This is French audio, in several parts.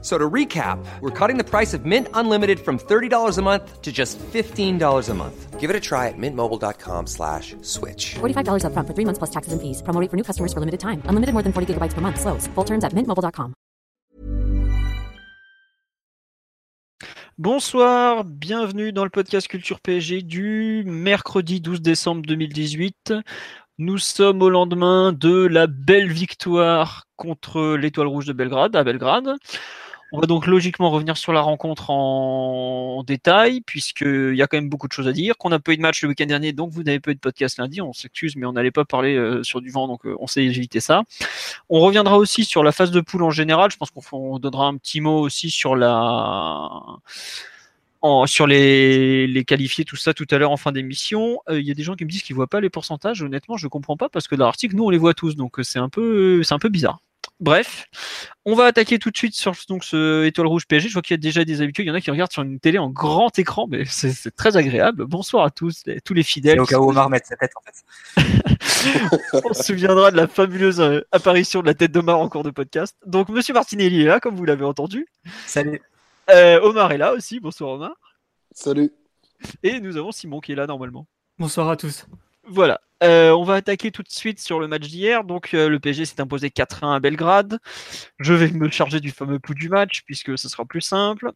So to recap, we're cutting the price of Mint Unlimited from $30 a month to just $15 a month. Give it a try at mintmobile.com slash switch. $45 upfront for three months plus taxes and fees. Promo rate for new customers for limited time. Unlimited more than 40 gigabytes per month. Slows. Full terms at mintmobile.com. Bonsoir, bienvenue dans le podcast Culture PSG du mercredi 12 décembre 2018. Nous sommes au lendemain de la belle victoire contre l'Étoile Rouge de Belgrade, à Belgrade. On va donc logiquement revenir sur la rencontre en, détail, puisqu'il y a quand même beaucoup de choses à dire. Qu'on n'a pas eu de match le week-end dernier, donc vous n'avez pas eu de podcast lundi. On s'excuse, mais on n'allait pas parler euh, sur du vent, donc euh, on s'est évité ça. On reviendra aussi sur la phase de poule en général. Je pense qu'on donnera un petit mot aussi sur la. sur les, qualifiés, tout ça tout à l'heure en fin d'émission. Euh, il y a des gens qui me disent qu'ils voient pas les pourcentages. Honnêtement, je comprends pas parce que dans l'article, nous, on les voit tous, donc c'est un peu, c'est un peu bizarre. Bref, on va attaquer tout de suite sur donc, ce étoile rouge PSG. Je vois qu'il y a déjà des habitués. Il y en a qui regardent sur une télé en grand écran, mais c'est très agréable. Bonsoir à tous, tous les fidèles. au cas où Omar met sa tête, en fait. on se souviendra de la fabuleuse euh, apparition de la tête d'Omar en cours de podcast. Donc, Monsieur Martinelli est là, comme vous l'avez entendu. Salut. Euh, Omar est là aussi. Bonsoir, Omar. Salut. Et nous avons Simon qui est là normalement. Bonsoir à tous. Voilà. Euh, on va attaquer tout de suite sur le match d'hier. Donc euh, le PSG s'est imposé 4-1 à Belgrade. Je vais me charger du fameux coup du match puisque ce sera plus simple.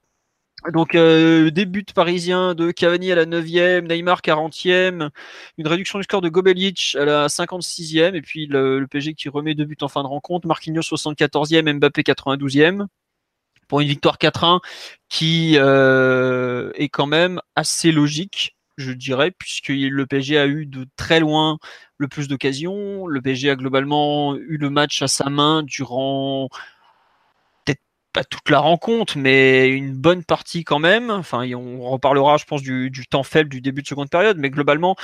Donc euh, début parisien de Cavani à la 9e, Neymar 40e, une réduction du score de Gobelic à la 56e et puis le, PSG qui remet deux buts en fin de rencontre, Marquinhos 74e, Mbappé 92e pour une victoire 4-1 qui est quand même assez logique je dirais, puisque le PSG a eu de très loin le plus d'occasions. Le PSG a globalement eu le match à sa main durant peut-être pas toute la rencontre, mais une bonne partie quand même. Enfin, on reparlera, je pense, du, temps faible du début de seconde période, mais globalement,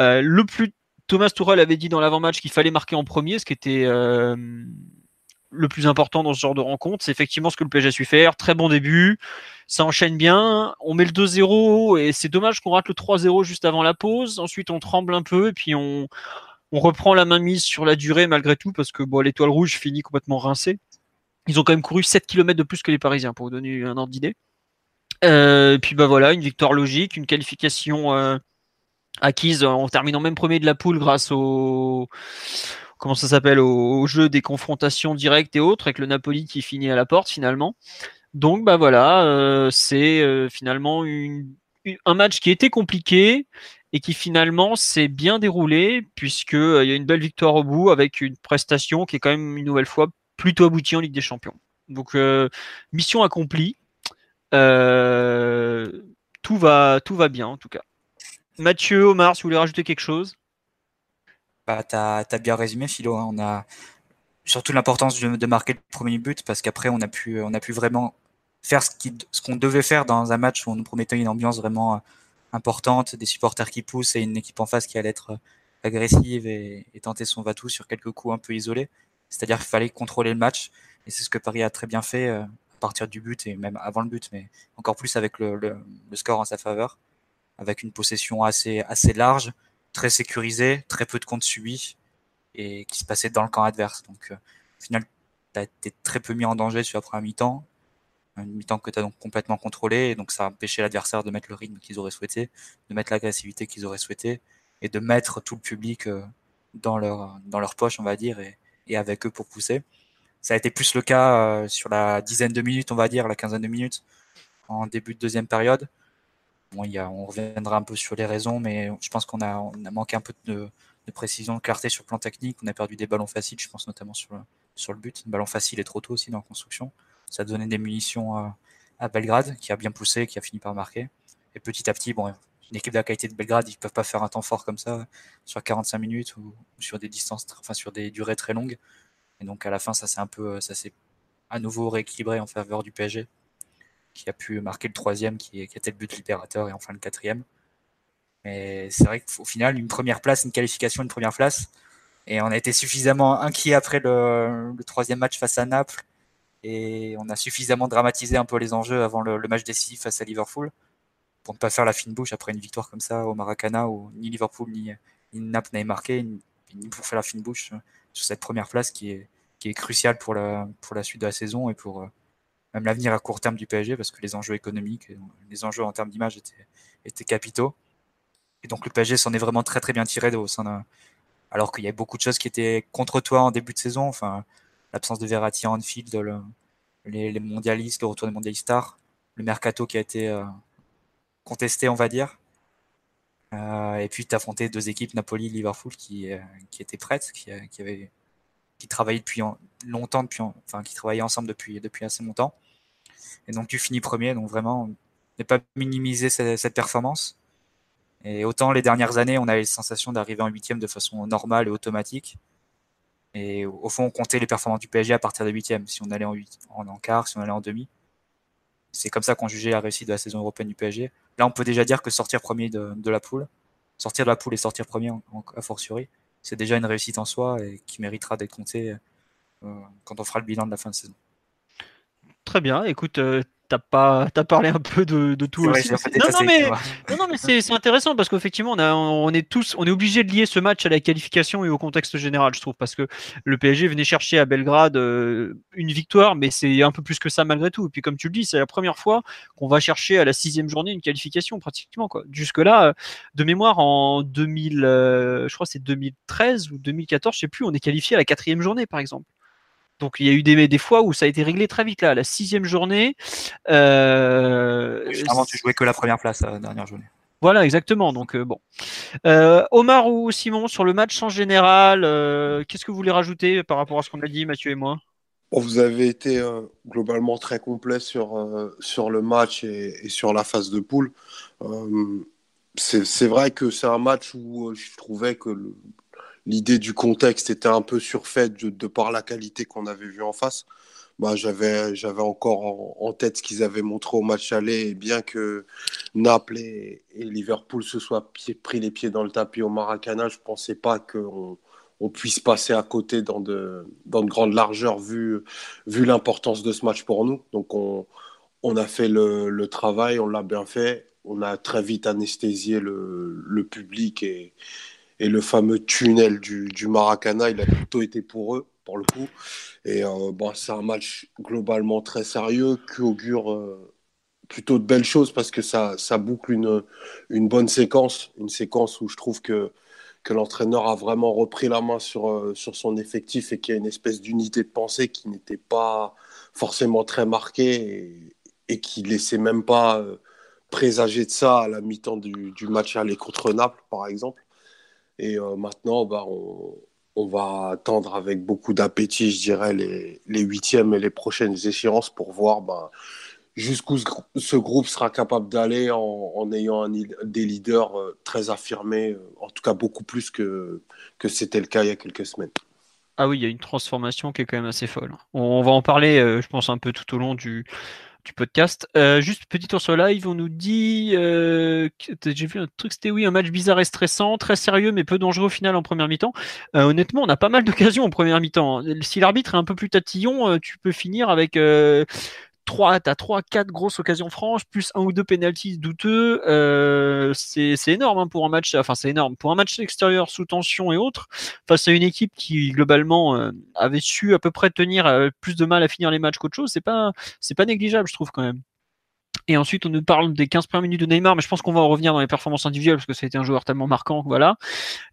euh, le plus Thomas Tuchel avait dit dans l'avant-match qu'il fallait marquer en premier, ce qui était euh, le plus important dans ce genre de rencontre. C'est effectivement ce que le PSG a su faire. Très bon début. Ça enchaîne bien. On met le 2-0 et c'est dommage qu'on rate le 3-0 juste avant la pause. Ensuite, on tremble un peu et puis on, reprend la main mise sur la durée malgré tout parce que bon, l'étoile rouge finit complètement rincée. Ils ont quand même couru 7 km de plus que les Parisiens pour vous donner un ordre d'idée. Euh, et puis bah voilà, une victoire logique, une qualification euh, acquise en terminant même premier de la poule grâce au comment ça s'appelle au, jeu des confrontations directes et autres avec le Napoli qui finit à la porte finalement. Donc bah voilà, euh, c'est euh, finalement un match qui était compliqué et qui finalement s'est bien déroulé puisque euh, y a une belle victoire au bout avec une prestation qui est quand même une nouvelle fois plutôt aboutie en Ligue des Champions. Donc mission accomplie. tout va tout va bien en tout cas. Mathieu, Omar, si vous voulez rajouter quelque chose? Bah, bien résumé, Philo. Hein. On a surtout l'importance de, marquer le premier but parce qu'après, on a pu, on a pu vraiment faire ce qu'on ce devait faire dans un match où on nous promettait une ambiance vraiment euh, importante, des supporters qui poussent et une équipe en face qui allait être euh, agressive et, tenter son va-tout sur quelques coups un peu isolés. C'est-à-dire qu'il fallait contrôler le match et c'est ce que Paris a très bien fait euh, à partir du but et même avant le but, mais encore plus avec le, le, le score en sa faveur, avec une possession assez, assez large, très sécurisé, très peu de comptes subis et qui se passait dans le camp adverse. Donc, euh, au final, tu as été très peu mis en danger sur la première mi-temps, une mi-temps que tu as donc complètement contrôlé, et donc ça a empêché l'adversaire de mettre le rythme qu'ils auraient souhaité, de mettre l'agressivité qu'ils auraient souhaité, et de mettre tout le public euh, dans leur, dans leur poche, on va dire, et, et avec eux pour pousser. Ça a été plus le cas euh, sur la dizaine de minutes, on va dire, la quinzaine de minutes, en début de deuxième période on reviendra un peu sur les raisons, mais je pense qu'on a, manqué un peu de, précision, de clarté sur le plan technique. On a perdu des ballons faciles, je pense notamment sur, le but. Ballon facile et trop tôt aussi dans la construction. Ça a donné des munitions à, Belgrade, qui a bien poussé, qui a fini par marquer. Et petit à petit, une équipe de la qualité de Belgrade, ils ne peuvent pas faire un temps fort comme ça sur 45 minutes ou, sur des distances, enfin sur des durées très longues. Et donc à la fin, ça s'est un peu, ça s'est à nouveau rééquilibré en faveur du PSG qui a pu marquer le troisième, qui, était le but libérateur, et enfin le quatrième. Mais c'est vrai qu'au final, une première place, une qualification, une première place. Et on a été suffisamment inquiet après le, troisième match face à Naples et on a suffisamment dramatisé un peu les enjeux avant le, match décisif face à Liverpool pour ne pas faire la fine bouche après une victoire comme ça au Maracana où ni Liverpool ni, Naples n'avaient marqué, ni, pour faire la fine bouche sur cette première place qui est, qui cruciale pour la, pour la suite de la saison et pour même l'avenir à court terme du PSG parce que les enjeux économiques, les enjeux en termes d'image étaient, capitaux. Et donc le PSG s'en est vraiment très très bien tiré au sein d'un. Alors qu'il y a beaucoup de choses qui étaient contre toi en début de saison, enfin l'absence de Verratti en Anfield, les, mondialistes, le retour des mondialistes stars, le mercato qui a été euh, contesté, on va dire. Euh, et puis tu affronté deux équipes, Napoli, Liverpool, qui, euh, étaient prêtes, qui, avaient, qui travaillaient depuis longtemps, enfin qui travaillaient ensemble depuis, depuis assez longtemps. Et donc tu finis premier, donc vraiment ne pas minimiser cette, performance. Et autant les dernières années, on avait la sensation d'arriver en huitième de façon normale et automatique. Et au fond, on comptait les performances du PSG à partir de huitième. Si on allait en, 8, en, quart, si on allait en demi. C'est comme ça qu'on jugeait la réussite de la saison européenne du PSG. Là, on peut déjà dire que sortir premier de, la poule, sortir de la poule et sortir premier en, a fortiori, c'est déjà une réussite en soi et qui méritera d'être compté euh, quand on fera le bilan de la fin de saison. Très bien. Écoute, euh, t'as pas as parlé un peu de, de tout aussi. non, non, mais, non, non, mais c'est intéressant parce qu'effectivement on, est tous on est obligé de lier ce match à la qualification et au contexte général je trouve parce que le PSG venait chercher à Belgrade euh, une victoire mais c'est un peu plus que ça malgré tout et puis comme tu le dis c'est la première fois qu'on va chercher à la sixième journée une qualification pratiquement quoi jusque là de mémoire en 2000 euh, je crois c'est 2013 ou 2014 je sais plus on est qualifié à la quatrième journée par exemple donc il y a eu des, des fois où ça a été réglé très vite là, la sixième journée. Euh, Finalement, tu jouais que la première place la dernière journée. Voilà, exactement. Donc euh, bon, euh, Omar ou Simon sur le match en général, euh, qu'est-ce que vous voulez rajouter par rapport à ce qu'on a dit, Mathieu et moi? Bon, Vous avez été euh, globalement très complet sur euh, sur le match et, et, sur la phase de poule. c'est vrai que c'est un match où je trouvais que le, l'idée du contexte était un peu surfaite de, par la qualité qu'on avait vue en face. Bah, j'avais, j'avais encore en, tête ce qu'ils avaient montré au match aller, bien que Naples et, Liverpool se soient pris les pieds dans le tapis au Maracana, je ne pensais pas qu'on on puisse passer à côté dans de, dans de grandes largeurs vu, vu l'importance de ce match pour nous. Donc on, on a fait le, le travail, on l'a bien fait, on a très vite anesthésié le, le public et, et le fameux tunnel du, du, Maracana, il a plutôt été pour eux, pour le coup. Et euh, c'est un match globalement très sérieux qui augure euh, plutôt de belles choses parce que ça, ça boucle une, une bonne séquence, une séquence où je trouve que, que l'entraîneur a vraiment repris la main sur, euh, sur son effectif et qu'il y a une espèce d'unité de pensée qui n'était pas forcément très marquée et, et qui laissait même pas euh, présager de ça à la mi-temps du, du match aller contre Naples, par exemple. Et euh, maintenant, bah, on, va attendre avec beaucoup d'appétit, je dirais, les, huitièmes et les prochaines échéances pour voir bah, jusqu'où ce, groupe sera capable d'aller en, ayant des leaders euh, très affirmés, euh, en tout cas beaucoup plus que c'était le cas il y a quelques semaines. Ah oui, il y a une transformation qui est quand même assez folle. On, va en parler, je pense, un peu tout au long du, du podcast. Euh, juste petit tour sur live, on nous dit, euh, j'ai vu un truc, c'était oui, un match bizarre et stressant, très sérieux mais peu dangereux au final en première mi-temps. Euh, honnêtement, on a pas mal d'occasions en première mi-temps. Si l'arbitre est un peu plus tatillon, euh, tu peux finir avec 3, t'as 3, 4 grosses occasions franches, plus un ou deux penalties douteux. Euh, c'est énorme hein, pour un match, enfin c'est énorme. Pour un match extérieur sous tension et autres, face à une équipe qui globalement euh, avait su à peu près tenir euh, plus de mal à finir les matchs qu'autre chose, c'est pas, c'est pas négligeable, je trouve quand même. Et ensuite, on nous parle des 15 premières minutes de Neymar, mais je pense qu'on va en revenir dans les performances individuelles parce que ça a été un joueur tellement marquant, voilà.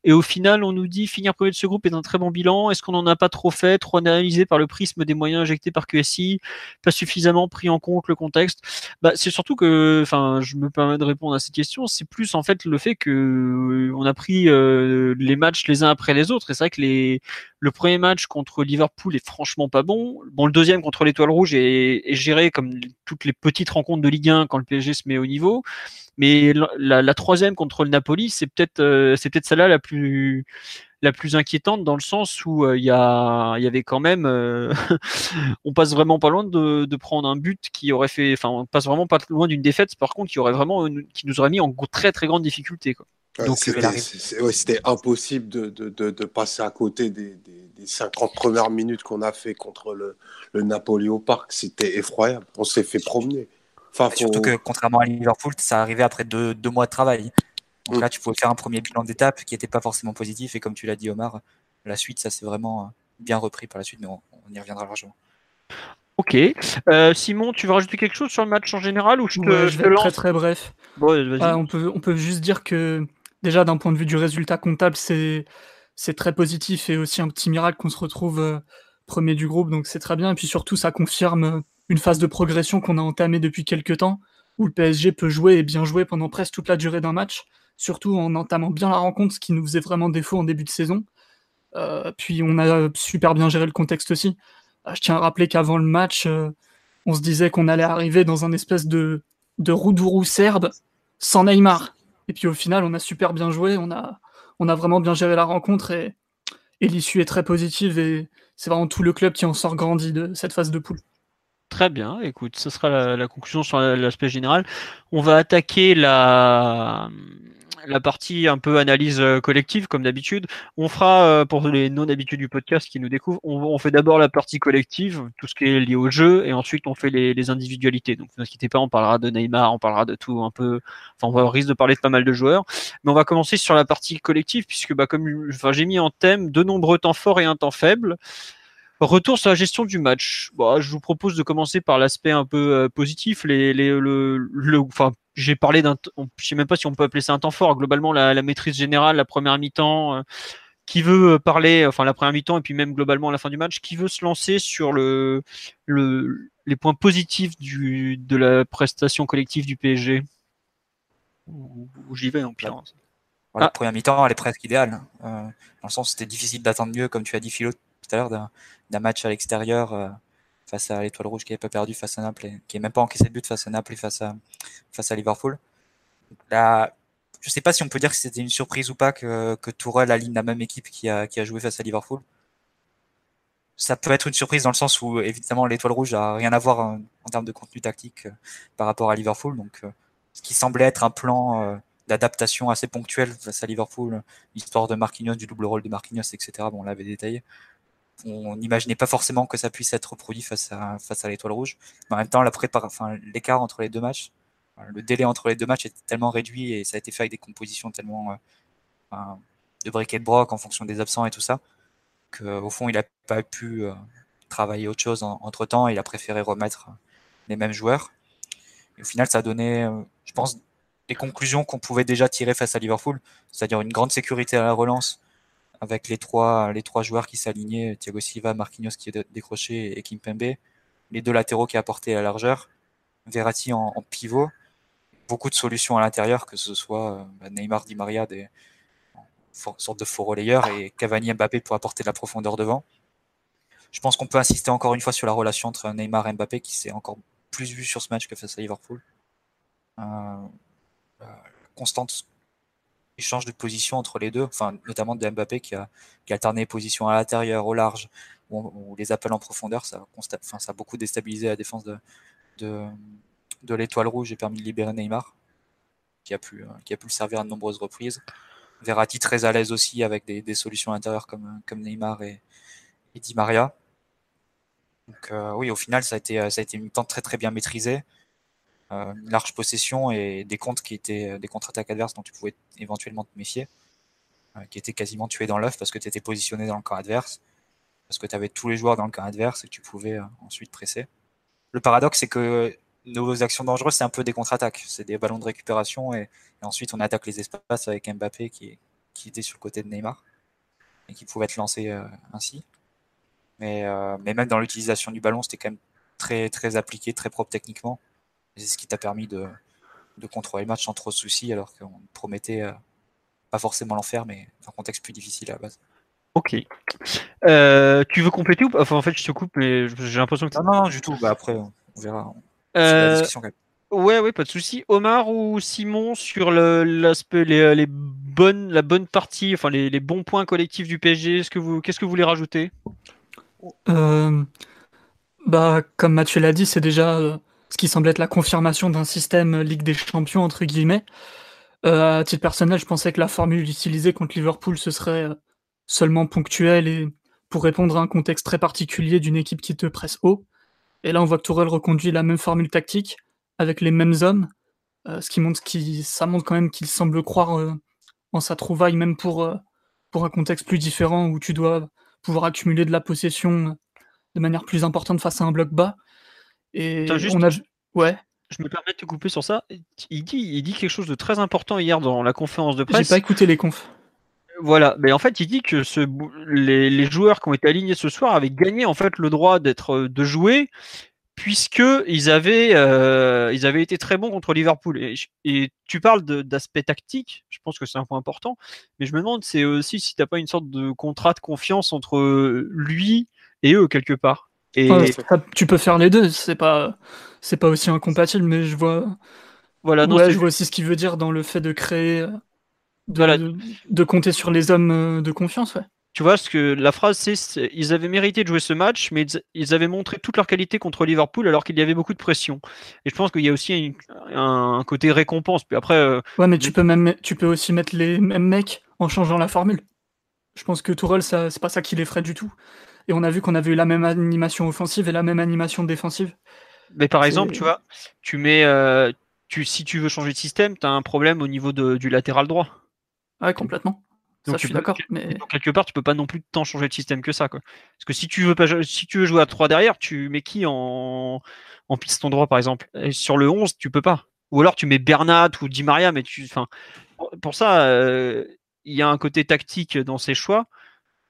Et au final, on nous dit finir premier de ce groupe est un très bon bilan. Est-ce qu'on n'en a pas trop fait, trop analysé par le prisme des moyens injectés par QSI, pas suffisamment pris en compte le contexte? Bah, C'est surtout que, enfin, je me permets de répondre à cette question, c'est plus en fait le fait que euh, on a pris euh, les matchs les uns après les autres. Et c'est vrai que les, le premier match contre Liverpool est franchement pas bon. Bon, le deuxième contre l'Étoile Rouge est, géré comme toutes les petites rencontres de Ligue 1 quand le PSG se met au niveau. Mais la, troisième contre le Napoli, c'est peut-être euh, c'est peut-être celle-là la plus la plus inquiétante dans le sens où euh, il y a y avait quand même euh, on passe vraiment pas loin de, prendre un but qui aurait fait enfin on passe vraiment pas loin d'une défaite par contre qui aurait vraiment qui nous aurait mis en très très grande difficulté quoi. Donc c'était impossible de, de, de, passer à côté des, des, 50 premières minutes qu'on a fait contre le, le Napoli au parc. C'était effroyable. On s'est fait promener. Enfin, Surtout que contrairement à Liverpool, ça arrivait après deux, deux mois de travail. Donc mm. là, tu pouvais faire un premier bilan d'étape qui n'était pas forcément positif. Et comme tu l'as dit, Omar, la suite, ça s'est vraiment bien repris par la suite, mais on, y reviendra largement. Ok. Euh, Simon, tu veux rajouter quelque chose sur le match en général ou je, te, vais être très très bref. on, peut, on peut juste dire que déjà d'un point de vue du résultat comptable, c'est très positif et aussi un petit miracle qu'on se retrouve euh, premier du groupe, donc c'est très bien. Et puis surtout, ça confirme une phase de progression qu'on a entamée depuis quelques temps, où le PSG peut jouer et bien jouer pendant presque toute la durée d'un match, surtout en entamant bien la rencontre, ce qui nous faisait vraiment défaut en début de saison. Euh, puis on a super bien géré le contexte aussi. Euh, je tiens à rappeler qu'avant le match, on se disait qu'on allait arriver dans un espèce de, de roudourou serbe sans Neymar. Et puis au final, on a super bien joué, on a, on a vraiment bien géré la rencontre et, et l'issue est très positive et c'est vraiment tout le club qui en sort grandi de cette phase de poule. Très bien, écoute, ce sera la conclusion sur l'aspect général. On va attaquer la, la partie un peu analyse euh, collective, comme d'habitude. On fera, euh, pour les non-habitués du podcast qui nous découvrent, on, fait d'abord la partie collective, tout ce qui est lié au jeu, et ensuite on fait les, individualités. Donc ne vous inquiétez pas, on parlera de Neymar, on parlera de tout un peu. Enfin, on va risque de parler de pas mal de joueurs. Mais on va commencer sur la partie collective, puisque bah, comme j'ai mis en thème de nombreux temps forts et un temps faible. Retour sur la gestion du match. Bon, je vous propose de commencer par l'aspect un peu euh, positif, les, les, le, le, enfin, j'ai parlé d'un, je sais même pas si on peut appeler ça un temps fort. Globalement, la, maîtrise générale, la première mi-temps, euh, qui veut parler, enfin la première mi-temps et puis même globalement à la fin du match, qui veut se lancer sur le, le les points positifs du, de la prestation collective du PSG. Où, j'y vais en pire. La ah. première mi-temps, elle est presque idéale. Euh, dans le sens, c'était difficile d'attendre mieux, comme tu as dit Philo tout à l'heure, d'un match à l'extérieur. Euh, face à l'Étoile Rouge qui n'avait pas perdu face à Naples, et, qui n'est même pas encaissé de but face à Naples et face à, face à Liverpool. Là, je ne sais pas si on peut dire que c'était une surprise ou pas que, que Tourelle aligne la même équipe qui a, joué face à Liverpool. Ça peut être une surprise dans le sens où, évidemment, l'Étoile Rouge n'a rien à voir en, termes de contenu tactique euh, par rapport à Liverpool. Donc, euh, ce qui semblait être un plan d'adaptation assez ponctuel face à Liverpool, l'histoire de Marquinhos, du double rôle de Marquinhos, etc. Bon, on l'avait détaillé on n'imaginait pas forcément que ça puisse être reproduit face à, face à l'étoile rouge. Mais en même temps, la enfin, l'écart entre les deux matchs, le délai entre les deux matchs était tellement réduit et ça a été fait avec des compositions tellement euh, de briquet de broc en fonction des absents et tout ça, qu'au fond, il n'a pas pu euh, travailler autre chose entre temps. Il a préféré remettre les mêmes joueurs. Et au final, ça a donné, euh, je pense, des conclusions qu'on pouvait déjà tirer face à Liverpool, c'est-à-dire une grande sécurité à la relance, avec les trois, les trois joueurs qui s'alignaient, Thiago Silva, Marquinhos qui est décroché et Kim Pembe, les deux latéraux qui apportaient la largeur, Verratti en, pivot, beaucoup de solutions à l'intérieur, que ce soit euh, bah, Neymar, Di Maria, des sorte de faux relayeurs, et Cavani Mbappé pour apporter de la profondeur devant. Je pense qu'on peut insister encore une fois sur la relation entre Neymar et Mbappé qui s'est encore plus vue sur ce match que face à Liverpool. Euh, constante échange de position entre les deux, enfin notamment de Mbappé qui a, qui a alterné position à l'intérieur, au large, ou, les appels en profondeur, ça, a beaucoup déstabilisé la défense de, l'étoile rouge et permis de libérer Neymar, qui a pu, qui a pu le servir à de nombreuses reprises. Verratti très à l'aise aussi avec des, solutions intérieures comme, comme Neymar et, et Di Maria. Donc euh, oui, au final, ça a été, ça a été une temps très très bien maîtrisé. Euh, une large possession et des comptes qui étaient euh, des contre-attaques adverses dont tu pouvais éventuellement te méfier, euh, qui étaient quasiment tués dans l'œuf parce que tu étais positionné dans le camp adverse, parce que tu avais tous les joueurs dans le camp adverse et que tu pouvais ensuite presser. Le paradoxe, c'est que nos actions dangereuses, c'est un peu des contre-attaques. C'est des ballons de récupération et, ensuite on attaque les espaces avec Mbappé qui, était sur le côté de Neymar et qui pouvait être lancé ainsi. Mais, mais même dans l'utilisation du ballon, c'était quand même très, très appliqué, très propre techniquement. C'est ce qui t'a permis de, contrôler le match sans trop de soucis, alors qu'on promettait euh, pas forcément l'enfer, mais un contexte plus difficile à la base. Ok. Euh, tu veux compléter ou pas? Enfin, en fait, je te coupe, mais j'ai l'impression que. Non, non, non, du tout. Bah, après, on verra. Euh, ouais, ouais, pas de souci. Omar ou Simon sur l'aspect, les, bonnes, la bonne partie, enfin les, bons points collectifs du PSG. Est-ce que vous, qu'est-ce que vous voulez rajouter? Bah, comme Mathieu l'a dit, c'est déjà ce qui semble être la confirmation d'un système Ligue des Champions, entre guillemets. Euh, à titre personnel, je pensais que la formule utilisée contre Liverpool, ce serait euh, seulement ponctuel et pour répondre à un contexte très particulier d'une équipe qui te presse haut. Et là, on voit que Tourelle reconduit la même formule tactique avec les mêmes hommes, euh, ce qui montre ça montre quand même qu'il semble croire en sa trouvaille, même pour, pour un contexte plus différent où tu dois pouvoir accumuler de la possession de manière plus importante face à un bloc bas. Et on a, ouais je me permets de te couper sur ça. Il dit, il dit quelque chose de très important hier dans la conférence de presse. J'ai pas écouté les confs. Voilà, mais en fait, il dit que ce, les, joueurs qui ont été alignés ce soir avaient gagné en fait le droit d'être de jouer puisque ils avaient euh, ils avaient été très bons contre Liverpool. Et, tu parles d'aspect tactique, je pense que c'est un point important, mais je me demande c'est aussi si t'as pas une sorte de contrat de confiance entre lui et eux quelque part. Et tu peux faire les deux, c'est pas c'est pas aussi incompatible, mais je vois. Voilà, ouais, je vois aussi ce qu'il veut dire dans le fait de créer, de, de, compter sur les hommes euh, de confiance, ouais. Tu vois, ce que la phrase c'est ils avaient mérité de jouer ce match, mais ils avaient montré toute leur qualité contre Liverpool alors qu'il y avait beaucoup de pression. Et je pense qu'il y a aussi un, côté récompense. Puis après. Euh, ouais, mais tu peux même tu peux aussi mettre les mêmes mecs en changeant la formule. Je pense que Tourelle, ça c'est pas ça qui les ferait du tout. Et on a vu qu'on avait eu la même animation offensive et la même animation défensive. Mais par exemple, tu vois, tu mets, euh, tu, si tu veux changer de système, tu as un problème au niveau de, du latéral droit. Ouais, complètement. Donc, je suis d'accord. Mais... quelque part, tu peux pas non plus tant changer de système que ça. Quoi. Parce que si tu veux pas, si tu veux jouer à 3 derrière, tu mets qui en, en piston droit, par exemple? Et Sur le 11, tu peux pas. Ou alors tu mets Bernat ou Di Maria, mais tu, enfin, pour ça, euh, il y a un côté tactique dans ces choix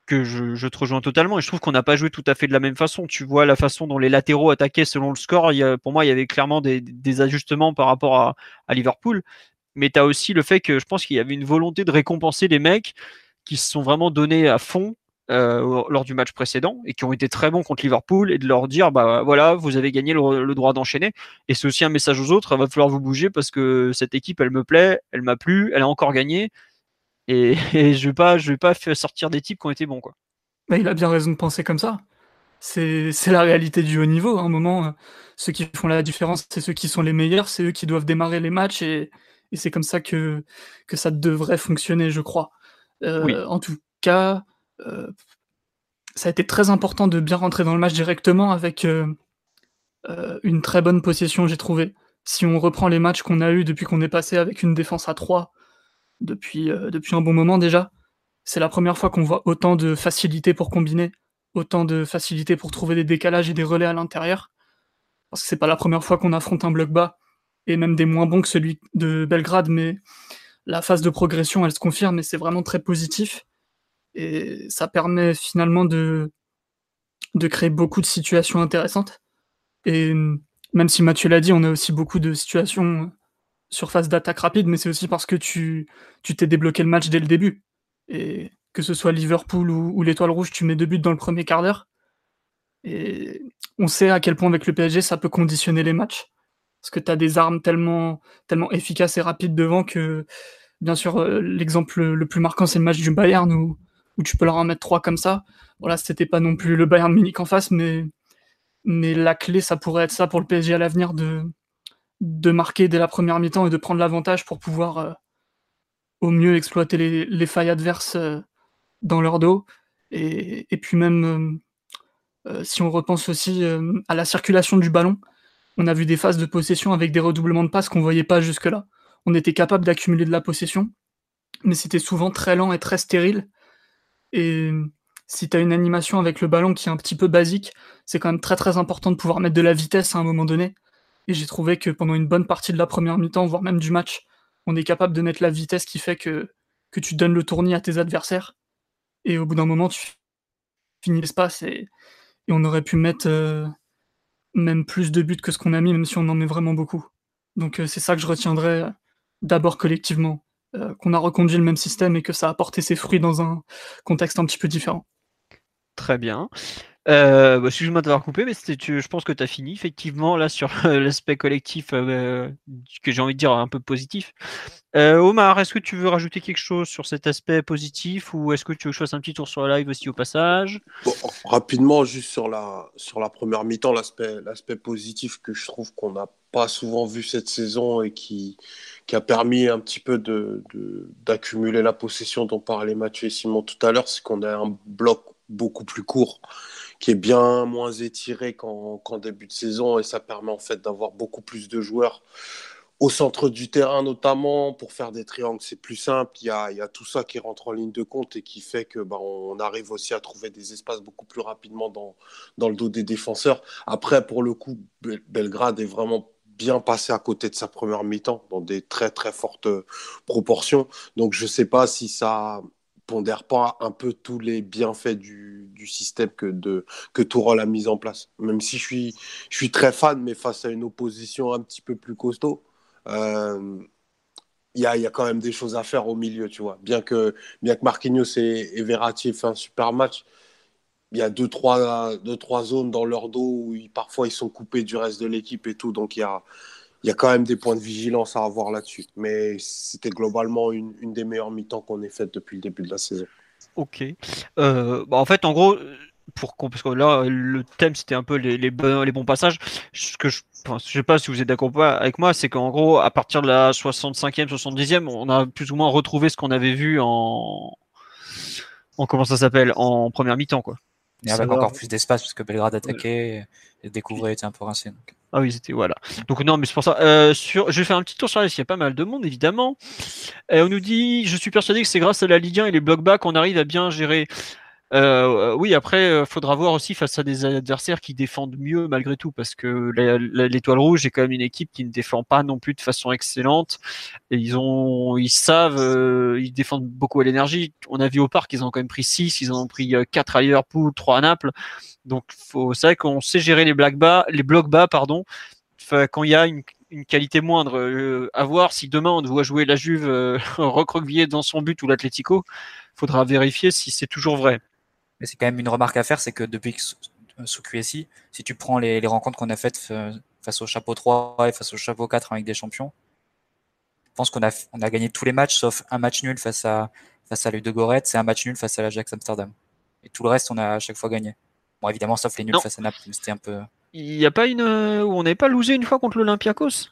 que je, te rejoins totalement et je trouve qu'on n'a pas joué tout à fait de la même façon. Tu vois la façon dont les latéraux attaquaient selon le score. pour moi, il y avait clairement des, ajustements par rapport à, Liverpool. Mais tu as aussi le fait que je pense qu'il y avait une volonté de récompenser les mecs qui se sont vraiment donnés à fond euh, lors du match précédent et qui ont été très bons contre Liverpool et de leur dire bah voilà vous avez gagné le, droit d'enchaîner et c'est aussi un message aux autres il va falloir vous bouger parce que cette équipe elle me plaît elle m'a plu elle a encore gagné et, je vais pas, je vais pas sortir des types qui ont été bons, quoi. Bah, il a bien raison de penser comme ça. C'est la réalité du haut niveau. À un moment, euh, ceux qui font la différence, c'est ceux qui sont les meilleurs, c'est eux qui doivent démarrer les matchs et, et c'est comme ça que, que ça devrait fonctionner, je crois. Euh, en tout cas, euh, ça a été très important de bien rentrer dans le match directement avec une très bonne possession, j'ai trouvé. Si on reprend les matchs qu'on a eu depuis qu'on est passé avec une défense à 3 depuis, euh, depuis un bon moment déjà. C'est la première fois qu'on voit autant de facilité pour combiner, autant de facilité pour trouver des décalages et des relais à l'intérieur. Parce que c'est pas la première fois qu'on affronte un bloc bas, et même des moins bons que celui de Belgrade, mais la phase de progression, elle se confirme et c'est vraiment très positif. Et ça permet finalement de, de créer beaucoup de situations intéressantes. Et même si Mathieu l'a dit, on a aussi beaucoup de situations surface d'attaque rapide, mais c'est aussi parce que tu t'es débloqué le match dès le début. Et que ce soit Liverpool ou, l'Étoile Rouge, tu mets deux buts dans le premier quart d'heure. Et on sait à quel point avec le PSG, ça peut conditionner les matchs. Parce que tu as des armes tellement, tellement efficaces et rapides devant que, bien sûr, euh, l'exemple le plus marquant, c'est le match du Bayern où, où tu peux leur en mettre trois comme ça. Voilà, c'était pas non plus le Bayern Munich en face, mais, mais la clé, ça pourrait être ça pour le PSG à l'avenir de, de marquer dès la première mi-temps et de prendre l'avantage pour pouvoir euh, au mieux exploiter les, failles adverses euh, dans leur dos. Et, puis même, euh, si on repense aussi à la circulation du ballon, on a vu des phases de possession avec des redoublements de passes qu'on voyait pas jusque-là. On était capable d'accumuler de la possession, mais c'était souvent très lent et très stérile. Et si tu as une animation avec le ballon qui est un petit peu basique, c'est quand même très très important de pouvoir mettre de la vitesse à un moment donné. Et j'ai trouvé que pendant une bonne partie de la première mi-temps, voire même du match, on est capable de mettre la vitesse qui fait que, que tu donnes le tournis à tes adversaires. Et au bout d'un moment, tu finis l'espace et, on aurait pu mettre euh, même plus de buts que ce qu'on a mis, même si on en met vraiment beaucoup. Donc euh, c'est ça que je retiendrai euh, d'abord collectivement, qu'on a reconduit le même système et que ça a porté ses fruits dans un contexte un petit peu différent. Très bien. Euh, bah, excuse-moi de t'avoir coupé, mais je pense que tu as fini effectivement là sur l'aspect collectif euh, que j'ai envie de dire un peu positif. Euh, Omar, est-ce que tu veux rajouter quelque chose sur cet aspect positif ou est-ce que tu veux que je fasse un petit tour sur la live aussi au passage? Rapidement, juste sur la, sur la première mi-temps, l'aspect, positif que je trouve qu'on n'a pas souvent vu cette saison et qui, qui a permis un petit peu de, d'accumuler la possession dont parlait Mathieu et Simon tout à l'heure, c'est qu'on a un bloc beaucoup plus court qui est bien moins étiré qu'en début de saison et ça permet en fait d'avoir beaucoup plus de joueurs au centre du terrain notamment pour faire des triangles c'est plus simple. Il y, a, tout ça qui rentre en ligne de compte et qui fait que bah, on arrive aussi à trouver des espaces beaucoup plus rapidement dans, dans le dos des défenseurs. Après pour le coup Belgrade est vraiment bien passé à côté de sa première mi-temps dans des très très fortes proportions. Donc je sais pas si ça pondère pas un peu tous les bienfaits du, du système que, de, que Tourol a mis en place. Même si je suis, je suis très fan, mais face à une opposition un petit peu plus costaud, euh, il y, a, y, a, quand même des choses à faire au milieu, tu vois. Bien que, bien que Marquinhos et, et Verratti aient fait un super match, il y a deux trois, deux, trois zones dans leur dos où parfois ils sont coupés du reste de l'équipe et tout. Donc il y a, il y a quand même des points de vigilance à avoir là-dessus. Mais c'était globalement une, une des meilleures mi-temps qu'on ait faites depuis le début de la saison. Ok. Euh, bah en fait, en gros, pour parce que là, le thème c'était un peu les, les, bons, les bons passages. Ce que je, enfin, je sais pas si vous êtes d'accord avec moi, c'est qu'en gros, à partir de la 65e, 70e, on a plus ou moins retrouvé ce qu'on avait vu en, en comment ça s'appelle, en première mi-temps, quoi. Et avec encore plus d'espace parce que Belgrade attaquait et découvrait était un peu rincé. Donc. Ah oui, c'était voilà. Donc non, mais c'est pour ça. Euh, sur, je vais faire un petit tour sur la liste. Il y a pas mal de monde, évidemment. On nous dit, je suis persuadé que c'est grâce à la Ligue 1 et les blocs bas qu'on arrive à bien gérer. Euh, oui, après, il faudra voir aussi face à des adversaires qui défendent mieux malgré tout, parce que l'étoile rouge est quand même une équipe qui ne défend pas non plus de façon excellente. Et ils ont, ils savent, euh, ils défendent beaucoup à l'énergie. On a vu au parc, ils ont quand même pris 6, ils ont pris 4 à Liverpool, 3 à Naples. Donc, c'est vrai qu'on sait gérer les blocs bas, les blocs bas, pardon, quand il y a une, qualité moindre. Euh, à voir si demain on doit jouer la Juve euh, recroquevillée dans son but ou l'Atlético, faudra vérifier si c'est toujours vrai. Mais c'est quand même une remarque à faire, c'est que depuis que sous QSI, si tu prends les, rencontres qu'on a faites euh, face au chapeau 3 et face au chapeau 4 avec des champions, je pense qu'on a, on a gagné tous les matchs sauf un match nul face à, face à Ludogorets et un match nul face à l'Ajax Amsterdam. Et tout le reste, on a à chaque fois gagné. Bon, évidemment, sauf les nuls face à Naples, c'était un peu. Il n'y a pas une. Euh, où on n'avait pas losé une fois contre l'Olympiakos?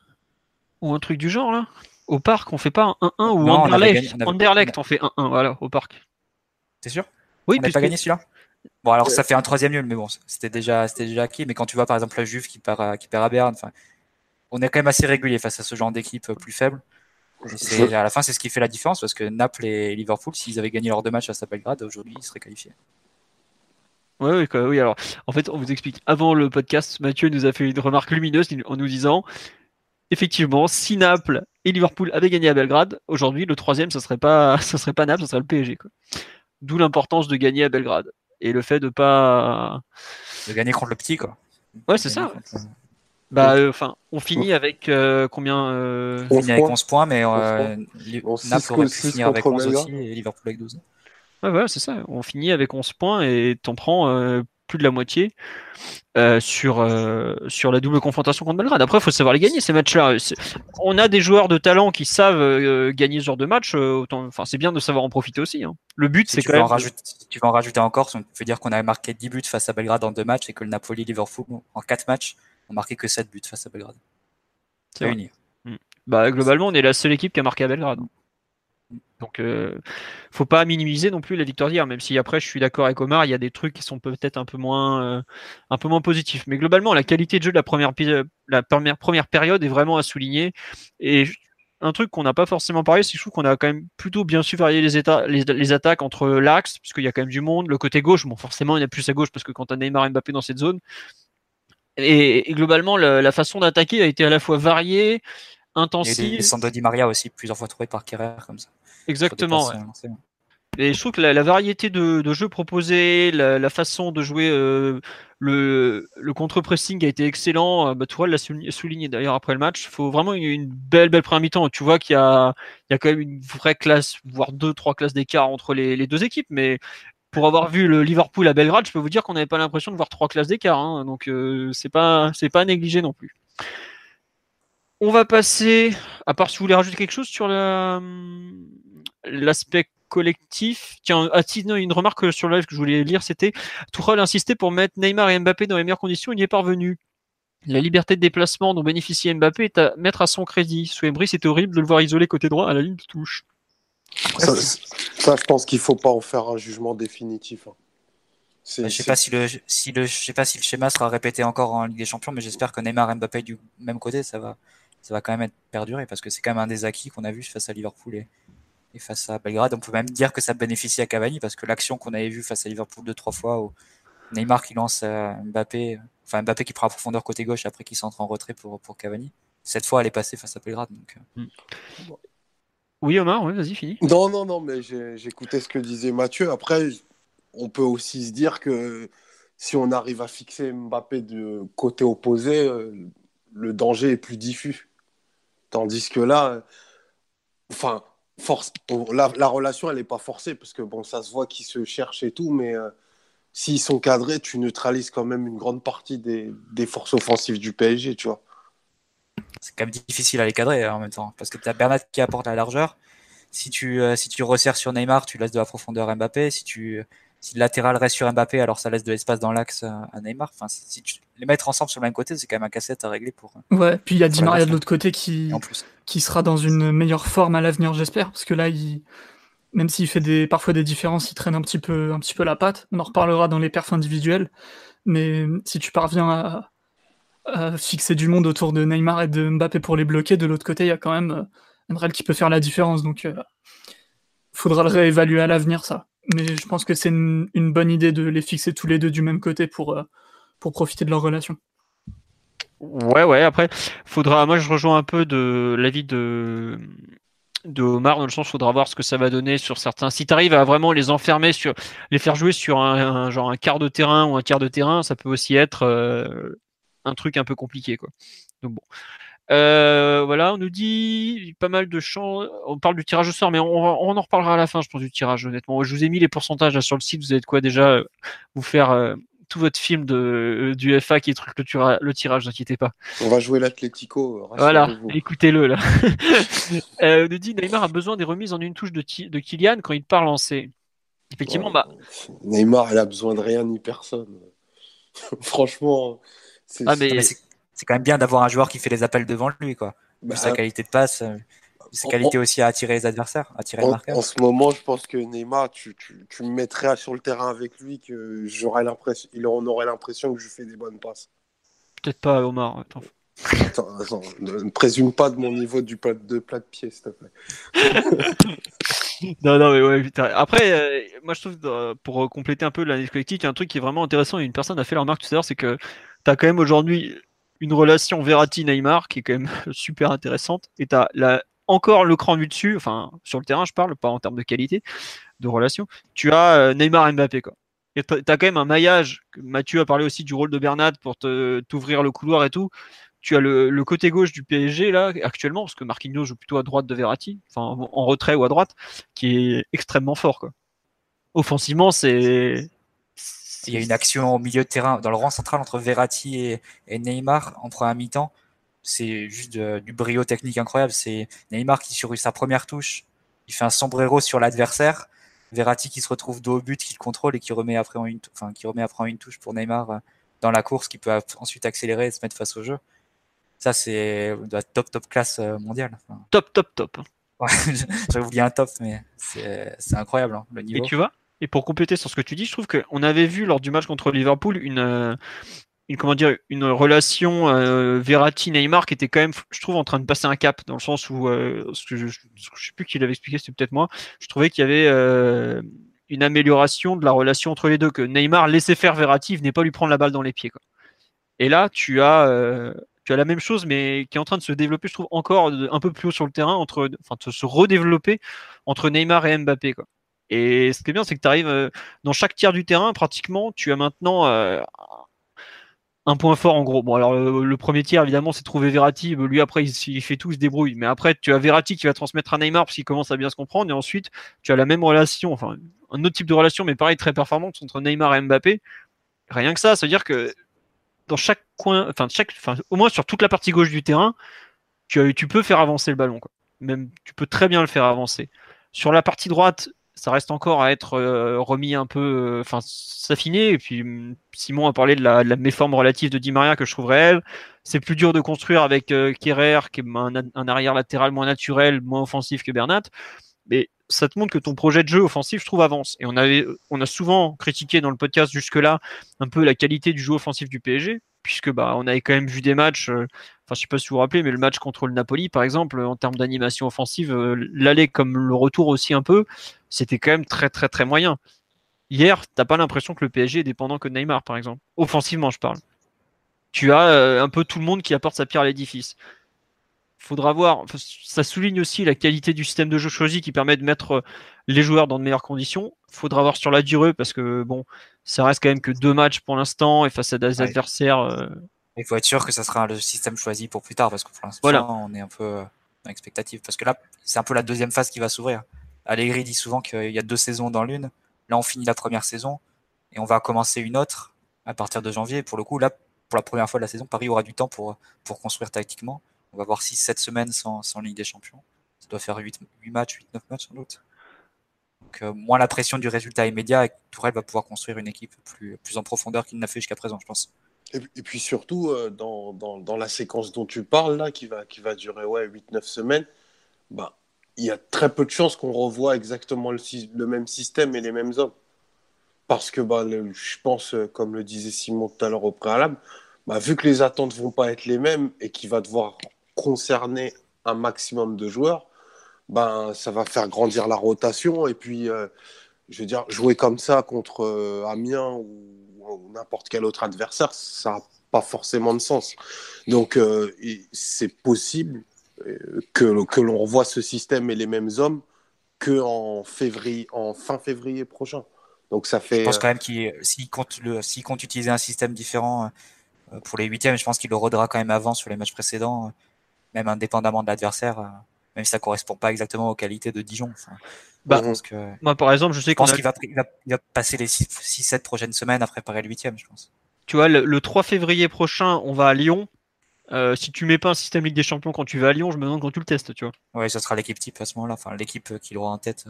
Ou un truc du genre, là? Au parc, on fait pas un 1-1 ou Anderlecht, on, Anderlecht, on fait 1-1, voilà, au parc. T'es sûr? Oui, On n'a pas gagné celui-là? Bon, alors ça fait un troisième nul, mais bon, c'était déjà, c'était déjà acquis. Mais quand tu vois par exemple la Juve qui perd à, qui perd à Berne, on est quand même assez régulier face à ce genre d'équipe euh, plus faible. Et à la fin, c'est ce qui fait la différence parce que Naples et Liverpool, s'ils avaient gagné leurs deux matchs à Belgrade, aujourd'hui, ils seraient qualifiés. Oui, oui, oui, alors en fait, on vous explique. Avant le podcast, Mathieu nous a fait une remarque lumineuse en nous disant effectivement, si Naples et Liverpool avaient gagné à Belgrade, aujourd'hui, le troisième, ce serait pas, ça serait pas Naples, ce serait le PSG. D'où l'importance de gagner à Belgrade et le fait de pas de gagner contre le petit, quoi. Ouais, c'est ça. Bah, euh, enfin, on finit avec euh, combien euh... On finit avec 11 points, mais euh, Naples aurait pu finir avec 11 aussi et Liverpool avec 12. Ouais, voilà, c'est ça. On finit avec 11 points et t'en prends euh, plus de la moitié euh, sur, euh, sur la double confrontation contre Belgrade. Après, il faut savoir les gagner ces matchs-là. On a des joueurs de talent qui savent gagner ce genre de match. autant... enfin, c'est bien de savoir en profiter aussi. Hein. Le but, c'est quand même. Rajouter, tu vas en rajouter encore. On peut dire qu'on a marqué 10 buts face à Belgrade en deux matchs et que le Napoli-Liverpool, en 4 matchs, ont marqué que 7 buts face à Belgrade. C'est. Hmm. Bah, globalement, on est la seule équipe qui a marqué à Belgrade. Donc, euh, faut pas minimiser non plus la victoire d'hier, même si après, je suis d'accord avec Omar, il y a des trucs qui sont peut-être un peu moins, euh, un peu moins positifs. Mais globalement, la qualité de jeu de la première, la première, première période est vraiment à souligner. Et un truc qu'on n'a pas forcément parlé, c'est que je trouve qu'on a quand même plutôt bien su varier les, états, les, attaques entre l'axe, puisqu'il y a quand même du monde, le côté gauche, bon, forcément, il y a plus à gauche parce que quand on a Neymar et Mbappé dans cette zone. Et, globalement, la, façon d'attaquer a été à la fois variée, intensive. Et des, Di Maria aussi, plusieurs fois trouvé par Kerrer, comme ça. Exactement. Et je trouve que la, variété de, jeux proposés, la, façon de jouer euh, le, le contre-pressing a été excellent. Euh, bah, l'a souligné, d'ailleurs après le match. Il faut vraiment une, belle, belle première mi-temps. Tu vois qu'il y y a quand même une vraie classe, voire deux, trois classes d'écart entre les, les, deux équipes. Mais pour avoir vu le Liverpool à Belgrade, je peux vous dire qu'on n'avait pas l'impression de voir trois classes d'écart. Hein. donc c'est pas c'est pas négligé non plus. On va passer, à part si vous voulez rajouter quelque chose sur l'aspect collectif. Tiens, ah, une remarque sur le live que je voulais lire, c'était Tourelle insistait pour mettre Neymar et Mbappé dans les meilleures conditions, il y est parvenu. La liberté de déplacement dont bénéficie Mbappé est à mettre à son crédit. Sous Emery, c'était horrible de le voir isolé côté droit à la ligne de touche. Ça, je pense qu'il faut pas en faire un jugement définitif. Hein. Je sais pas si le, si le, je sais pas si le schéma sera répété encore en Ligue des Champions, mais j'espère que Neymar et Mbappé du même côté, ça va, ça va quand même être perduré parce que c'est quand même un des acquis qu'on a vu face à Liverpool et, et, face à Belgrade. On peut même dire que ça bénéficie à Cavani parce que l'action qu'on avait vue face à Liverpool deux trois fois où Neymar qui lance euh, Mbappé, enfin Mbappé qui prend la profondeur côté gauche après qui s'entre en retrait pour, pour Cavani. Cette fois, elle est passée face à Belgrade. Donc, euh. hmm. Oui, Omar, oui, vas-y, fini. Non, non, non, mais j'écoutais ce que disait Mathieu. Après, on peut aussi se dire que si on arrive à fixer Mbappé de côté opposé, euh, le danger est plus diffus. Tandis que là, enfin, force, la, relation, elle n'est pas forcée, parce que bon, ça se voit qu'ils se cherchent et tout, mais s'ils sont cadrés, tu neutralises quand même une grande partie des, forces offensives du PSG, tu vois. C'est quand même difficile à les cadrer hein, en même temps, parce que tu as Bernat qui apporte la largeur. Si tu, euh, si tu resserres sur Neymar, tu laisses de la profondeur à Mbappé. Si, tu, si le latéral reste sur Mbappé, alors ça laisse de l'espace dans l'axe à Neymar. Enfin, si tu les mettre ensemble sur le même côté, c'est quand même un cassette à régler pour. Euh, ouais, puis il y a Di Maria de l'autre côté qui, qui sera dans une meilleure forme à l'avenir, j'espère, parce que là, il même s'il fait des, parfois des différences, il traîne un petit, peu, un petit peu la patte. On en reparlera dans les perfs individuels. Mais si tu parviens à, fixer du monde autour de Neymar et de Mbappé pour les bloquer, de l'autre côté, il y a quand même euh, qui peut faire la différence. Donc, il euh, faudra le réévaluer à l'avenir, ça. Mais je pense que c'est une, bonne idée de les fixer tous les deux du même côté pour, euh, pour profiter de leur relation. Ouais, ouais, après, faudra. Moi, je rejoins un peu de l'avis de, de Omar dans le sens faudra voir ce que ça va donner sur certains. Si tu arrives à vraiment les enfermer sur, les faire jouer sur un, quart de terrain ou un quart de terrain, ça peut aussi être euh, un truc un peu compliqué quoi. Donc bon. Euh, voilà, on nous dit pas mal de champs. On parle du tirage au sort, mais on, on, en reparlera à la fin, je pense, du tirage, honnêtement. Je vous ai mis les pourcentages sur le site. Vous avez de quoi déjà euh, vous faire tout votre film de, du FA qui est truc le, le tirage, n'inquiétez pas. On va jouer l'Atlético. Voilà, écoutez-le là. euh, dit Neymar a besoin des remises en une touche de, de Kylian quand il part lancer. Effectivement, bah. Neymar, il a besoin de rien ni personne. Franchement, ah, c'est quand même bien d'avoir un joueur qui fait les appels devant lui, quoi. Bah, sa qualité de passe. Euh, ses qualités aussi à attirer les adversaires, à attirer en, le marqueur. En ce moment, je pense que Neymar, tu, tu, tu, me mettrais sur le terrain avec lui, que j'aurais l'impression, il on aurait l'impression que je fais des bonnes passes. Peut-être pas, Omar. Attends. Attends, ne présume pas de mon niveau du plat, de plat de pied, s'il te plaît. non, non, mais ouais, putain. Après, euh, moi, je trouve, euh, pour compléter un peu l'analyse collective, il y a un truc qui est vraiment intéressant, et une personne a fait la remarque tout à l'heure, c'est que tu as quand même aujourd'hui une relation Verratti-Neymar qui est quand même super intéressante, et tu as la encore le cran du dessus, enfin sur le terrain je parle, pas en termes de qualité de relation, tu as euh, Neymar Mbappé quoi. Et tu as quand même un maillage, Mathieu a parlé aussi du rôle de Bernat pour t'ouvrir le couloir et tout. Tu as le, côté gauche du PSG là actuellement, parce que Marquinhos joue plutôt à droite de Verratti, enfin en retrait ou à droite, qui est extrêmement fort quoi. Offensivement, c'est il y a une action au milieu de terrain, dans le rang central entre Verratti et, et Neymar en première mi-temps c'est juste du brio technique incroyable. C'est Neymar qui, sur sa première touche, il fait un sombrero sur l'adversaire. Verratti qui se retrouve dos au but, qui le contrôle et qui remet après en une, enfin, qui remet après en une touche pour Neymar euh, dans la course, qui peut ensuite accélérer et se mettre face au jeu. Ça, c'est de la top, top classe euh, mondiale. top, top, top. J'avais oublié un top, mais c'est incroyable hein, le niveau. Et tu vois et pour compléter sur ce que tu dis, je trouve qu'on avait vu lors du match contre Liverpool une, euh, une comment dire une relation euh, Verratti Neymar qui était quand même je trouve en train de passer un cap dans le sens où euh, je, je, sais plus qui l'avait expliqué c'était peut-être moi je trouvais qu'il y avait une amélioration de la relation entre les deux que Neymar laissait faire Verratti venait pas lui prendre la balle dans les pieds quoi. et là tu as tu as la même chose mais qui est en train de se développer je trouve encore un peu plus haut sur le terrain entre enfin de se redévelopper entre Neymar et Mbappé quoi et ce qui est bien, c'est que tu arrives dans chaque tiers du terrain, pratiquement, tu as maintenant un point fort en gros. Bon, alors le, premier tiers, évidemment, c'est trouver Verratti. Lui, après, il, fait tout, il se débrouille. Mais après, tu as Verratti qui va transmettre à Neymar parce qu'il commence à bien se comprendre. Et ensuite, tu as la même relation, enfin, un autre type de relation, mais pareil, très performante entre Neymar et Mbappé. Rien que ça, ça veut dire que dans chaque coin, enfin, chaque, enfin, au moins sur toute la partie gauche du terrain, tu, tu peux faire avancer le ballon. Même, tu peux très bien le faire avancer. Sur la partie droite, ça reste encore à être euh, remis un peu, euh, enfin, s'affiner. Et puis, hum, Simon a parlé de la, méforme relative de Di Maria que je trouve réelle. C'est plus dur de construire avec euh, qui est un, un, arrière latéral moins naturel, moins offensif que Bernat. Mais ça te montre que ton projet de jeu offensif, je trouve, avance. Et on, avait, on a souvent critiqué dans le podcast jusque-là un peu la qualité du jeu offensif du PSG, puisque bah, on avait quand même vu des matchs, euh, enfin, je sais pas si vous vous rappelez, mais le match contre le Napoli, par exemple, en termes d'animation offensive, euh, l'aller comme le retour aussi un peu, c'était quand même très, très, très moyen. Hier, t'as pas l'impression que le PSG est dépendant que de Neymar, par exemple? Offensivement, je parle. Tu as euh, un peu tout le monde qui apporte sa pierre à l'édifice faudra voir. Ça souligne aussi la qualité du système de jeu choisi qui permet de mettre euh, les joueurs dans de meilleures conditions. Faudra voir sur la durée parce que bon, ça reste quand même que deux matchs pour l'instant et face à des adversaires. Euh, Il faut être sûr que ça sera le système choisi pour plus tard parce que pour l'instant, on est un peu euh, expectatif parce que là, c'est un peu la deuxième phase qui va s'ouvrir. Allegri dit souvent qu'il y a deux saisons dans l'une. Là, on finit la première saison et on va commencer une autre à partir de janvier. pour le coup, là, pour la première fois de la saison, Paris aura du temps pour, pour construire tactiquement. On va voir 6-7 semaines sans, sans, Ligue des Champions. Ça doit faire 8, 8 matchs, 8-9 matchs sans doute. Donc, euh, moins la pression du résultat immédiat, et Tourelle va pouvoir construire une équipe plus, plus en profondeur qu'il n'a fait jusqu'à présent, je pense. Et, puis surtout, euh, dans, dans, la séquence dont tu parles, là, qui va, qui va durer ouais, 8-9 semaines, bah, il y a très peu de chances qu'on revoie exactement le, même système et les mêmes hommes. Parce que bah, je pense, euh, comme le disait Simon tout à l'heure au préalable, bah, vu que les attentes vont pas être les mêmes et qu'il va devoir concerner un maximum de joueurs, ben, ça va faire grandir la rotation. Et puis, euh, je veux dire, jouer comme ça contre Amiens ou, n'importe quel autre adversaire, ça n'a pas forcément de sens. Donc, euh, c'est possible que, que l'on revoie ce système et les mêmes hommes qu'en février, en fin février prochain. Donc, ça fait. Je pense quand même qu'il s'il compte, compte utiliser un système différent pour les huitièmes, je pense qu'il le rodera quand même avant sur les matchs précédents même indépendamment de l'adversaire, euh, même si ça correspond pas exactement aux qualités de Dijon. Bah, que, moi, par exemple, je sais qu'on qu'il va, va, passer les 6-7 prochaines semaines à préparer le huitième, je pense. Tu vois, le, 3 février prochain, on va à Lyon. Euh, si tu mets pas un système Ligue des Champions quand tu vas à Lyon, je me demande quand tu le testes, tu vois. Ouais, ça sera l'équipe type à ce moment-là, enfin l'équipe qu'il aura en tête.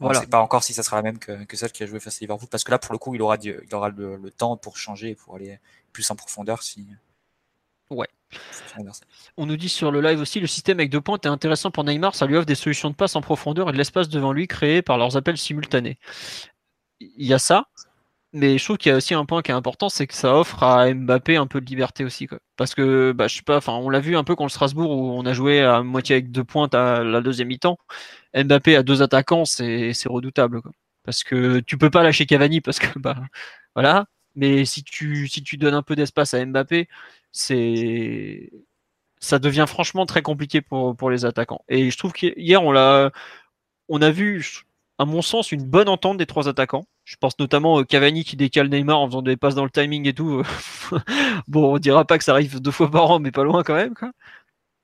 Voilà. On ne sait pas encore si ça sera la même que, que, celle qui a joué face à Liverpool, parce que là, pour le coup, il aura, il aura le, le temps pour changer, pour aller plus en profondeur si, Ouais. On nous dit sur le live aussi, le système avec deux points est intéressant pour Neymar, ça lui offre des solutions de passe en profondeur et de l'espace devant lui créé par leurs appels simultanés. Il y a ça, mais je trouve qu'il y a aussi un point qui est important, c'est que ça offre à Mbappé un peu de liberté aussi. Quoi. Parce que, bah, je sais pas, enfin, on l'a vu un peu contre Strasbourg où on a joué à moitié avec deux pointes à la deuxième mi-temps. Mbappé à deux attaquants, c'est redoutable. Quoi. Parce que tu peux pas lâcher Cavani parce que, bah, voilà. Mais si tu, si tu donnes un peu d'espace à Mbappé, c'est ça devient franchement très compliqué pour, pour les attaquants. Et je trouve qu'hier, on l'a, on a vu, à mon sens, une bonne entente des trois attaquants. Je pense notamment au Cavani qui décale Neymar en faisant des passes dans le timing et tout. bon, on dira pas que ça arrive deux fois par an, mais pas loin quand même.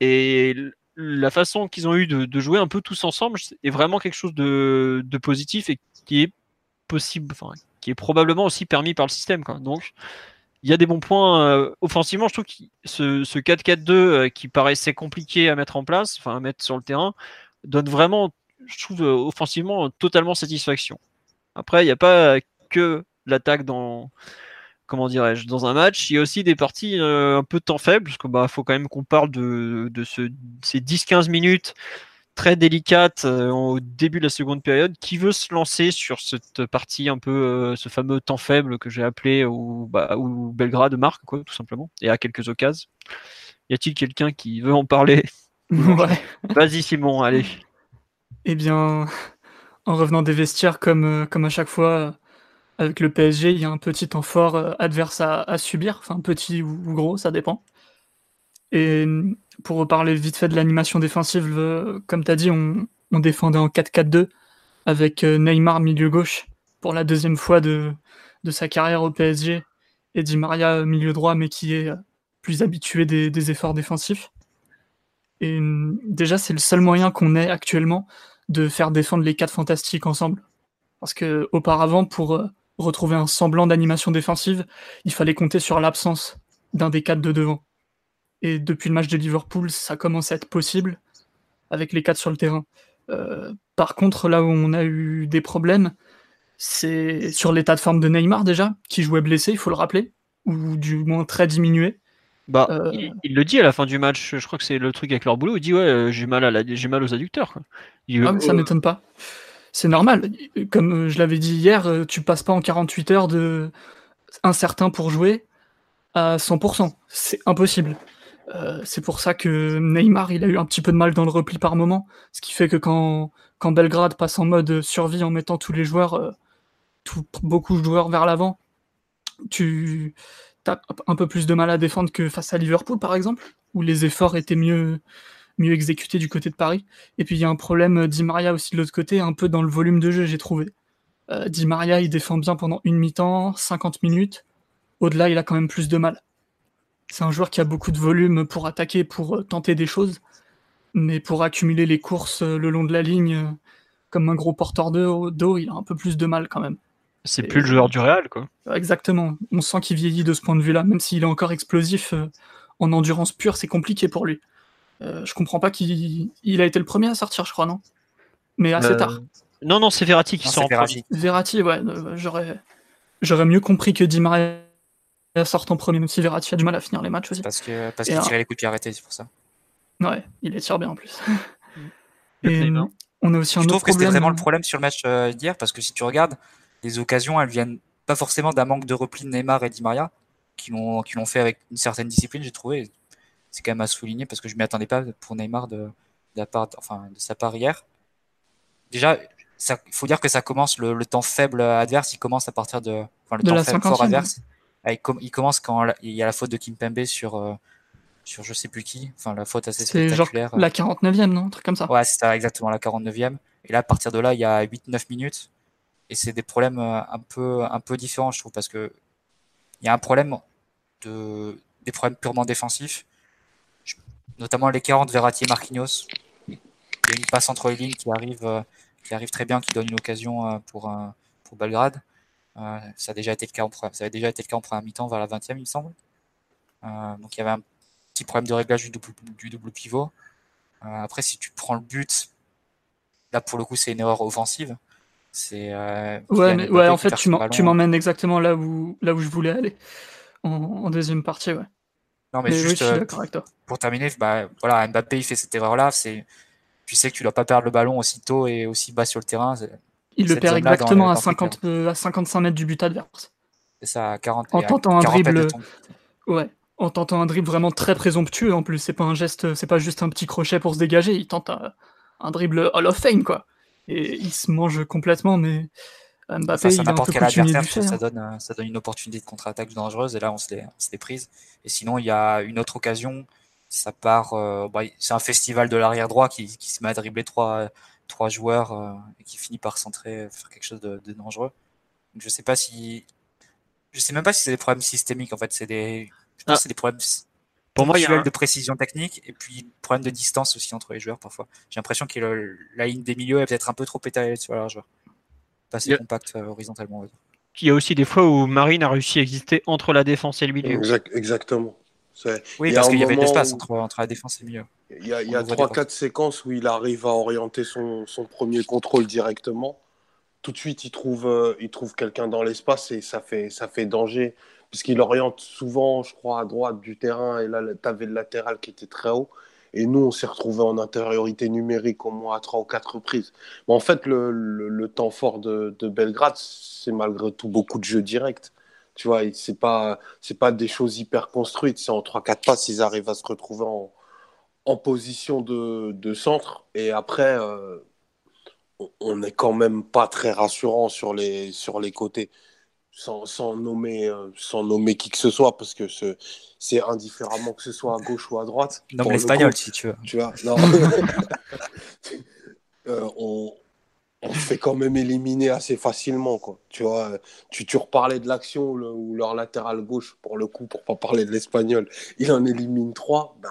Et la façon qu'ils ont eu de, jouer un peu tous ensemble est vraiment quelque chose de, de positif et qui est possible, enfin, qui est probablement aussi permis par le système. Donc, il y a des bons points euh, offensivement. Je trouve que ce, 4-4-2 euh, qui paraissait compliqué à mettre en place, enfin à mettre sur le terrain, donne vraiment, je trouve, euh, offensivement totalement satisfaction. Après, il n'y a pas que l'attaque dans comment dirais-je dans un match. Il y a aussi des parties un peu de temps faible, parce qu'il bah, faut quand même qu'on parle de, de ce, ces 10-15 minutes très délicate euh, au début de la seconde période. Qui veut se lancer sur cette partie un peu, euh, ce fameux temps faible que j'ai appelé ou bah, Belgrade marque, quoi, tout simplement, et à quelques occasions. Y a-t-il quelqu'un qui veut en parler? Vas-y Simon, allez. Eh bien, en revenant des vestiaires, comme, euh, comme à chaque fois, avec le PSG, il y a un petit temps fort adverse à, subir, enfin petit ou, gros, ça dépend. Et pour reparler vite fait de l'animation défensive, euh, comme tu as dit, on, défendait en 4-4-2 avec euh, Neymar milieu gauche pour la deuxième fois de, sa carrière au PSG et Di Maria milieu droit, mais qui est euh, plus habitué des, efforts défensifs. Et déjà, c'est le seul moyen qu'on ait actuellement de faire défendre les quatre fantastiques ensemble. Parce que auparavant, pour euh, retrouver un semblant d'animation défensive, il fallait compter sur l'absence d'un des quatre de devant. Et depuis le match de Liverpool, ça commence à être possible avec les quatre sur le terrain. Euh, par contre, là où on a eu des problèmes, c'est sur l'état de forme de Neymar déjà, qui jouait blessé, il faut le rappeler, ou du moins très diminué. Bah, euh, il, le dit à la fin du match, je crois que c'est le truc avec leur boulot, il dit ouais, euh, j'ai mal, à j'ai mal aux adducteurs. Ah, ça m'étonne pas. C'est normal. Comme je l'avais dit hier, tu passes pas en 48 heures de incertain pour jouer à 100%. C'est impossible. Euh, c'est pour ça que Neymar, il a eu un petit peu de mal dans le repli par moment, ce qui fait que quand, Belgrade passe en mode survie en mettant tous les joueurs, euh, beaucoup de joueurs vers l'avant, tu as un peu plus de mal à défendre que face à Liverpool par exemple, où les efforts étaient mieux, mieux exécutés du côté de Paris. Et puis il y a un problème Di Maria aussi de l'autre côté, un peu dans le volume de jeu, j'ai trouvé. Euh, Di Maria, il défend bien pendant une mi-temps, 50 minutes. Au-delà, il a quand même plus de mal. C'est un joueur qui a beaucoup de volume pour attaquer, pour euh, tenter des choses, mais pour accumuler les courses euh, le long de la ligne, euh, comme un gros porteur d'eau, il a un peu plus de mal quand même. C'est plus le joueur du Real, quoi. Exactement. On sent qu'il vieillit de ce point de vue-là, même s'il est encore explosif en endurance pure, c'est compliqué pour lui. je comprends pas qu'il il a été le premier à sortir, je crois, non? Mais assez tard. Non, non, c'est Verratti qui sort. Verratti. Verratti, ouais, j'aurais, j'aurais mieux compris que Di Maria sorte en premier, même si Verratti a du mal à finir les matchs aussi. Parce que parce qu'il tirait les coups de pied arrêtés, c'est pour ça. Ouais, il les tire bien en plus. Et on a aussi un je trouve que c'était vraiment le problème sur le match euh, d'hier, parce que si tu regardes, les occasions, elles viennent pas forcément d'un manque de repli de Neymar et Di Maria, qui l'ont qui l'ont fait avec une certaine discipline, j'ai trouvé. C'est quand même à souligner parce que je m'y attendais pas pour Neymar de, de, part, enfin, de sa part hier. Déjà, il faut dire que ça commence le, temps faible adverse, il commence à partir de, enfin, le temps faible fort adverse. Ah, il, commence quand il y a la faute de Kim Kimpembe sur, euh, sur je sais plus qui, enfin la faute assez spectaculaire. Genre la 49e, non Un truc comme ça. Ouais, c'est exactement la 49e. Et là, à partir de là, il y a 8-9 minutes. Et c'est des problèmes euh, un peu, un peu différents, je trouve, parce que il y a un problème de, des problèmes purement défensifs, notamment les 40 Verratti et Marquinhos. Il y a une passe entre les lignes qui arrive, euh, qui arrive très bien, qui donne une occasion pour, pour Belgrade ça, a déjà été le cas en, ça avait déjà été le cas en première mi-temps vers la 20e, il me semble. Euh, donc il y avait un petit problème de réglage du double, du double pivot. Euh, après, si tu prends le but, là pour le coup, c'est une erreur offensive. C'est euh, ouais, ouais en fait, tu m'emmènes exactement là où, là où je voulais aller en, deuxième partie. Ouais. Non, mais, juste pour terminer, bah, voilà, Mbappé il fait cette erreur-là. C'est, tu sais que tu dois pas perdre le ballon aussitôt et aussi bas sur le terrain. Il le perd exactement à, 50, à 55 mètres du but adverse. C'est ça, à 40 En tentant un dribble. Ouais. En tentant un dribble vraiment très présomptueux en plus. C'est pas un geste, c'est pas juste un petit crochet pour se dégager. Il tente un, dribble Hall of Fame, quoi. Et il se mange complètement, mais Mbappé, ça, il a un peu ça donne, ça donne une opportunité de contre-attaque dangereuse. Et là, on se l'est prise. Et sinon, il y a une autre occasion. Ça part. Euh, bah, c'est un festival de l'arrière droit qui, qui se met à dribbler trois trois joueurs euh, et qui finit par centrer, faire quelque chose de, dangereux. Donc, je sais pas si, je sais même pas si c'est des problèmes systémiques en fait, c'est des, je pense ah. c'est des problèmes pour moi, il y a de précision technique et puis problème de distance aussi entre les joueurs parfois. J'ai l'impression que la ligne des milieux est peut-être un peu trop étalée sur leurs joueurs. Pas assez compact euh, horizontalement. Il y a aussi des fois où Marine a réussi à exister entre la défense et le milieu. exactement. Oui, parce qu'il y avait de l'espace entre, la défense et le milieu. Il y a, a 3-4 séquences où il arrive à orienter son, son, premier contrôle directement. Tout de suite, il trouve, euh, il trouve quelqu'un dans l'espace et ça fait, ça fait danger. Puisqu'il oriente souvent, je crois, à droite du terrain. Et là, tu avais le latéral qui était très haut. Et nous, on s'est retrouvé en intériorité numérique au moins à 3 ou 4 reprises. Mais en fait, le, le, temps fort de, de Belgrade, c'est malgré tout beaucoup de jeux directs. Tu vois, c'est pas, c'est pas des choses hyper construites. C'est en 3-4 passes, ils arrivent à se retrouver en, en position de, de, centre. Et après, euh, on n'est quand même pas très rassurant sur les, sur les côtés. Sans, sans nommer, euh, sans nommer qui que ce soit, parce que c'est indifféremment que ce soit à gauche ou à droite. Nomme l'espagnol si tu veux. Tu vois, non. euh, on, on se fait quand même éliminer assez facilement. Quoi. Tu vois, tu, tu reparlais de l'action où, leur latéral gauche, pour le coup, pour pas parler de l'espagnol, il en élimine trois. Ben,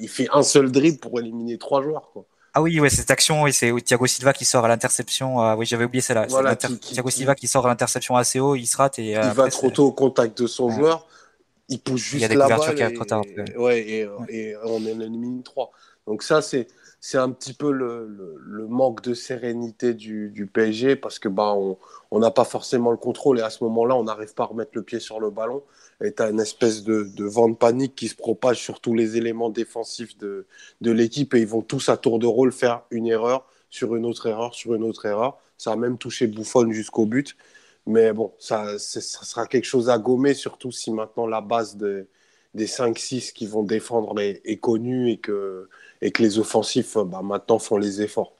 il fait un seul dribble pour éliminer trois joueurs. Quoi. Ah oui, ouais, cette action, oui, c'est Thiago Silva qui sort à l'interception. Euh, oui, j'avais oublié celle-là. Voilà, Thiago Silva qui sort à l'interception assez haut, il se rate et. Euh, il va trop tôt au contact de son joueur, il pousse juste la balle. Et, trop tard, ouais, et, et, on en élimine 3. Donc ça, c'est c'est un petit peu le, manque de sérénité du, PSG parce que bah, on n'a pas forcément le contrôle et à ce moment-là, on n'arrive pas à remettre le pied sur le ballon. Et tu as une espèce de, vent de panique qui se propage sur tous les éléments défensifs de, de l'équipe et ils vont tous à tour de rôle faire une erreur sur une autre erreur sur une autre erreur. Ça a même touché Bouffon jusqu'au but. Mais bon, ça, ça, sera quelque chose à gommer, surtout si maintenant la base de, des 5-6 qui vont défendre est, est connue et que et que les offensifs bah, maintenant font les efforts.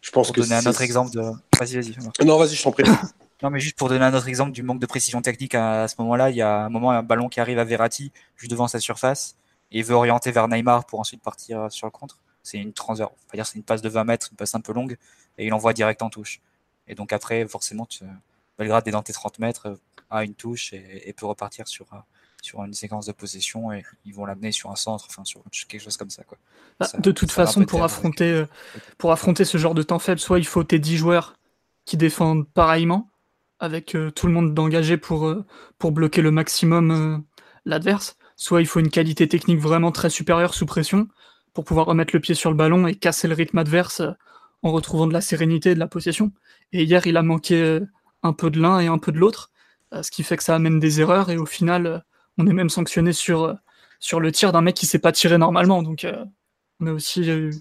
Je pense pour que donner un autre exemple de. Vas-y, vas-y. Non, vas-y, je t'en prie. non, mais juste pour donner un autre exemple du manque de précision technique à, ce moment-là, il y a un moment un ballon qui arrive à Verratti juste devant sa surface et il veut orienter vers Neymar pour ensuite partir sur le contre. C'est une transver... dire c'est une passe de 20 mètres, une passe un peu longue et il envoie direct en touche. Et donc après, forcément, tu... Belgrade est dans tes 30 mètres, a une touche et, peut repartir sur, sur une séquence de possession et ils vont l'amener sur un centre, enfin sur quelque chose comme ça. Quoi. Bah, de toute façon, pour affronter, euh, pour affronter ce genre de temps faible, soit il faut tes 10 joueurs qui défendent pareillement, avec euh, tout le monde d'engagé pour, euh, pour bloquer le maximum l'adverse, soit il faut une qualité technique vraiment très supérieure sous pression pour pouvoir remettre le pied sur le ballon et casser le rythme adverse en retrouvant de la sérénité et de la possession. Et hier, il a manqué un peu de l'un et un peu de l'autre, ce qui fait que ça amène des erreurs et au final on est même sanctionné sur, euh, sur le tir d'un mec qui sait pas tirer normalement. Donc euh, on a aussi eu,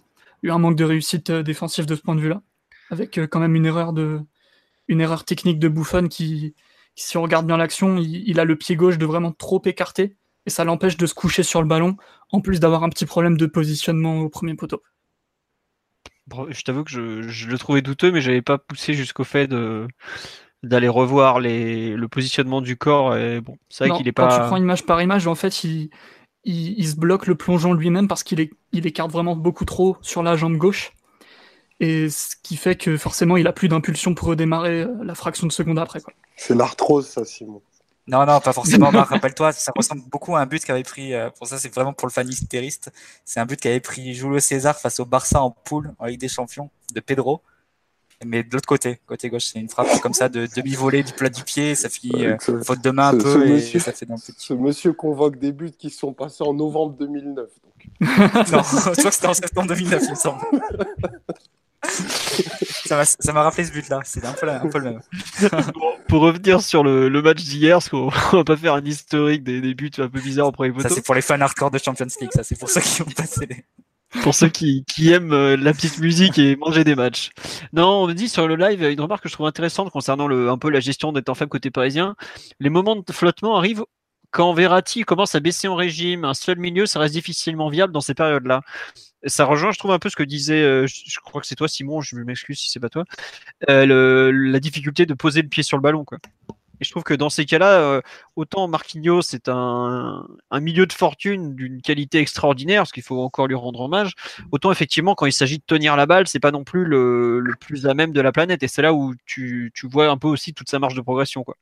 un manque de réussite euh, défensive de ce point de vue-là, avec quand même une erreur technique de Buffon qui, si on regarde bien l'action, il, a le pied gauche de vraiment trop écarté et ça l'empêche de se coucher sur le ballon, en plus d'avoir un petit problème de positionnement au premier poteau. Je t'avoue que je, je, le trouvais douteux, mais j'avais pas poussé jusqu'au fait de, d'aller revoir les, le positionnement du corps. Et bon, c'est vrai qu'il est pas. Quand tu prends image par image, en fait, il, il, se bloque le plongeon lui-même parce qu'il il écarte vraiment beaucoup trop sur la jambe gauche. Et ce qui fait que forcément, il a plus d'impulsion pour redémarrer euh, la fraction de seconde après. C'est l'arthrose, ça, Simon. Non, non, pas forcément. Rappelle-toi, ça ressemble beaucoup à un but qu'avait pris. Euh, pour ça, c'est vraiment pour le fan hystériste. C'est un but qu'avait pris Julio César face au Barça en poule en Ligue des Champions de Pedro mais de l'autre côté, côté gauche, c'est une frappe comme ça de demi-volée du plat du pied, ça finit euh, faute de main un peu et monsieur, ça fait d'un petit. Ce monsieur convoque des buts qui sont passés en novembre 2009. Donc. non, je crois que c'était en septembre 2009, il me semble. ça m'a rappelé ce but-là, c'est un, un, peu le même. pour revenir sur le, le match d'hier, parce qu'on va pas faire un historique des, des, buts un peu bizarres en premier Ça, c'est pour les fans hardcore de Champions League, ça, c'est pour ceux qui ont passé les pour ceux qui, aiment euh, la petite musique et manger des matchs. Non, on me dit sur le live une remarque que je trouve intéressante concernant un peu la gestion des temps faibles côté parisien. Les moments de flottement arrivent quand Verratti commence à baisser en régime. Un seul milieu, ça reste difficilement viable dans ces périodes-là. Ça rejoint, je trouve, un peu ce que disait, euh, je crois que c'est toi, Simon, je m'excuse si c'est pas toi, euh, la difficulté de poser le pied sur le ballon. Quoi. Et je trouve que dans ces cas-là, euh, autant Marquinhos c'est un, un, milieu de fortune d'une qualité extraordinaire, parce qu'il faut encore lui rendre hommage. Autant effectivement, quand il s'agit de tenir la balle, c'est pas non plus le, le, plus à même de la planète. Et c'est là où tu, tu, vois un peu aussi toute sa marge de progression. Quoi.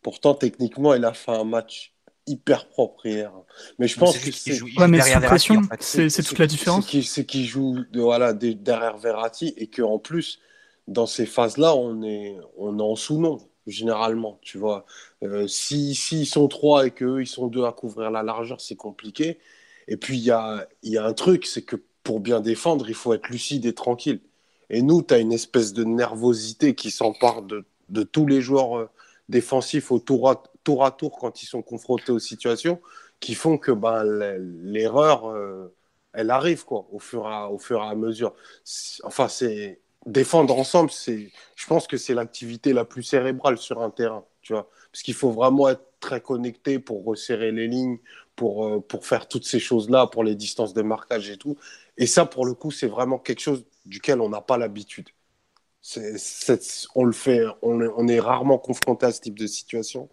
Pourtant, techniquement, il a fait un match hyper propre hier. Mais je pense que c'est ouais, mais pression, c'est toute la différence. C'est qu'il joue de, voilà, derrière Verratti et qu'en plus, dans ces phases-là, on est, on est en sous-nom généralement, tu vois. Euh, si S'ils sont trois et qu'eux, ils sont deux à couvrir la largeur, c'est compliqué. Et puis, il y a, y a un truc, c'est que pour bien défendre, il faut être lucide et tranquille. Et nous, tu as une espèce de nervosité qui s'empare de, de, tous les joueurs euh, défensifs au tour à, tour à tour quand ils sont confrontés aux situations, qui font que ben, l'erreur, euh, elle arrive quoi, au, fur à, au fur et à mesure. Enfin, c'est défendre ensemble, c'est, je pense que c'est l'activité la plus cérébrale sur un terrain, tu vois, parce qu'il faut vraiment être très connecté pour resserrer les lignes, pour, euh, pour faire toutes ces choses-là, pour les distances de marquage et tout. Et ça, pour le coup, c'est vraiment quelque chose duquel on n'a pas l'habitude. on le fait, on, est rarement confronté à ce type de situation.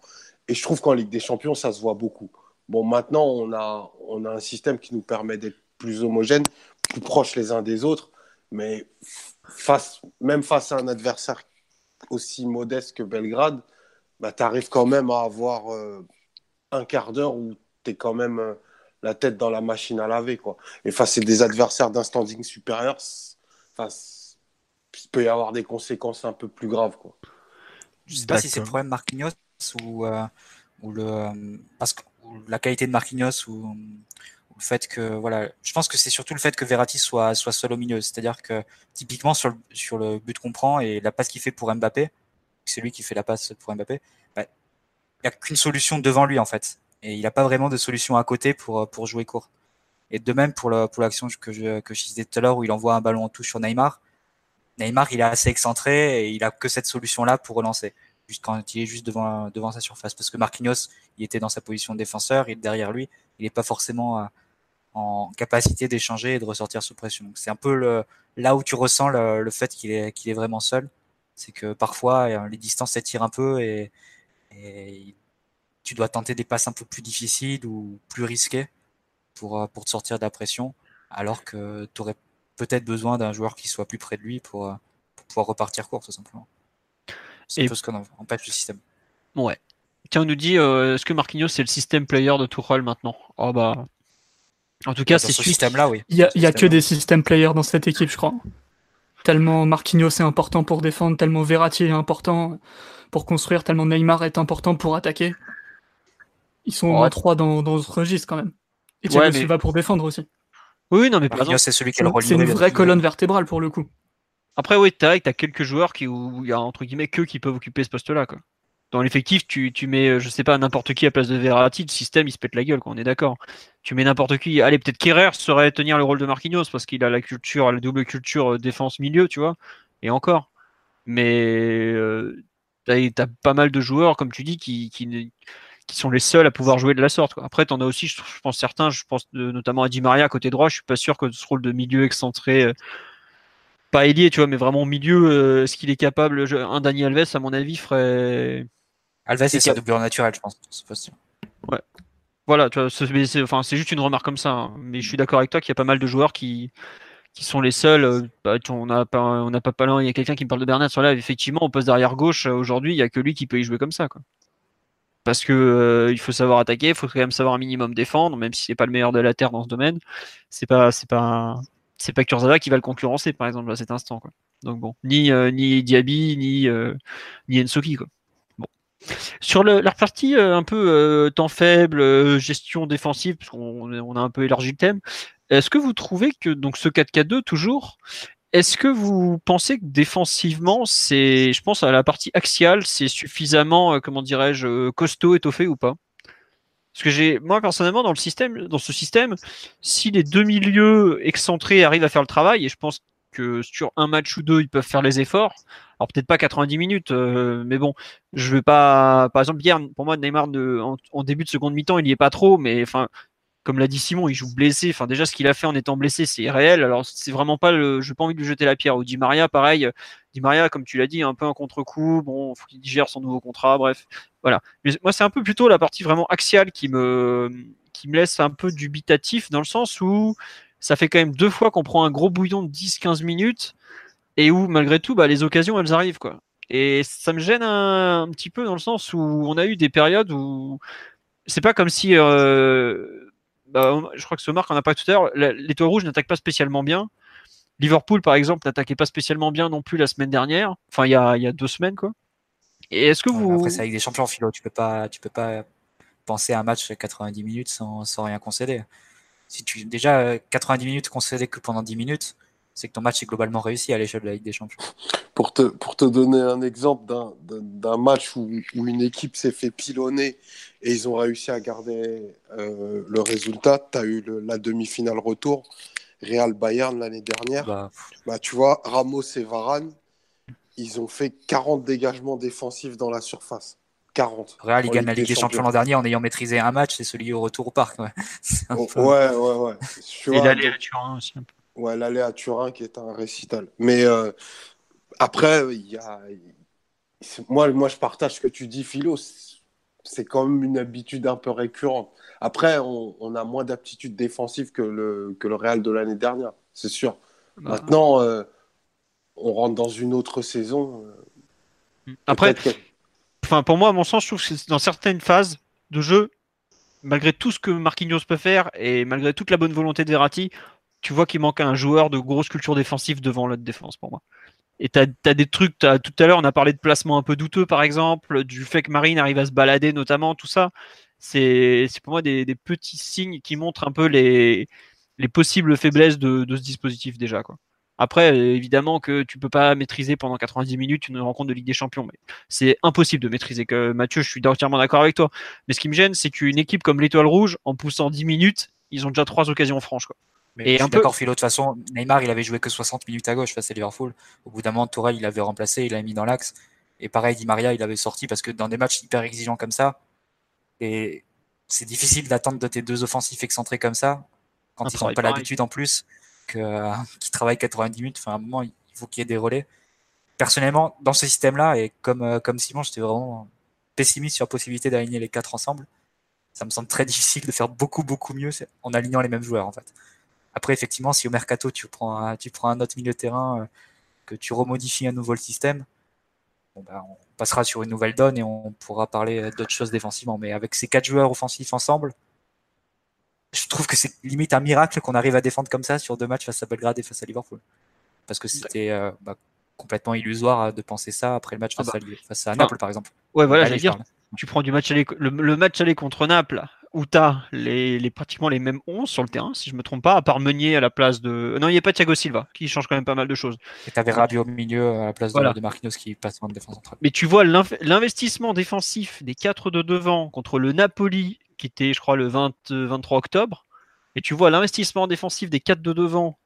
Et je trouve qu'en Ligue des Champions, ça se voit beaucoup. Bon, maintenant, on a, on a un système qui nous permet d'être plus homogène, plus proches les uns des autres. Mais face, même face à un adversaire aussi modeste que Belgrade, bah, tu arrives quand même à avoir euh, un quart d'heure où tu es quand même euh, la tête dans la machine à laver. Quoi. Et face à des adversaires d'un standing supérieur, il peut y avoir des conséquences un peu plus graves. Quoi. Je sais pas si c'est le problème Marquinhos ou, euh, ou le parce que la qualité de Marquinhos ou, le fait que voilà, je pense que c'est surtout le fait que Verratti soit soit seul au milieu, c'est-à-dire que typiquement sur le, sur le but qu'on prend et la passe qu'il fait pour Mbappé, c'est lui qui fait la passe pour Mbappé, bah, il n'y a qu'une solution devant lui en fait, et il n'a pas vraiment de solution à côté pour pour jouer court. Et de même pour l'action que je, que je disais tout à l'heure où il envoie un ballon en touche sur Neymar. Neymar, il est assez excentré et il a que cette solution-là pour relancer, quand il est juste devant, devant sa surface. Parce que Marquinhos, il était dans sa position de défenseur, est derrière lui, il n'est pas forcément euh, en capacité d'échanger et de ressortir sous pression. c'est un peu le, là où tu ressens le, le fait qu'il est, qu'il est vraiment seul. C'est que parfois, euh, les distances s'étirent un peu et, et tu dois tenter des passes un peu plus difficiles ou plus risquées pour, euh, pour te sortir de la pression, alors que tu aurais peut-être besoin d'un joueur qui soit plus près de lui pour, euh, pouvoir repartir court, tout simplement. C'est ce qu'on empêche le système. Ouais. Tiens, on nous dit euh, est-ce que Marquinhos c'est le système player de Tuchel maintenant? Oh bah. En tout cas, c'est ce système-là, oui. Il y a, que des système players dans cette équipe, je crois. Tellement Marquinhos est important pour défendre, tellement Verratti est important pour construire, tellement Neymar est important pour attaquer. Ils sont au moins trois dans, dans ce registre quand même. Et Thiago ouais, Silva pour défendre aussi. Oui, non, mais par c'est celui qui a le C'est une vraie colonne vertébrale pour le coup. Après, oui, t'as as quelques joueurs qui, où il y a entre guillemets que qui peuvent occuper ce poste-là. Quoi. Dans l'effectif, tu, tu mets, je sais pas, n'importe qui à place de Verratti, le système il se pète la gueule, quoi, on est d'accord. Tu mets n'importe qui. Allez, peut-être Kerrer saurait tenir le rôle de Marquinhos parce qu'il a la culture, la double culture euh, défense-milieu, tu vois. Et encore. Mais euh, t'as as pas mal de joueurs, comme tu dis, qui, qui, sont les seuls à pouvoir jouer de la sorte. Quoi. Après, tu en as aussi, je, pense certains, je pense notamment à Di Maria côté droit, je suis pas sûr que ce rôle de milieu excentré, euh, pas ailier, tu vois, mais vraiment milieu, euh, est-ce qu'il est capable Un Dani Alves, à mon avis, ferait. Alves, c'est sa doublure naturelle, je pense, Ouais. Voilà, tu vois, c'est, enfin, c'est juste une remarque comme ça, hein. mais je suis d'accord avec toi qu'il y a pas mal de joueurs qui, qui sont les seuls. Euh, bah, on n'a pas, on n'a pas, pas Il y a quelqu'un qui me parle de Bernard sur là. Effectivement, au poste d'arrière gauche, aujourd'hui, il y a que lui qui peut y jouer comme ça. Quoi parce que euh, il faut savoir attaquer, il faut quand même savoir un minimum défendre, même si c'est pas le meilleur de la terre dans ce domaine. C'est pas c'est pas c'est pas Kurzawa qui va le concurrencer par exemple à cet instant quoi. Donc bon, ni euh, ni Diaby ni euh, ni Ensoki quoi. Sur la partie un peu temps faible, gestion défensive, parce qu'on on a un peu élargi le thème. Est-ce que vous trouvez que donc ce 4-4-2 toujours est-ce que vous pensez que défensivement, c'est, je pense à la partie axiale, c'est suffisamment, euh, comment dirais-je, euh, costaud, étoffé ou pas? Parce que j'ai, moi personnellement, dans le système, dans ce système, si les deux milieux excentrés arrivent à faire le travail, et je pense que sur un match ou deux, ils peuvent faire les efforts. Alors peut-être pas 90 minutes, euh, mais bon, je vais pas. Par exemple, hier, pour moi, Neymar en, début de seconde mi-temps, il y est pas trop, mais enfin, comme l'a dit Simon, il joue blessé. Enfin, déjà, ce qu'il a fait en étant blessé, c'est réel. Alors, c'est vraiment pas le. Je n'ai pas envie de lui jeter la pierre. Ou Di Maria, pareil. Di Maria, comme tu l'as dit, un peu un contre-coup. Bon, faut qu'il digère son nouveau contrat. Bref, voilà. Mais moi, c'est un peu plutôt la partie vraiment axiale qui me qui me laisse un peu dubitatif dans le sens où ça fait quand même deux fois qu'on prend un gros bouillon de 10-15 minutes et où malgré tout, bah, les occasions, elles arrivent quoi. Et ça me gêne un, petit peu dans le sens où on a eu des périodes où c'est pas comme si euh, bah, je crois que ce marque on a pas tout à l'heure, l'étoile rouge n'attaque pas spécialement bien. Liverpool, par exemple, n'attaquait pas spécialement bien non plus la semaine dernière. Enfin, il y a, il y a deux semaines, quoi. Et est-ce que vous. Après, c'est avec des champions philo. Tu peux pas, tu peux pas penser à un match 90 minutes sans, sans rien concéder. Si tu, déjà, 90 minutes concédées que pendant 10 minutes, c'est que ton match est globalement réussi à l'échelle de la Ligue des Champions. Pour te, pour te donner un exemple d'un match où, où, une équipe s'est fait pilonner et ils ont réussi à garder euh, le résultat, tu as eu le, la demi-finale retour, Real Bayern l'année dernière. Bah. bah. tu vois, Ramos et Varane, ils ont fait 40 dégagements défensifs dans la surface. 40. Real, il gagne la Ligue des Champions l'an dernier en ayant maîtrisé un match, c'est celui au retour au parc. Ouais, oh, ouais, ouais, ouais. Et l'aller à Turin aussi un peu. Ouais, l'aller à Turin qui est un récital. Mais euh, après, il y a. Moi, moi, je partage ce que tu dis, Philo. C'est quand même une habitude un peu récurrente. Après, on, a moins d'aptitude défensive que le, que le Real de l'année dernière, c'est sûr. Bah. Maintenant, euh, on rentre dans une autre saison. Euh, après, enfin, pour moi, à mon sens, je trouve que dans certaines phases de jeu, malgré tout ce que Marquinhos peut faire et malgré toute la bonne volonté de Verratti, tu vois qu'il manque un joueur de grosse culture défensive devant l'autre défense pour moi. Et tu as, des trucs, tout à l'heure, on a parlé de placement un peu douteux, par exemple, du fait que Marine arrive à se balader, notamment, tout ça. C'est pour moi des, petits signes qui montrent un peu les, les possibles faiblesses de, ce dispositif déjà. Après, évidemment que tu peux pas maîtriser pendant 90 minutes une rencontre de Ligue des Champions, mais c'est impossible de maîtriser. Que Mathieu, je suis entièrement d'accord avec toi. Mais ce qui me gêne, c'est qu'une équipe comme l'Étoile Rouge, en poussant 10 minutes, ils ont déjà trois occasions franches. Quoi. Mais et un d'accord, Philo. De toute façon, Neymar, il avait joué que 60 minutes à gauche face à Liverpool. Au bout d'un moment, Tourelle, il l'avait remplacé, il l'a mis dans l'axe. Et pareil, Di Maria, il avait sorti parce que dans des matchs hyper exigeants comme ça, et c'est difficile d'attendre de tes deux offensifs excentrés comme ça, quand ils n'ont pas l'habitude en plus, euh, qu'ils travaillent 90 minutes. Enfin, à un moment, il faut qu'il y ait des relais. Personnellement, dans ce système-là, et comme, euh, comme Simon, j'étais vraiment pessimiste sur la possibilité d'aligner les quatre ensemble. Ça me semble très difficile de faire beaucoup, beaucoup mieux en alignant les mêmes joueurs, en fait. Après, effectivement, si au mercato tu prends un, tu prends un autre milieu de terrain, euh, que tu remodifies à nouveau le système, bon ben, on passera sur une nouvelle donne et on pourra parler d'autres choses défensivement. Mais avec ces quatre joueurs offensifs ensemble, je trouve que c'est limite un miracle qu'on arrive à défendre comme ça sur deux matchs face à Belgrade et face à Liverpool. Parce que c'était euh, bah, complètement illusoire de penser ça après le match face, ah bah. à, face à Naples, par exemple. Ouais, voilà, j'allais dire, tu prends du match aller, le match aller contre Naples où tu as les, pratiquement les mêmes 11 sur le terrain, si je me trompe pas, à part Meunier à la place de. Non, il n'y a pas Thiago Silva, qui change quand même pas mal de choses. Et tu avais Rabiot au milieu à la place de, Marquinhos qui passe en défense centrale. Mais tu vois l'investissement défensif des 4 de devant contre le Napoli, qui était, je crois, le 23 octobre, et tu vois l'investissement défensif des 4 de devant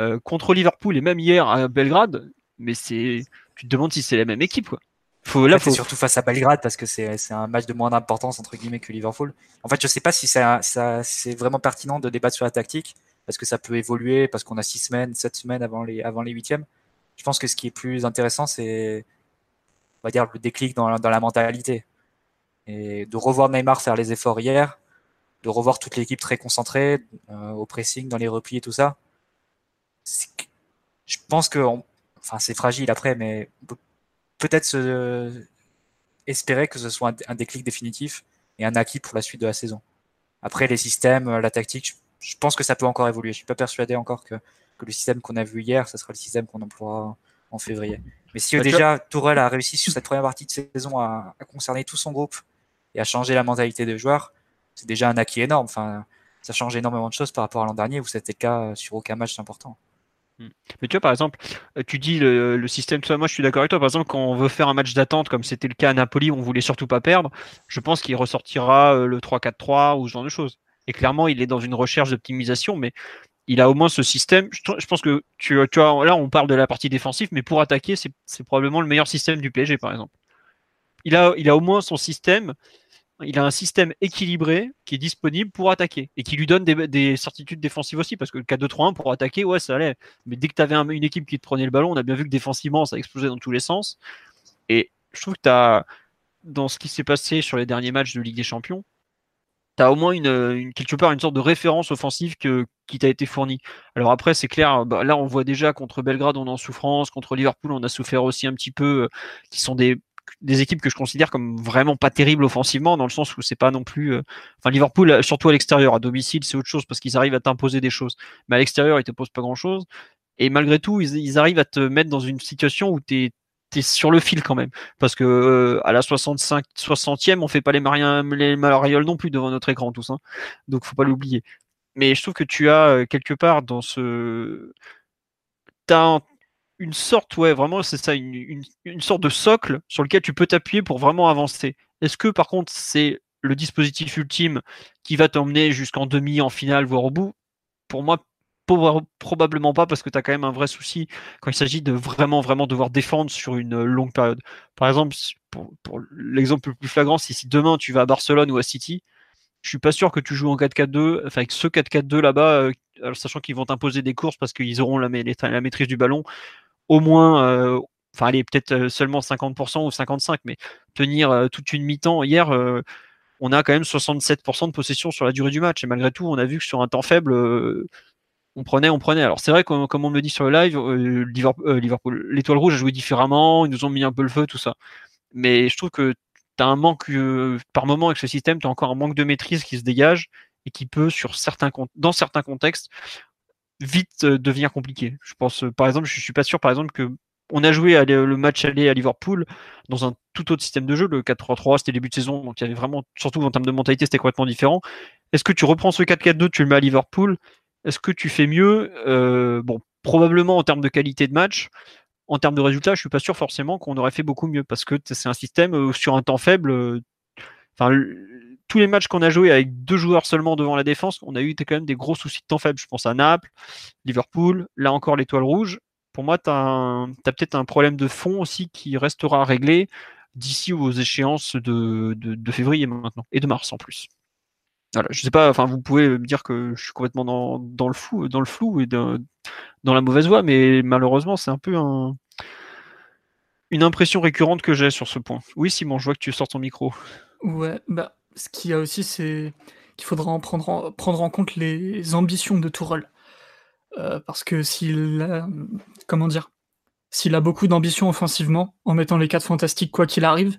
euh, contre Liverpool et même hier à Belgrade, mais c'est. Tu te demandes si c'est la même équipe, quoi. Faut, là, faut... surtout face à Belgrade parce que c'est un match de moins d'importance entre guillemets que Liverpool. En fait, je sais pas si ça, ça c'est vraiment pertinent de débattre sur la tactique parce que ça peut évoluer parce qu'on a six semaines, sept semaines avant les avant les huitièmes. Je pense que ce qui est plus intéressant, c'est on va dire le déclic dans, dans la mentalité et de revoir Neymar faire les efforts hier, de revoir toute l'équipe très concentrée euh, au pressing, dans les replis et tout ça. Je pense que, enfin, c'est fragile après, mais peut-être espérer que ce soit un, déclic définitif et un acquis pour la suite de la saison. Après, les systèmes, la tactique, je, pense que ça peut encore évoluer. Je suis pas persuadé encore que, que le système qu'on a vu hier, ce sera le système qu'on emploiera en février. Mais si bah, déjà Tourelle a réussi sur cette première partie de saison à, à, concerner tout son groupe et à changer la mentalité des joueurs, c'est déjà un acquis énorme. Enfin, ça change énormément de choses par rapport à l'an dernier où c'était le cas sur aucun match important. Hmm. Mais tu vois, par exemple, euh, tu dis le, système, moi je suis d'accord avec toi, par exemple, quand on veut faire un match d'attente, comme c'était le cas à Napoli, où on voulait surtout pas perdre, je pense qu'il ressortira euh, le 3-4-3 ou ce genre de choses. Et clairement, il est dans une recherche d'optimisation, mais il a au moins ce système. Je, pense que tu, tu vois, là, on parle de la partie défensive, mais pour attaquer, c'est probablement le meilleur système du PSG, par exemple. Il a, il a au moins son système il a un système équilibré qui est disponible pour attaquer et qui lui donne des, certitudes défensives aussi parce que le 4-2-3-1 pour attaquer, ouais, ça allait. Mais dès que tu avais une équipe qui te prenait le ballon, on a bien vu que défensivement, ça explosait dans tous les sens. Et je trouve que tu dans ce qui s'est passé sur les derniers matchs de Ligue des Champions, tu as au moins une, quelque part une sorte de référence offensive qui t'a été fournie. Alors après, c'est clair, bah, là on voit déjà contre Belgrade, on est en souffrance, contre Liverpool, on a souffert aussi un petit peu, euh, qui sont des des équipes que je considère comme vraiment pas terribles offensivement, dans le sens où c'est pas non plus. Euh, enfin, Liverpool, euh, surtout à l'extérieur, à domicile, c'est autre chose parce qu'ils arrivent à t'imposer des choses. Mais à l'extérieur, ils te posent pas grand chose. Et malgré tout, ils, arrivent à te mettre dans une situation où tu es sur le fil quand même. Parce que euh, à la 65, 60e, on fait pas les, les marioles non plus devant notre écran tous. Hein. Donc faut pas l'oublier. Mais je trouve que tu as quelque part dans ce. T'as une sorte, ouais, vraiment, c'est ça, une, sorte de socle sur lequel tu peux t'appuyer pour vraiment avancer. Est-ce que par contre c'est le dispositif ultime qui va t'emmener jusqu'en demi, en finale, voire au bout? Pour moi, probablement pas, parce que tu as quand même un vrai souci quand il s'agit de vraiment, vraiment devoir défendre sur une longue période. Par exemple, pour, l'exemple le plus flagrant, si, si demain tu vas à Barcelone ou à City, je suis pas sûr que tu joues en 4-4-2, enfin avec ce 4-4-2 là-bas, euh, sachant qu'ils vont t'imposer des courses parce qu'ils auront la, maîtrise du ballon au moins, euh, enfin, allez, peut-être euh, seulement 50% ou 55%, mais tenir euh, toute une mi-temps. Hier, on a quand même 67% de possession sur la durée du match. Et malgré tout, on a vu que sur un temps faible, on prenait, on prenait. Alors c'est vrai, comme, comme, on me dit sur le live, Liverpool, l'étoile rouge a joué différemment, ils nous ont mis un peu le feu, tout ça. Mais je trouve que tu as un manque, par moment avec ce système, tu as encore un manque de maîtrise qui se dégage et qui peut, sur certains, dans certains contextes, vite devenir compliqué. Je pense, par exemple, je suis pas sûr, par exemple, que on a joué le match aller à Liverpool dans un tout autre système de jeu, le 4-3-3, c'était début de saison, donc il y avait vraiment, surtout en termes de mentalité, c'était complètement différent. Est-ce que tu reprends ce 4-4-2, tu le mets à Liverpool? Est-ce que tu fais mieux? Bon, probablement en termes de qualité de match. En termes de résultats, je suis pas sûr forcément qu'on aurait fait beaucoup mieux parce que c'est un système sur un temps faible. Tous les matchs qu'on a joués avec deux joueurs seulement devant la défense, on a eu quand même des gros soucis de temps faible. Je pense à Naples, Liverpool, là encore l'étoile rouge. Pour moi, tu as, peut-être un problème de fond aussi qui restera à régler d'ici aux échéances de, février maintenant, et de mars en plus. Voilà, je sais pas, enfin vous pouvez me dire que je suis complètement dans, le, flou, dans le flou et dans la mauvaise voie, mais malheureusement c'est un peu une impression récurrente que j'ai sur ce point. Oui Simon, je vois que tu sors ton micro. Ouais, bah ce qu'il y a aussi, c'est qu'il faudra en prendre, en compte les ambitions de Tourelle. Euh, parce que s'il a, beaucoup d'ambition offensivement, en mettant les 4 fantastiques quoi qu'il arrive,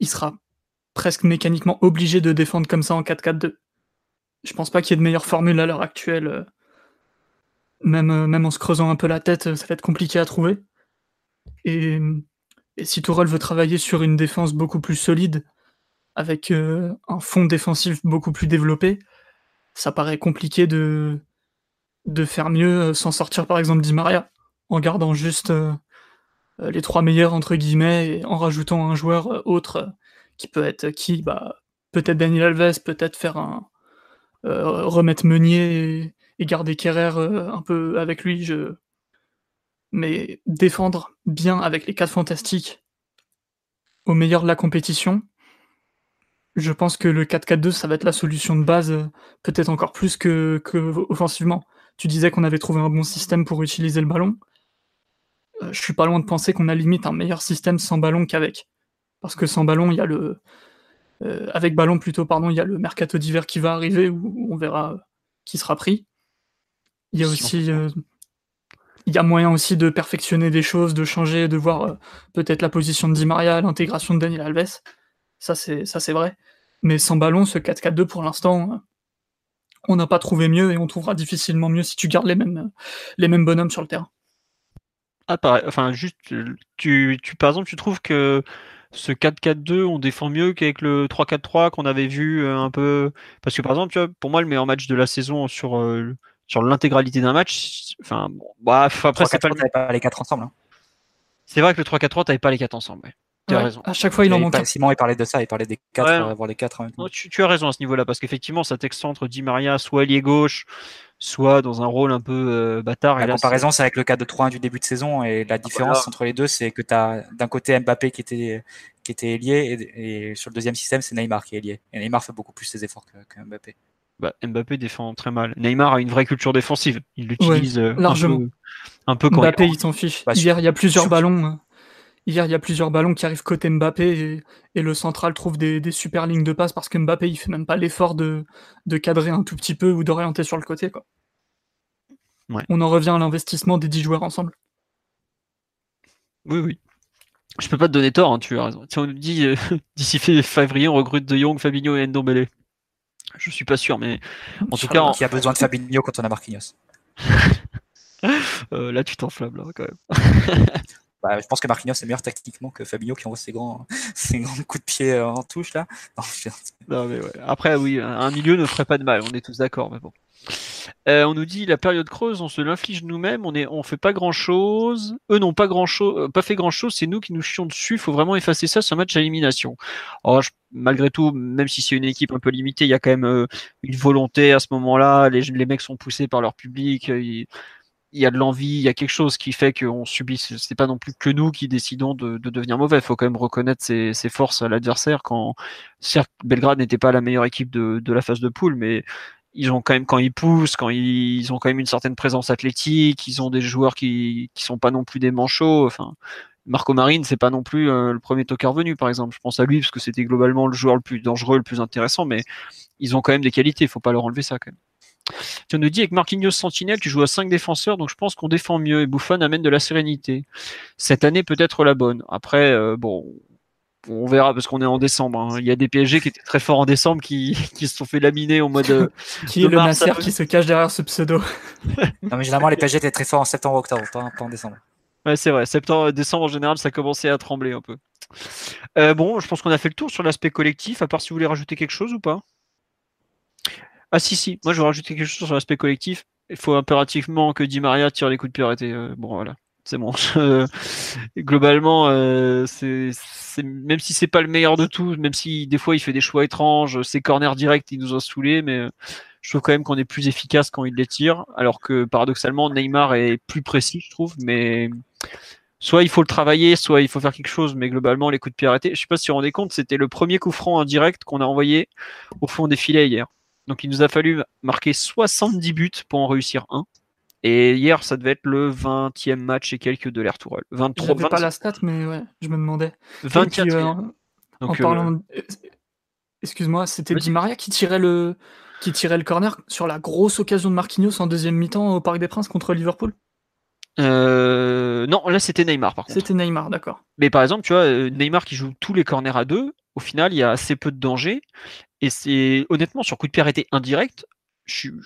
il sera presque mécaniquement obligé de défendre comme ça en 4-4-2. Je pense pas qu'il y ait de meilleure formule à l'heure actuelle. Euh, même, euh, même en se creusant un peu la tête, ça va être compliqué à trouver. Et, et si Tourelle veut travailler sur une défense beaucoup plus solide, avec euh, un fond défensif beaucoup plus développé, ça paraît compliqué de, de faire mieux euh, sans sortir par exemple d'Imaria, en gardant juste euh, les trois meilleurs entre guillemets et en rajoutant un joueur autre qui peut être qui bah peut-être Daniel Alves, peut-être faire un remettre Meunier et, garder Kerrer un peu avec lui, je mais défendre bien avec les quatre fantastiques au meilleur de la compétition, je pense que le 4-4-2, ça va être la solution de base, euh, peut-être encore plus que, offensivement. Tu disais qu'on avait trouvé un bon système pour utiliser le ballon. Euh, je suis pas loin de penser qu'on a limite un meilleur système sans ballon qu'avec. Parce que sans ballon, il y a le. Euh, avec ballon plutôt, pardon, il y a le mercato d'hiver qui va arriver où on verra qui sera pris. Il y a aussi. il y a moyen aussi de perfectionner des choses, de changer, de voir peut-être la position de Di Maria, l'intégration de Daniel Alves. Ça, c'est vrai. Mais sans ballon, ce 4-4-2, pour l'instant, on n'a pas trouvé mieux et on trouvera difficilement mieux si tu gardes les mêmes, les mêmes bonhommes sur le terrain. Ah, pareil. Enfin, juste, tu, tu, par exemple, tu trouves que ce 4-4-2, on défend mieux qu'avec le 3-4-3 qu'on avait vu euh, un peu. Parce que, par exemple, tu vois, pour moi, le meilleur match de la saison sur, euh, sur l'intégralité d'un match, enfin, bon, bah, après, c'est pas, pas les 4 ensemble. Hein. C'est vrai que le 3-4-3, t'avais pas les 4 ensemble. Ouais. Tu as raison. À chaque fois, il en manque. Simon, il parlait de ça, il parlait des quatre, ouais. voir les quatre. tu, tu, as raison à ce niveau-là, parce qu'effectivement, ça t'excentre Di Maria soit allié gauche, soit dans un rôle un peu euh, bâtard. La comparaison, c'est avec le cas de 3-1 du début de saison, et la différence entre les deux, c'est que tu as d'un côté Mbappé qui était, qui était lié, et, sur le deuxième système, c'est Neymar qui est lié. Et Neymar fait beaucoup plus ses efforts que, Mbappé. Bah, Mbappé défend très mal. Neymar a une vraie culture défensive. Il l'utilise euh, largement. Un peu, quand Mbappé, il s'en fiche. Bah, Hier, il y a plusieurs ballons. Hier, il y a plusieurs ballons qui arrivent côté Mbappé et, le central trouve des, super lignes de passe parce que Mbappé, il fait même pas l'effort de, cadrer un tout petit peu ou d'orienter sur le côté. Quoi. On en revient à l'investissement des 10 joueurs ensemble. Oui, oui. Je peux pas te donner tort, hein, tu as raison. Si on nous dit euh, d'ici février, on recrute De Jong, Fabinho et Ndombele. Je suis pas sûr, mais en tout cas. Qui a besoin de Fabinho quand on a Marquinhos euh, Là, tu t'enflammes, là, quand même. Bah, je pense que Marquinhos est meilleur tactiquement que Fabinho qui envoie ses grands, coups de pied euh, en touche là. Après, oui, un milieu ne ferait pas de mal, on est tous d'accord, mais bon. Euh, on nous dit la période creuse, on se l'inflige nous-mêmes, on est, on fait pas grand chose. Eux n'ont pas euh, pas fait grand chose, c'est nous qui nous chions dessus. Il faut vraiment effacer ça, c'est un match à élimination. malgré tout, même si c'est une équipe un peu limitée, il y a quand même une volonté à ce moment-là. Les, les mecs sont poussés par leur public il y a de l'envie, il y a quelque chose qui fait qu'on subit. C'est pas non plus que nous qui décidons de, devenir mauvais. Il faut quand même reconnaître ses, forces à l'adversaire. Quand certes Belgrade n'était pas la meilleure équipe de, la phase de poule, mais ils ont quand même quand ils poussent, quand ils, ont quand même une certaine présence athlétique. Ils ont des joueurs qui qui sont pas non plus des manchots. Enfin, Marco Marine, c'est pas non plus euh, le premier toqueur venu, par exemple. Je pense à lui parce que c'était globalement le joueur le plus dangereux, le plus intéressant, mais ils ont quand même des qualités. Il faut pas leur enlever ça quand même. Tu nous dit avec Marquinhos Sentinelle, tu joues à 5 défenseurs, donc je pense qu'on défend mieux et Buffon amène de la sérénité. Cette année peut être la bonne. Après, euh, bon, on verra parce qu'on est en décembre. Hein. Il y a des PSG qui étaient très forts en décembre qui, qui se sont fait laminer au mode. Euh, qui est le Nasser qui se cache derrière ce pseudo Non, mais généralement, les PSG étaient très forts en septembre-octobre, pas, en décembre. Ouais, c'est vrai. Septembre, décembre en général, ça commençait à trembler un peu. Euh, bon, je pense qu'on a fait le tour sur l'aspect collectif, à part si vous voulez rajouter quelque chose ou pas? Ah si si, moi je vais rajouter quelque chose sur l'aspect collectif. Il faut impérativement que Di Maria tire les coups de pied arrêtés. Euh, bon voilà, c'est bon. Globalement, euh, c'est même si c'est pas le meilleur de tout, même si des fois il fait des choix étranges, ses corners directs il nous a saoulés, mais je trouve quand même qu'on est plus efficace quand il les tire, alors que paradoxalement Neymar est plus précis, je trouve, mais soit il faut le travailler, soit il faut faire quelque chose, mais globalement les coups de pied arrêtés, je sais pas si vous vous rendez compte, c'était le premier coup franc indirect qu'on a envoyé au fond des filets hier. Donc il nous a fallu marquer 70 buts pour en réussir un. Et hier, ça devait être le 20e match et quelques de l'air Tourelle. 23 Je pas la stat, mais ouais, je me demandais. 24 euh, en euh, parlant. Excuse-moi, c'était Di Maria qui tirait le qui tirait le corner sur la grosse occasion de Marquinhos en deuxième mi-temps au Parc des Princes contre Liverpool? Euh, Non, là c'était Neymar par contre. C'était Neymar, d'accord. Mais par exemple, tu vois, Neymar qui joue tous les corners à deux, au final, il y a assez peu de danger. Et c'est honnêtement, sur coup de pied arrêté indirect,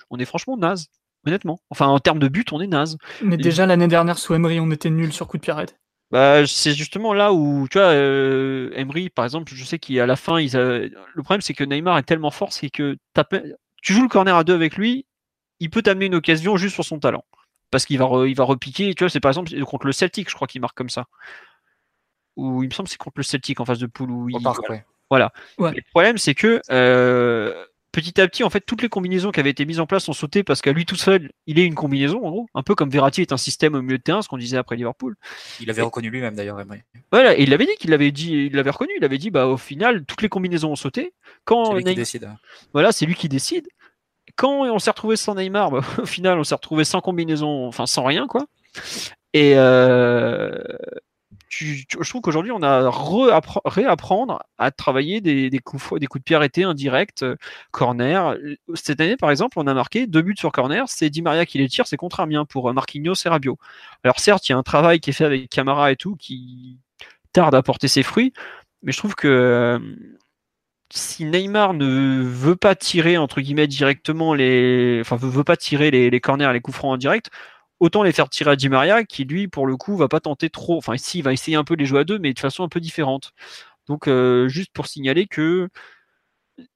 on est franchement naze. Honnêtement. Enfin, en termes de but, on est naze. Mais déjà l'année dernière, sous Emery, on était nul sur coup de pied arrêté. Bah, c'est justement là où, tu vois, euh, Emery, par exemple, je sais qu'à la fin, ils le problème, c'est que Neymar est tellement fort, c'est que tu joues le corner à deux avec lui, il peut t'amener une occasion juste sur son talent. Parce qu'il va, il va repiquer, tu vois, c'est par exemple contre le Celtic, je crois qu'il marque comme ça. Ou il me semble que c'est contre le Celtic en face de poule. Où il... Voilà. Le problème, c'est que euh, petit à petit, en fait, toutes les combinaisons qui avaient été mises en place ont sauté parce qu'à lui tout seul, il est une combinaison, en gros. Un peu comme Verratti est un système au milieu de terrain, ce qu'on disait après Liverpool. Il avait reconnu lui-même d'ailleurs, Voilà, il l'avait dit qu'il l'avait dit, il l'avait reconnu. Il avait dit, bah, au final, toutes les combinaisons ont sauté. Quand c'est lui qui décide. Voilà, c'est lui qui décide. Quand on s'est retrouvé sans Neymar, bah, au final, on s'est retrouvé sans combinaison, enfin sans rien, quoi. Et, euh, je trouve qu'aujourd'hui, on a réapprendre à travailler des, coups, de pied arrêtés indirects, euh, corner. Cette année, par exemple, on a marqué deux buts sur corner. C'est Di Maria qui les tire, c'est contre Amiens pour euh, Marquinhos et Rabiot. Alors certes, il y a un travail qui est fait avec Camara et tout qui tarde à porter ses fruits, mais je trouve que euh, si Neymar ne veut pas tirer entre guillemets directement les, enfin veut, pas tirer les, les corners, les coups francs en direct, autant les faire tirer à Di Maria qui lui pour le coup va pas tenter trop enfin ici il va essayer un peu les jouer à deux mais de façon un peu différente. Donc euh, juste pour signaler que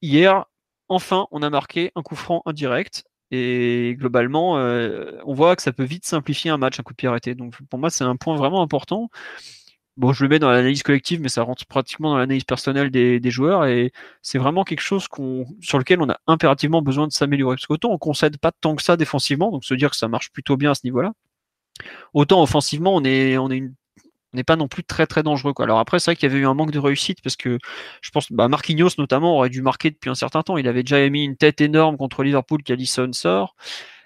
hier enfin on a marqué un coup franc indirect et globalement euh, on voit que ça peut vite simplifier un match un coup de pied arrêté. Donc pour moi c'est un point vraiment important bon, je le mets dans l'analyse collective, mais ça rentre pratiquement dans l'analyse personnelle des, joueurs et c'est vraiment quelque chose qu'on, sur lequel on a impérativement besoin de s'améliorer. Parce qu'autant on concède pas tant que ça défensivement, donc se dire que ça marche plutôt bien à ce niveau-là, autant offensivement on est, on est n'est pas non plus très très dangereux. Quoi. Alors après, c'est vrai qu'il y avait eu un manque de réussite parce que je pense bah Marquinhos notamment aurait dû marquer depuis un certain temps. Il avait déjà émis une tête énorme contre Liverpool qu'Alisson sort.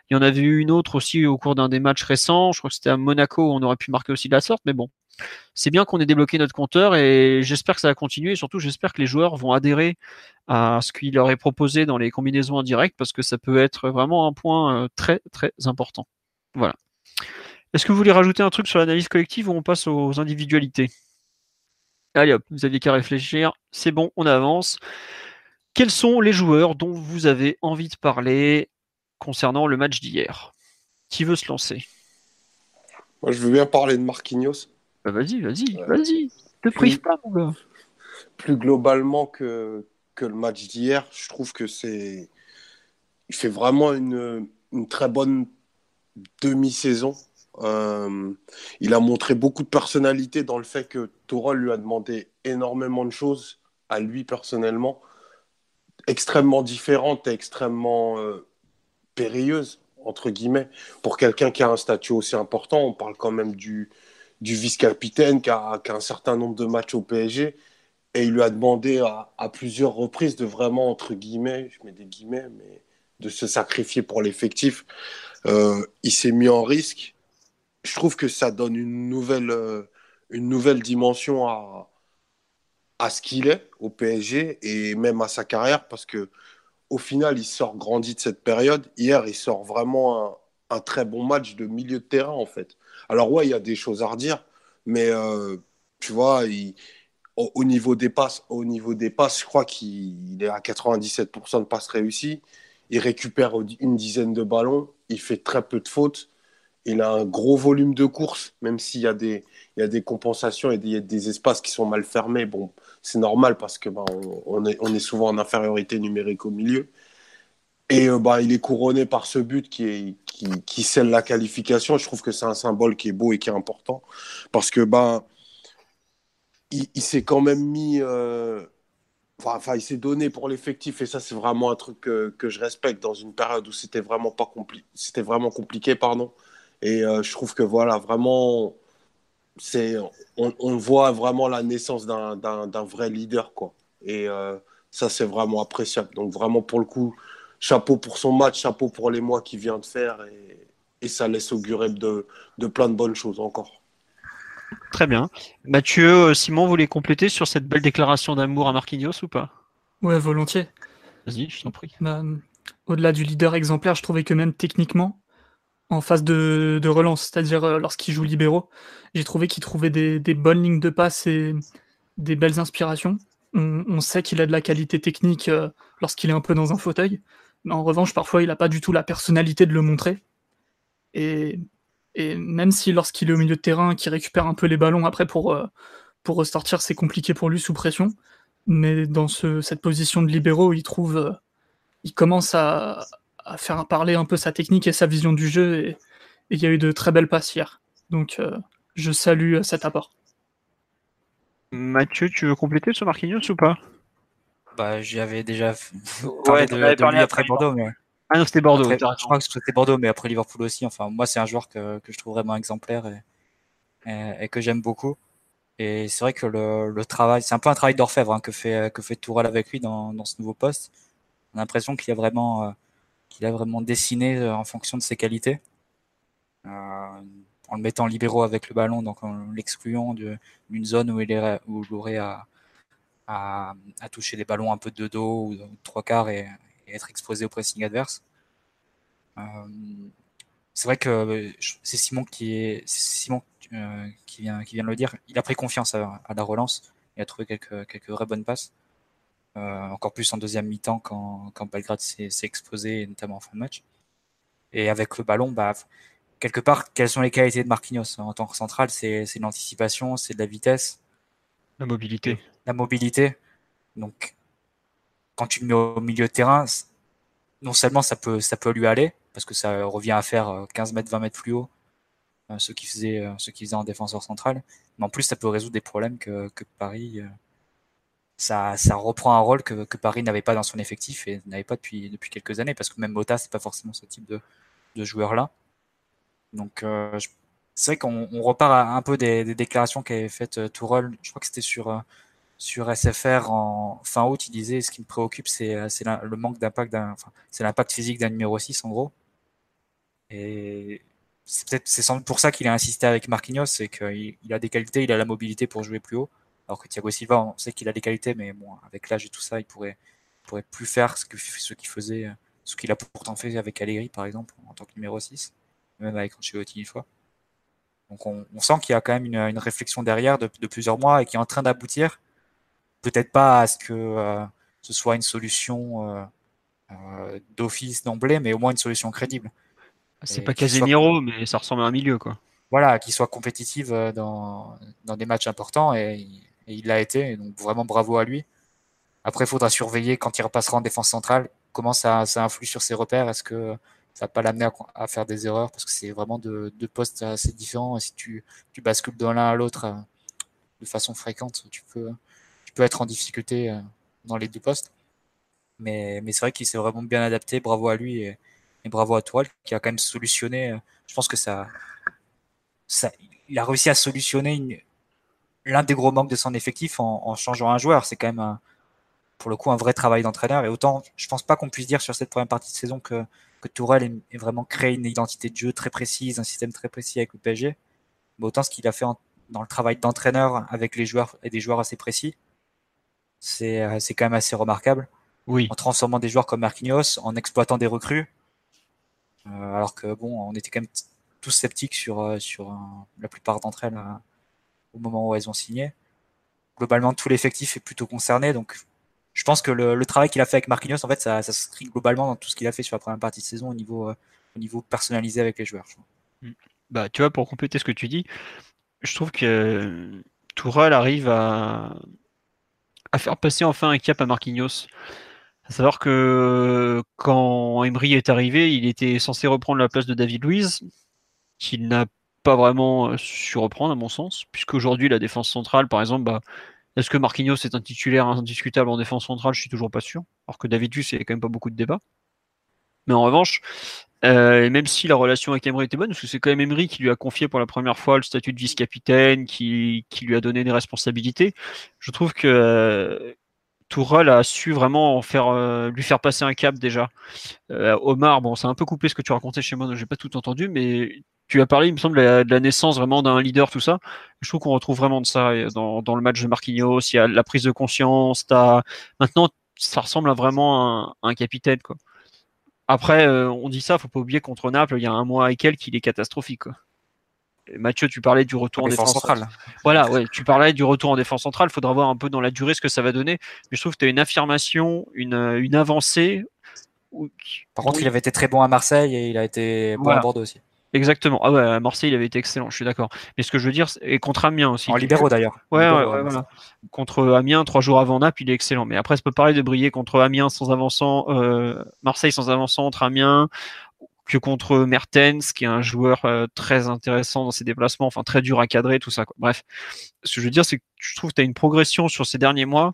Il y en avait eu une autre aussi au cours d'un des matchs récents. Je crois que c'était à Monaco où on aurait pu marquer aussi de la sorte, mais bon, c'est bien qu'on ait débloqué notre compteur et j'espère que ça va continuer et surtout j'espère que les joueurs vont adhérer à ce qu'il leur est proposé dans les combinaisons en direct parce que ça peut être vraiment un point euh, très très important. Voilà. Est-ce que vous voulez rajouter un truc sur l'analyse collective ou on passe aux individualités? Allez hop, vous aviez qu'à réfléchir. C'est bon, on avance. Quels sont les joueurs dont vous avez envie de parler concernant le match d'hier? Qui veut se lancer? Moi, je veux bien parler de Marquinhos. Bah, vas-y, vas-y, vas-y. Te prive pas, mon gars. Plus globalement que, que le match d'hier, je trouve que c'est. Il fait vraiment une, une très bonne demi-saison. Euh, il a montré beaucoup de personnalité dans le fait que Tourol lui a demandé énormément de choses à lui personnellement, extrêmement différentes et extrêmement euh, périlleuses, entre guillemets, pour quelqu'un qui a un statut aussi important. On parle quand même du, du vice-capitaine qui a, un certain nombre de matchs au PSG. Et il lui a demandé à, plusieurs reprises de vraiment, entre guillemets, je mets des guillemets, mais de se sacrifier pour l'effectif. Euh, il s'est mis en risque. Je trouve que ça donne une nouvelle, euh, une nouvelle dimension à, à ce qu'il est au PSG et même à sa carrière parce que au final, il sort grandi de cette période. Hier, il sort vraiment un, un très bon match de milieu de terrain en fait. Alors ouais, il y a des choses à redire, mais euh, tu vois, au, niveau des passes, au niveau des passes, je crois qu'il est à 97% de passes réussies. Il récupère une dizaine de ballons. Il fait très peu de fautes. Il a un gros volume de courses, même s'il y, a des, y a des compensations et des, espaces qui sont mal fermés. Bon, c'est normal parce que est, on est souvent en infériorité numérique au milieu. Et euh, bah, il est couronné par ce but qui, qui, scelle la qualification. Je trouve que c'est un symbole qui est beau et qui est important. Parce que bah, il, s'est quand même mis. Euh, enfin, il s'est donné pour l'effectif. Et ça, c'est vraiment un truc que, que, je respecte dans une période où c'était vraiment, compli vraiment compliqué. Pardon. Et euh, je trouve que voilà, vraiment, on, voit vraiment la naissance d'un vrai leader. Quoi. Et ça, c'est vraiment appréciable. Donc, vraiment, pour le coup chapeau pour son match, chapeau pour les mois qu'il vient de faire et, et ça laisse augurer de, de, plein de bonnes choses encore. Très bien. Mathieu, euh, Simon, vous voulez compléter sur cette belle déclaration d'amour à Marquinhos ou pas? Ouais, volontiers. Vas-y, je t'en prie. Bah, au-delà du leader exemplaire, je trouvais que même techniquement, en phase de, de relance, c'est-à-dire euh, lorsqu'il joue libéraux, j'ai trouvé qu'il trouvait des, des, bonnes lignes de passe et des belles inspirations. On, on sait qu'il a de la qualité technique euh, lorsqu'il est un peu dans un fauteuil, en revanche, parfois, il n'a pas du tout la personnalité de le montrer. Et, même si lorsqu'il est au milieu de terrain, qu'il récupère un peu les ballons après pour, euh, pour ressortir, c'est compliqué pour lui sous pression. Mais dans cette position de libéraux, il trouve, euh, il commence à, faire parler un peu sa technique et sa vision du jeu. Et, il y a eu de très belles passes hier. Donc, euh, je salue cet apport. Mathieu, tu veux compléter sur Marquinhos ou pas? Bah, j'y avais déjà parlé de, après Bordeaux. Mais... Ah non, c'était Bordeaux. je crois que c'était Bordeaux, mais après Liverpool aussi. Enfin, moi, c'est un joueur que, que, je trouve vraiment exemplaire et, et, que j'aime beaucoup. Et c'est vrai que le, le travail, c'est un peu un travail d'orfèvre hein, que fait que fait Tourelle avec lui dans, dans ce nouveau poste. On a l'impression qu'il a vraiment euh, qu'il a vraiment dessiné euh, en fonction de ses qualités, euh, en le mettant libéraux avec le ballon, donc en l'excluant d'une zone où il, est, où il aurait à, à, toucher des ballons un peu de dos ou trois quarts et, être exposé au pressing adverse. Euh, c'est vrai que c'est Simon euh, qui vient qui vient de le dire. Il a pris confiance à, la relance et a trouvé quelques quelques vraies bonnes passes. Euh, encore plus en deuxième mi-temps quand, quand Belgrade s'est exposé, notamment en fin de match. Et avec le ballon, bah, quelque part, quelles sont les qualités de Marquinhos en tant que central? C'est l'anticipation, c'est de la vitesse. La mobilité la mobilité. Donc, quand tu le mets au milieu de terrain, non seulement ça peut, ça peut lui aller, parce que ça revient à faire 15 euh, mètres, 20 mètres plus haut, euh, ce qu'il faisait, euh, ce qui faisait en défenseur central, mais en plus ça peut résoudre des problèmes que, Paris, ça, ça reprend un rôle que, Paris n'avait pas dans son effectif et n'avait pas depuis, depuis quelques années, parce que même Mota, c'est pas forcément ce type de, joueur-là. Donc, c'est vrai qu'on repart un peu des, déclarations qu'avait faites Tourelle, je crois que c'était sur sur SFR en fin août, il disait ce qui me préoccupe, c'est euh, le manque d'impact enfin, c'est l'impact physique d'un numéro 6 en gros. Et c'est sans doute pour ça qu'il a insisté avec Marquinhos, c'est qu'il il a des qualités, il a la mobilité pour jouer plus haut. Alors que Thiago Silva, on sait qu'il a des qualités, mais bon, avec l'âge et tout ça, il pourrait, pourrait plus faire ce qu'il faisait, ce qu'il a pourtant fait avec Allegri, par exemple, en tant que numéro 6, même avec Ancelotti une fois. Donc on, sent qu'il y a quand même une, réflexion derrière de, de, plusieurs mois et qui est en train d'aboutir peut-être pas à ce que euh, ce soit une solution euh, euh, d'office d'emblée, mais au moins une solution crédible. C'est pas Casemiro, mais ça ressemble à un milieu, quoi. Voilà, qui soit compétitive dans, dans des matchs importants et, il l'a été, donc vraiment bravo à lui. Après, il faudra surveiller quand il repassera en défense centrale, comment ça, ça influe sur ses repères. Est-ce que ça va pas l'amener à, faire des erreurs parce que c'est vraiment deux, postes assez différents. Et si tu, tu bascules de l'un à l'autre de façon fréquente, tu peux, peut être en difficulté euh, dans les deux postes. Mais, mais c'est vrai qu'il s'est vraiment bien adapté. Bravo à lui et, bravo à Toile qui a quand même solutionné. Euh, je pense que ça, ça il a réussi à solutionner l'un des gros manques de son effectif en, changeant un joueur. C'est quand même pour le coup un vrai travail d'entraîneur. Et autant, je pense pas qu'on puisse dire sur cette première partie de saison que, que Tourelle est, vraiment créé une identité de jeu très précise, un système très précis avec le PSG. Mais autant ce qu'il a fait dans le travail d'entraîneur avec les joueurs et des joueurs assez précis, c'est quand même assez remarquable. Oui. En transformant des joueurs comme Marquinhos, en exploitant des recrues. Euh, alors que bon, on était quand même tous sceptiques sur, euh, sur la plupart d'entre elles au moment où elles ont signé. globalement tout l'effectif est plutôt concerné. Donc je pense que le, travail qu'il a fait avec Marquinhos, en fait, ça, ça s'inscrit globalement dans tout ce qu'il a fait sur la première partie de saison au niveau, au niveau personnalisé avec les joueurs. Mm. Bah, tu vois, pour compléter ce que tu dis, je trouve que Tourelle arrive à, à faire passer enfin un cap à Marquinhos. À savoir que quand Emery est arrivé, il était censé reprendre la place de David Luiz, qu'il n'a pas vraiment su reprendre à mon sens, puisqu'aujourd'hui la défense centrale, par exemple, bah, est-ce que Marquinhos est un titulaire indiscutable en défense centrale? Je suis toujours pas sûr. Alors que David Luiz, il n'y a quand même pas beaucoup de débats. Mais en revanche, euh, même si la relation avec Emery était bonne, parce que c'est quand même Emery qui lui a confié pour la première fois le statut de vice-capitaine, qui, qui, lui a donné des responsabilités, je trouve que euh, a su vraiment faire, euh, lui faire passer un cap déjà. Euh, Omar, bon, c'est un peu coupé ce que tu racontais chez moi, donc j'ai pas tout entendu, mais tu as parlé, il me semble, de la, naissance vraiment d'un leader, tout ça. Je trouve qu'on retrouve vraiment de ça dans, dans, le match de Marquinhos. Il y a la prise de conscience. As... Maintenant, ça ressemble à vraiment un, un capitaine, quoi. Après, euh, on dit ça, faut pas oublier contre Naples, il y a un mois et quelques, il est catastrophique. Mathieu, tu parlais du retour en, défense, centrale. Voilà, ouais, tu parlais du retour en défense centrale. Il faudra voir un peu dans la durée ce que ça va donner. Mais je trouve que tu as une affirmation, une, une avancée. Par contre, il avait été très bon à Marseille et il a été bon à Bordeaux aussi. Exactement. Ah ouais, à Marseille, il avait été excellent, je suis d'accord. Mais ce que je veux dire, et contre Amiens aussi. En libéraux d'ailleurs. Ouais, ouais, ouais, voilà. Contre Amiens, trois jours avant Naples, il est excellent. Mais après, ça peut parler de briller contre Amiens sans avançant, euh, Marseille sans avançant entre Amiens, que contre Mertens, qui est un joueur euh, très intéressant dans ses déplacements, enfin très dur à cadrer, tout ça. Quoi. Bref, ce que je veux dire, c'est que je trouve que tu as une progression sur ces derniers mois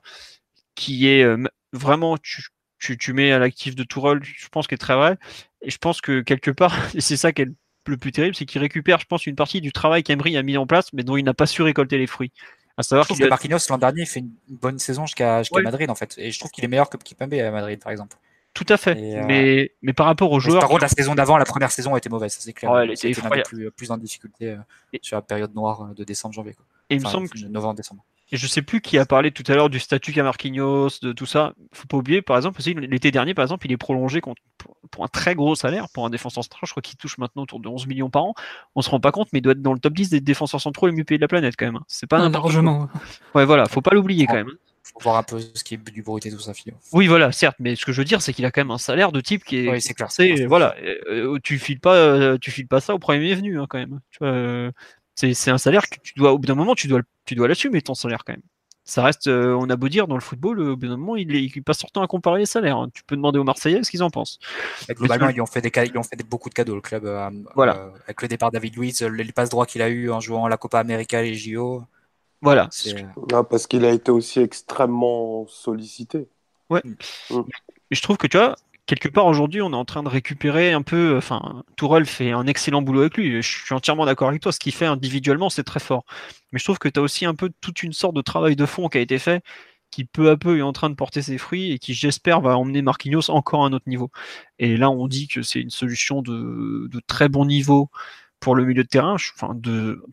qui est euh, vraiment, tu, tu, tu, mets à l'actif de Tourelle, je pense qu'elle est très vrai. Et je pense que quelque part, c'est ça qui est le plus terrible, c'est qu'il récupère, je pense, une partie du travail qu'Emery a mis en place, mais dont il n'a pas su récolter les fruits. À savoir je trouve que Marquinhos l'an dernier fait une bonne saison jusqu'à Madrid en fait, et je trouve qu'il est meilleur que Kipembe à Madrid par exemple. Tout à fait. Euh, mais, mais par rapport aux joueurs. Par contre, la saison d'avant, la première saison a été mauvaise, ça c'est clair. Ouais, elle était plus, plus en difficulté euh, sur la période noire euh, de décembre-janvier. Et il me semble que. Novembre-décembre. Et je sais plus qui a parlé tout à l'heure du statut qu'a Marquinhos, de tout ça. Faut pas oublier, par exemple, l'été dernier, par exemple, il est prolongé pour un très gros salaire pour un défenseur central. Je crois qu'il touche maintenant autour de 11 millions par an. On se rend pas compte, mais il doit être dans le top 10 des défenseurs centraux les mieux payés de la planète quand même. Hein. C'est pas un largement. Ouais, voilà, faut pas l'oublier quand même. Hein. Faut voir un peu ce qui est du bruit et tout ça, Oui, voilà, certes, mais ce que je veux dire, c'est qu'il a quand même un salaire de type qui est. Oui, c'est clair. voilà, euh, tu files pas, euh, tu files pas ça au premier venu hein, quand même. C'est un salaire que tu dois, au bout d'un moment, tu dois, tu dois l'assumer ton salaire quand même ça reste, euh, on a beau dire, dans le football, au bout d'un moment, il, est, pas sortant à comparer les salaires. Hein. Tu peux demander aux Marseillais ce qu'ils en pensent. globalement, ils ont fait, des, ils ont fait beaucoup de cadeaux, le club. Euh, voilà. Euh, avec le départ de David Luiz, les passes droits qu'il a eu en jouant la Copa América et les JO. Voilà. Ah, parce qu'il a été aussi extrêmement sollicité. Ouais. Mm. Je trouve que tu vois, quelque part aujourd'hui, on est en train de récupérer un peu. Enfin, Tourelle fait un excellent boulot avec lui. Je suis entièrement d'accord avec toi. Ce qu'il fait individuellement, c'est très fort. Mais je trouve que tu as aussi un peu toute une sorte de travail de fond qui a été fait, qui peu à peu est en train de porter ses fruits et qui, j'espère, va emmener Marquinhos encore à un autre niveau. Et là, on dit que c'est une solution de, très bon niveau pour le milieu de terrain. Enfin, de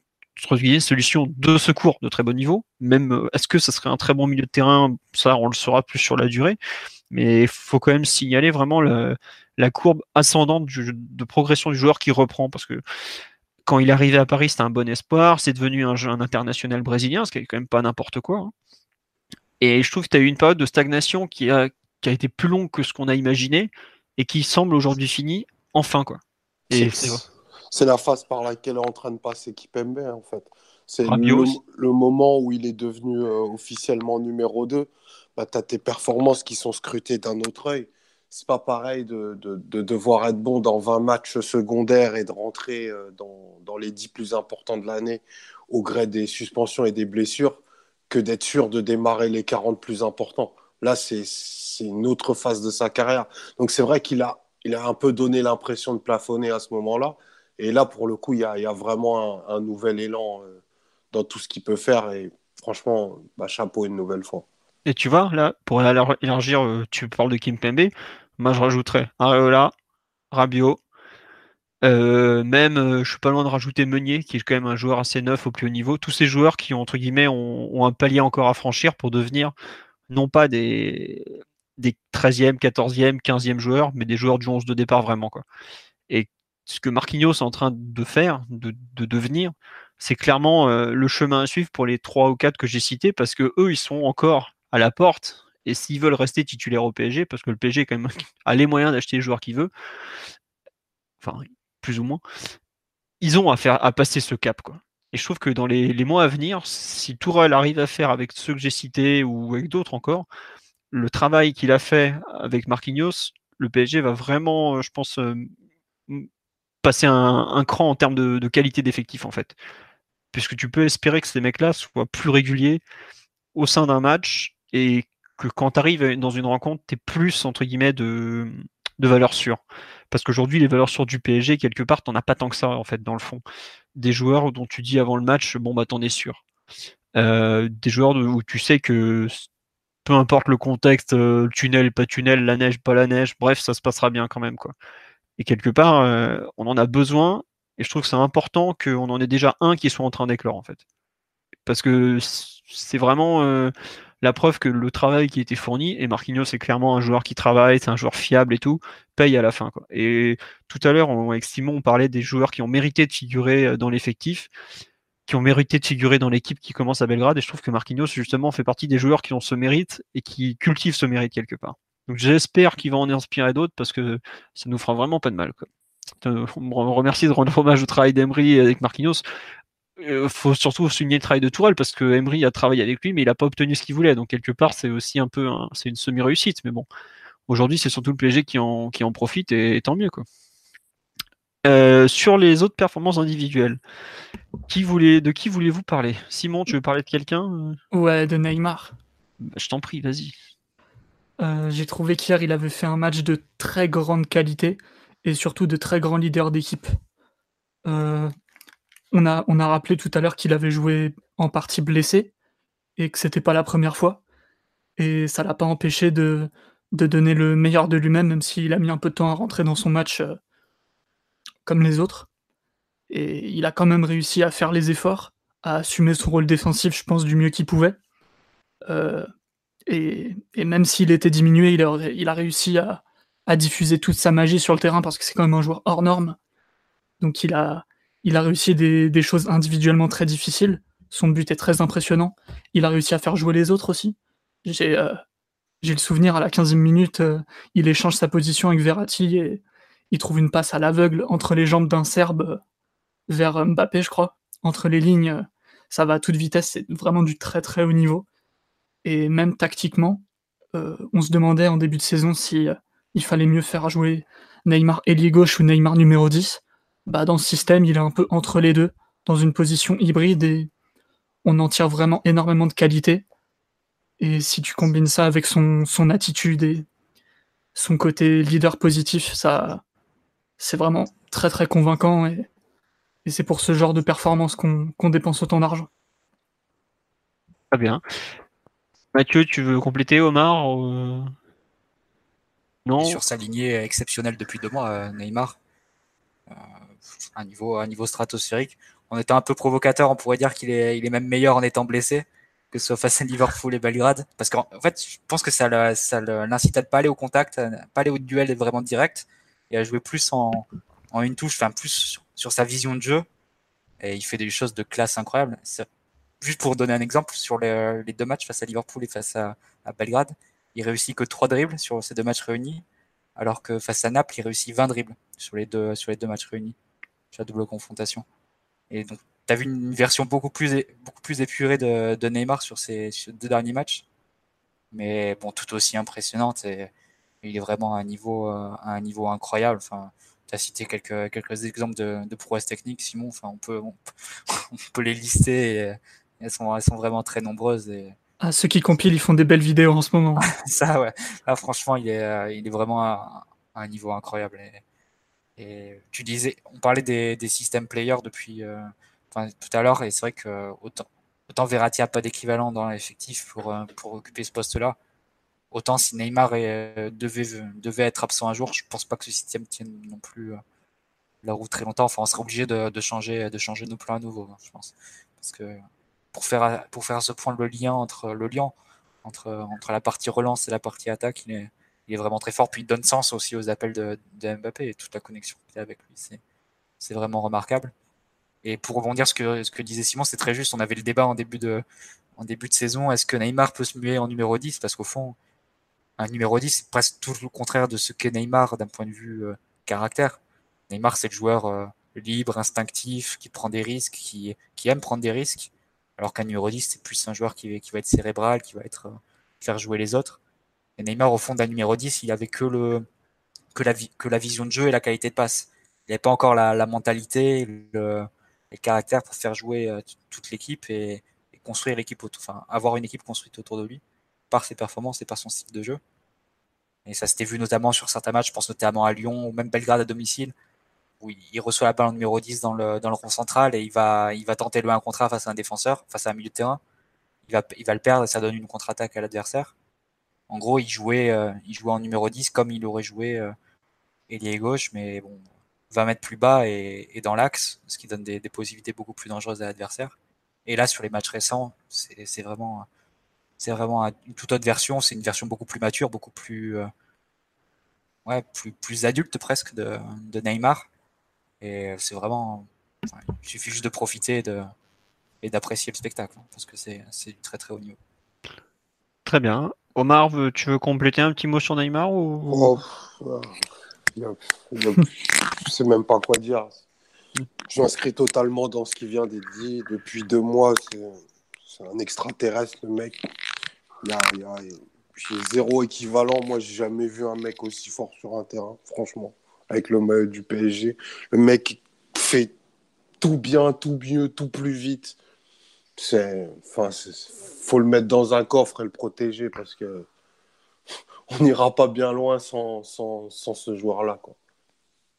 solution de secours de très bon niveau. Même, euh, est-ce que ça serait un très bon milieu de terrain? Ça, on le saura plus sur la durée mais il faut quand même signaler vraiment la courbe ascendante de progression du joueur qui reprend, parce que quand il est arrivé à Paris, c'était un bon espoir, c'est devenu un, un, international brésilien, ce qui est quand même pas n'importe quoi. Hein. Et je trouve que tu as eu une période de stagnation qui a, qui a été plus longue que ce qu'on a imaginé et qui semble aujourd'hui finie, enfin quoi. C'est la phase par laquelle est en train de passer Kipembe en fait. C'est le, le, moment où il est devenu euh, officiellement numéro 2 bah, tu as tes performances qui sont scrutées d'un autre œil. C'est pas pareil de, de, de, devoir être bon dans 20 matchs secondaires et de rentrer euh, dans, dans les 10 plus importants de l'année au gré des suspensions et des blessures que d'être sûr de démarrer les 40 plus importants. Là, c'est une autre phase de sa carrière. Donc c'est vrai qu'il a, il a un peu donné l'impression de plafonner à ce moment-là. Et là, pour le coup, il y a, il y a vraiment un, nouvel élan euh, dans tout ce qu'il peut faire. Et franchement, bah, chapeau une nouvelle fois. Et tu vois, là, pour élargir, euh, tu parles de Kim Pembe, moi je rajouterais Areola, Rabio, euh, même, euh, je suis pas loin de rajouter Meunier, qui est quand même un joueur assez neuf au plus haut niveau. Tous ces joueurs qui, entre guillemets, ont, un palier encore à franchir pour devenir non pas des, des 13e, 14e, 15e joueurs, mais des joueurs du 11 de départ vraiment. Et ce que Marquinhos est en train de faire, de, de devenir, c'est clairement le chemin à suivre pour les trois ou quatre que j'ai cités parce que eux, ils sont encore à la porte. Et s'ils veulent rester titulaires au PSG, parce que le PSG quand même a les moyens d'acheter les joueurs qu'il veut, enfin plus ou moins, ils ont à faire à passer ce cap quoi. Et je trouve que dans les, mois à venir, si Tourelle arrive à faire avec ceux que j'ai cités ou avec d'autres encore, le travail qu'il a fait avec Marquinhos, le PSG va vraiment, je pense, euh, passer un, cran en termes de, qualité d'effectif en fait. Puisque tu peux espérer que ces mecs-là soient plus réguliers au sein d'un match et que quand tu arrives dans une rencontre, tu es plus entre guillemets de, de valeur sûre. Parce qu'aujourd'hui, les valeurs sûres du PSG, quelque part, t'en as pas tant que ça, en fait, dans le fond. Des joueurs dont tu dis avant le match, bon, bah, t'en es sûr. Euh, des joueurs où tu sais que peu importe le contexte, euh, tunnel, pas tunnel, la neige, pas la neige, bref, ça se passera bien quand même, quoi. Et quelque part, euh, on en a besoin, et je trouve que c'est important qu'on en ait déjà un qui soit en train d'éclore, en fait. Parce que c'est vraiment la preuve que le travail qui été fourni, et Marquinhos c'est clairement un joueur qui travaille, c'est un joueur fiable et tout, paye à la fin. Et tout à l'heure, avec Simon, on parlait des joueurs qui ont mérité de figurer euh, dans l'effectif, qui ont mérité de figurer dans l'équipe qui commence à Belgrade, et je trouve que Marquinhos, justement, fait partie des joueurs qui ont ce mérite et qui cultivent ce mérite quelque part. Donc j'espère qu'il va en inspirer d'autres parce que ça nous fera vraiment pas de mal. Quoi. On me remercie de rendre hommage au travail d'Emery avec Marquinhos euh, faut surtout souligner le travail de Tourelle parce que Emery a travaillé avec lui, mais il n'a pas obtenu ce qu'il voulait. Donc quelque part, c'est aussi un peu, c'est une semi-réussite. Mais bon, aujourd'hui, c'est surtout le PSG qui en, qui en profite et, tant mieux quoi. Euh, sur les autres performances individuelles, qui voulait, de qui voulez-vous parler? Simon, tu veux parler de quelqu'un? Ouais, de Neymar. Bah, je t'en prie, vas-y. Euh, j'ai trouvé qu'hier, il avait fait un match de très grande qualité et surtout de très grands leaders d'équipe. Euh, on a, rappelé tout à l'heure qu'il avait joué en partie blessé et que c'était pas la première fois. Et ça l'a pas empêché de, donner le meilleur de lui-même, même s'il a mis un peu de temps à rentrer dans son match euh, comme les autres. Et il a quand même réussi à faire les efforts, à assumer son rôle défensif, je pense, du mieux qu'il pouvait. Euh, et, même s'il était diminué, il a, il a réussi à, à, diffuser toute sa magie sur le terrain parce que c'est quand même un joueur hors norme. Donc il a, il a réussi des, choses individuellement très difficiles. Son but est très impressionnant. Il a réussi à faire jouer les autres aussi. J'ai euh, le souvenir à la 15e minute, euh, il échange sa position avec Verratti et il trouve une passe à l'aveugle entre les jambes d'un Serbe euh, vers Mbappé, je crois. Entre les lignes, ça va à toute vitesse, c'est vraiment du très très haut niveau. Et même tactiquement, on se demandait en début de saison si il fallait mieux faire jouer Neymar ailier gauche ou Neymar numéro 10 bah, dans ce système, il est un peu entre les deux, dans une position hybride et on en tire vraiment énormément de qualité. Et si tu combines ça avec son, son attitude et son côté leader positif, ça, c'est vraiment très très convaincant et, et c'est pour ce genre de performance qu'on dépense autant d'argent. Très bien. Mathieu, tu veux compléter Omar Non? Sur sa lignée exceptionnelle depuis deux mois, euh, Neymar. Euh, un niveau, un niveau stratosphérique. En étant un peu provocateur, on pourrait dire qu'il est, il est même meilleur en étant blessé, que ce soit face à Liverpool et Belgrade. Parce qu'en fait, je pense que ça, l'incite à ne pas aller au contact, à ne pas aller au duel vraiment direct, et à jouer plus en, en une touche, enfin plus sur, sa vision de jeu. Et il fait des choses de classe incroyable. Juste pour donner un exemple, sur les, deux matchs face à Liverpool et face à, à Belgrade, il réussit que trois dribbles sur ces deux matchs réunis, alors que face à Naples, il réussit 20 dribbles sur les deux, sur les deux matchs réunis la double confrontation. Et donc, tu as vu une version beaucoup plus, beaucoup plus épurée de, de Neymar sur ces, deux derniers matchs, mais bon, tout aussi impressionnante. Et, il est vraiment à un niveau, euh, à un niveau incroyable. Enfin, tu as cité quelques, quelques exemples de, de prouesses techniques, Simon. Enfin, on peut, on, peut les lister. Et, elles, sont, elles sont vraiment très nombreuses. Et, ah, ceux qui compilent, ils font des belles vidéos en ce moment. Ça, ouais. Là, franchement, il est, euh, il est vraiment à, un niveau incroyable. Et, et tu disais, on parlait des, des systèmes players depuis euh, tout à l'heure, et c'est vrai que autant, autant Verratti n'a pas d'équivalent dans l'effectif pour, euh, pour occuper ce poste-là, autant si Neymar euh, devait, devait être absent un jour, je pense pas que ce système tienne non plus la route très longtemps. Enfin, on serait obligé de, changer, de changer nos plans à nouveau, je pense. Parce que pour faire, pour faire ce point le lien entre le lien entre, entre la partie relance et la partie attaque, il est, il est vraiment très fort. Puis il donne sens aussi aux appels de, Mbappé et toute la connexion qu'il a avec lui. C'est vraiment remarquable. Et pour rebondir ce que, ce que disait Simon, c'est très juste. On avait le débat en début de, saison. Est-ce que Neymar peut se muer en numéro 10 Parce qu'au fond, un numéro 10, c'est presque tout le contraire de ce qu'est Neymar d'un point de vue euh, caractère. Neymar, c'est le joueur euh, libre, instinctif, qui prend des risques, qui, aime prendre des risques. Alors qu'un numéro 10, c'est plus un joueur qui, qui va être cérébral, qui va être euh, faire jouer les autres. Neymar, au fond d'un numéro 10, il avait que, le, que, la, que la vision de jeu et la qualité de passe. Il n'avait pas encore la, la mentalité, le, le caractère pour faire jouer euh, toute l'équipe et, construire l'équipe, enfin avoir une équipe construite autour de lui par ses performances et par son style de jeu. Et ça s'était vu notamment sur certains matchs, je pense notamment à Lyon ou même Belgrade à domicile, où il, reçoit la balle en numéro 10 dans le, dans le rond central et il va, il va tenter le 1 contre 1 face à un défenseur, face à un milieu de terrain. Il va, il va le perdre et ça donne une contre-attaque à l'adversaire. En gros, il jouait, euh, il jouait en numéro 10 comme il aurait joué euh, ailier gauche, mais bon, 20 mètres plus bas et, dans l'axe, ce qui donne des, possibilités beaucoup plus dangereuses à l'adversaire. Et là, sur les matchs récents, c'est vraiment, c'est vraiment une toute autre version. C'est une version beaucoup plus mature, beaucoup plus, euh, ouais, plus, adulte presque de, de Neymar. Et c'est vraiment, il suffit juste de profiter de, et d'apprécier le spectacle hein, parce que c'est du très très haut niveau. Très bien. Omar, tu veux compléter un petit mot sur Neymar ou... Oh, je sais même pas quoi dire. Je m'inscris totalement dans ce qui vient d'être dit. Depuis deux mois, c'est un extraterrestre, le mec. Il y a j'ai zéro équivalent. Moi, j'ai jamais vu un mec aussi fort sur un terrain, franchement, avec le maillot du PSG. Le mec fait tout bien, tout mieux, tout plus vite. C'est, enfin, faut le mettre dans un coffre et le protéger parce que on n'ira pas bien loin sans, sans, ce joueur-là.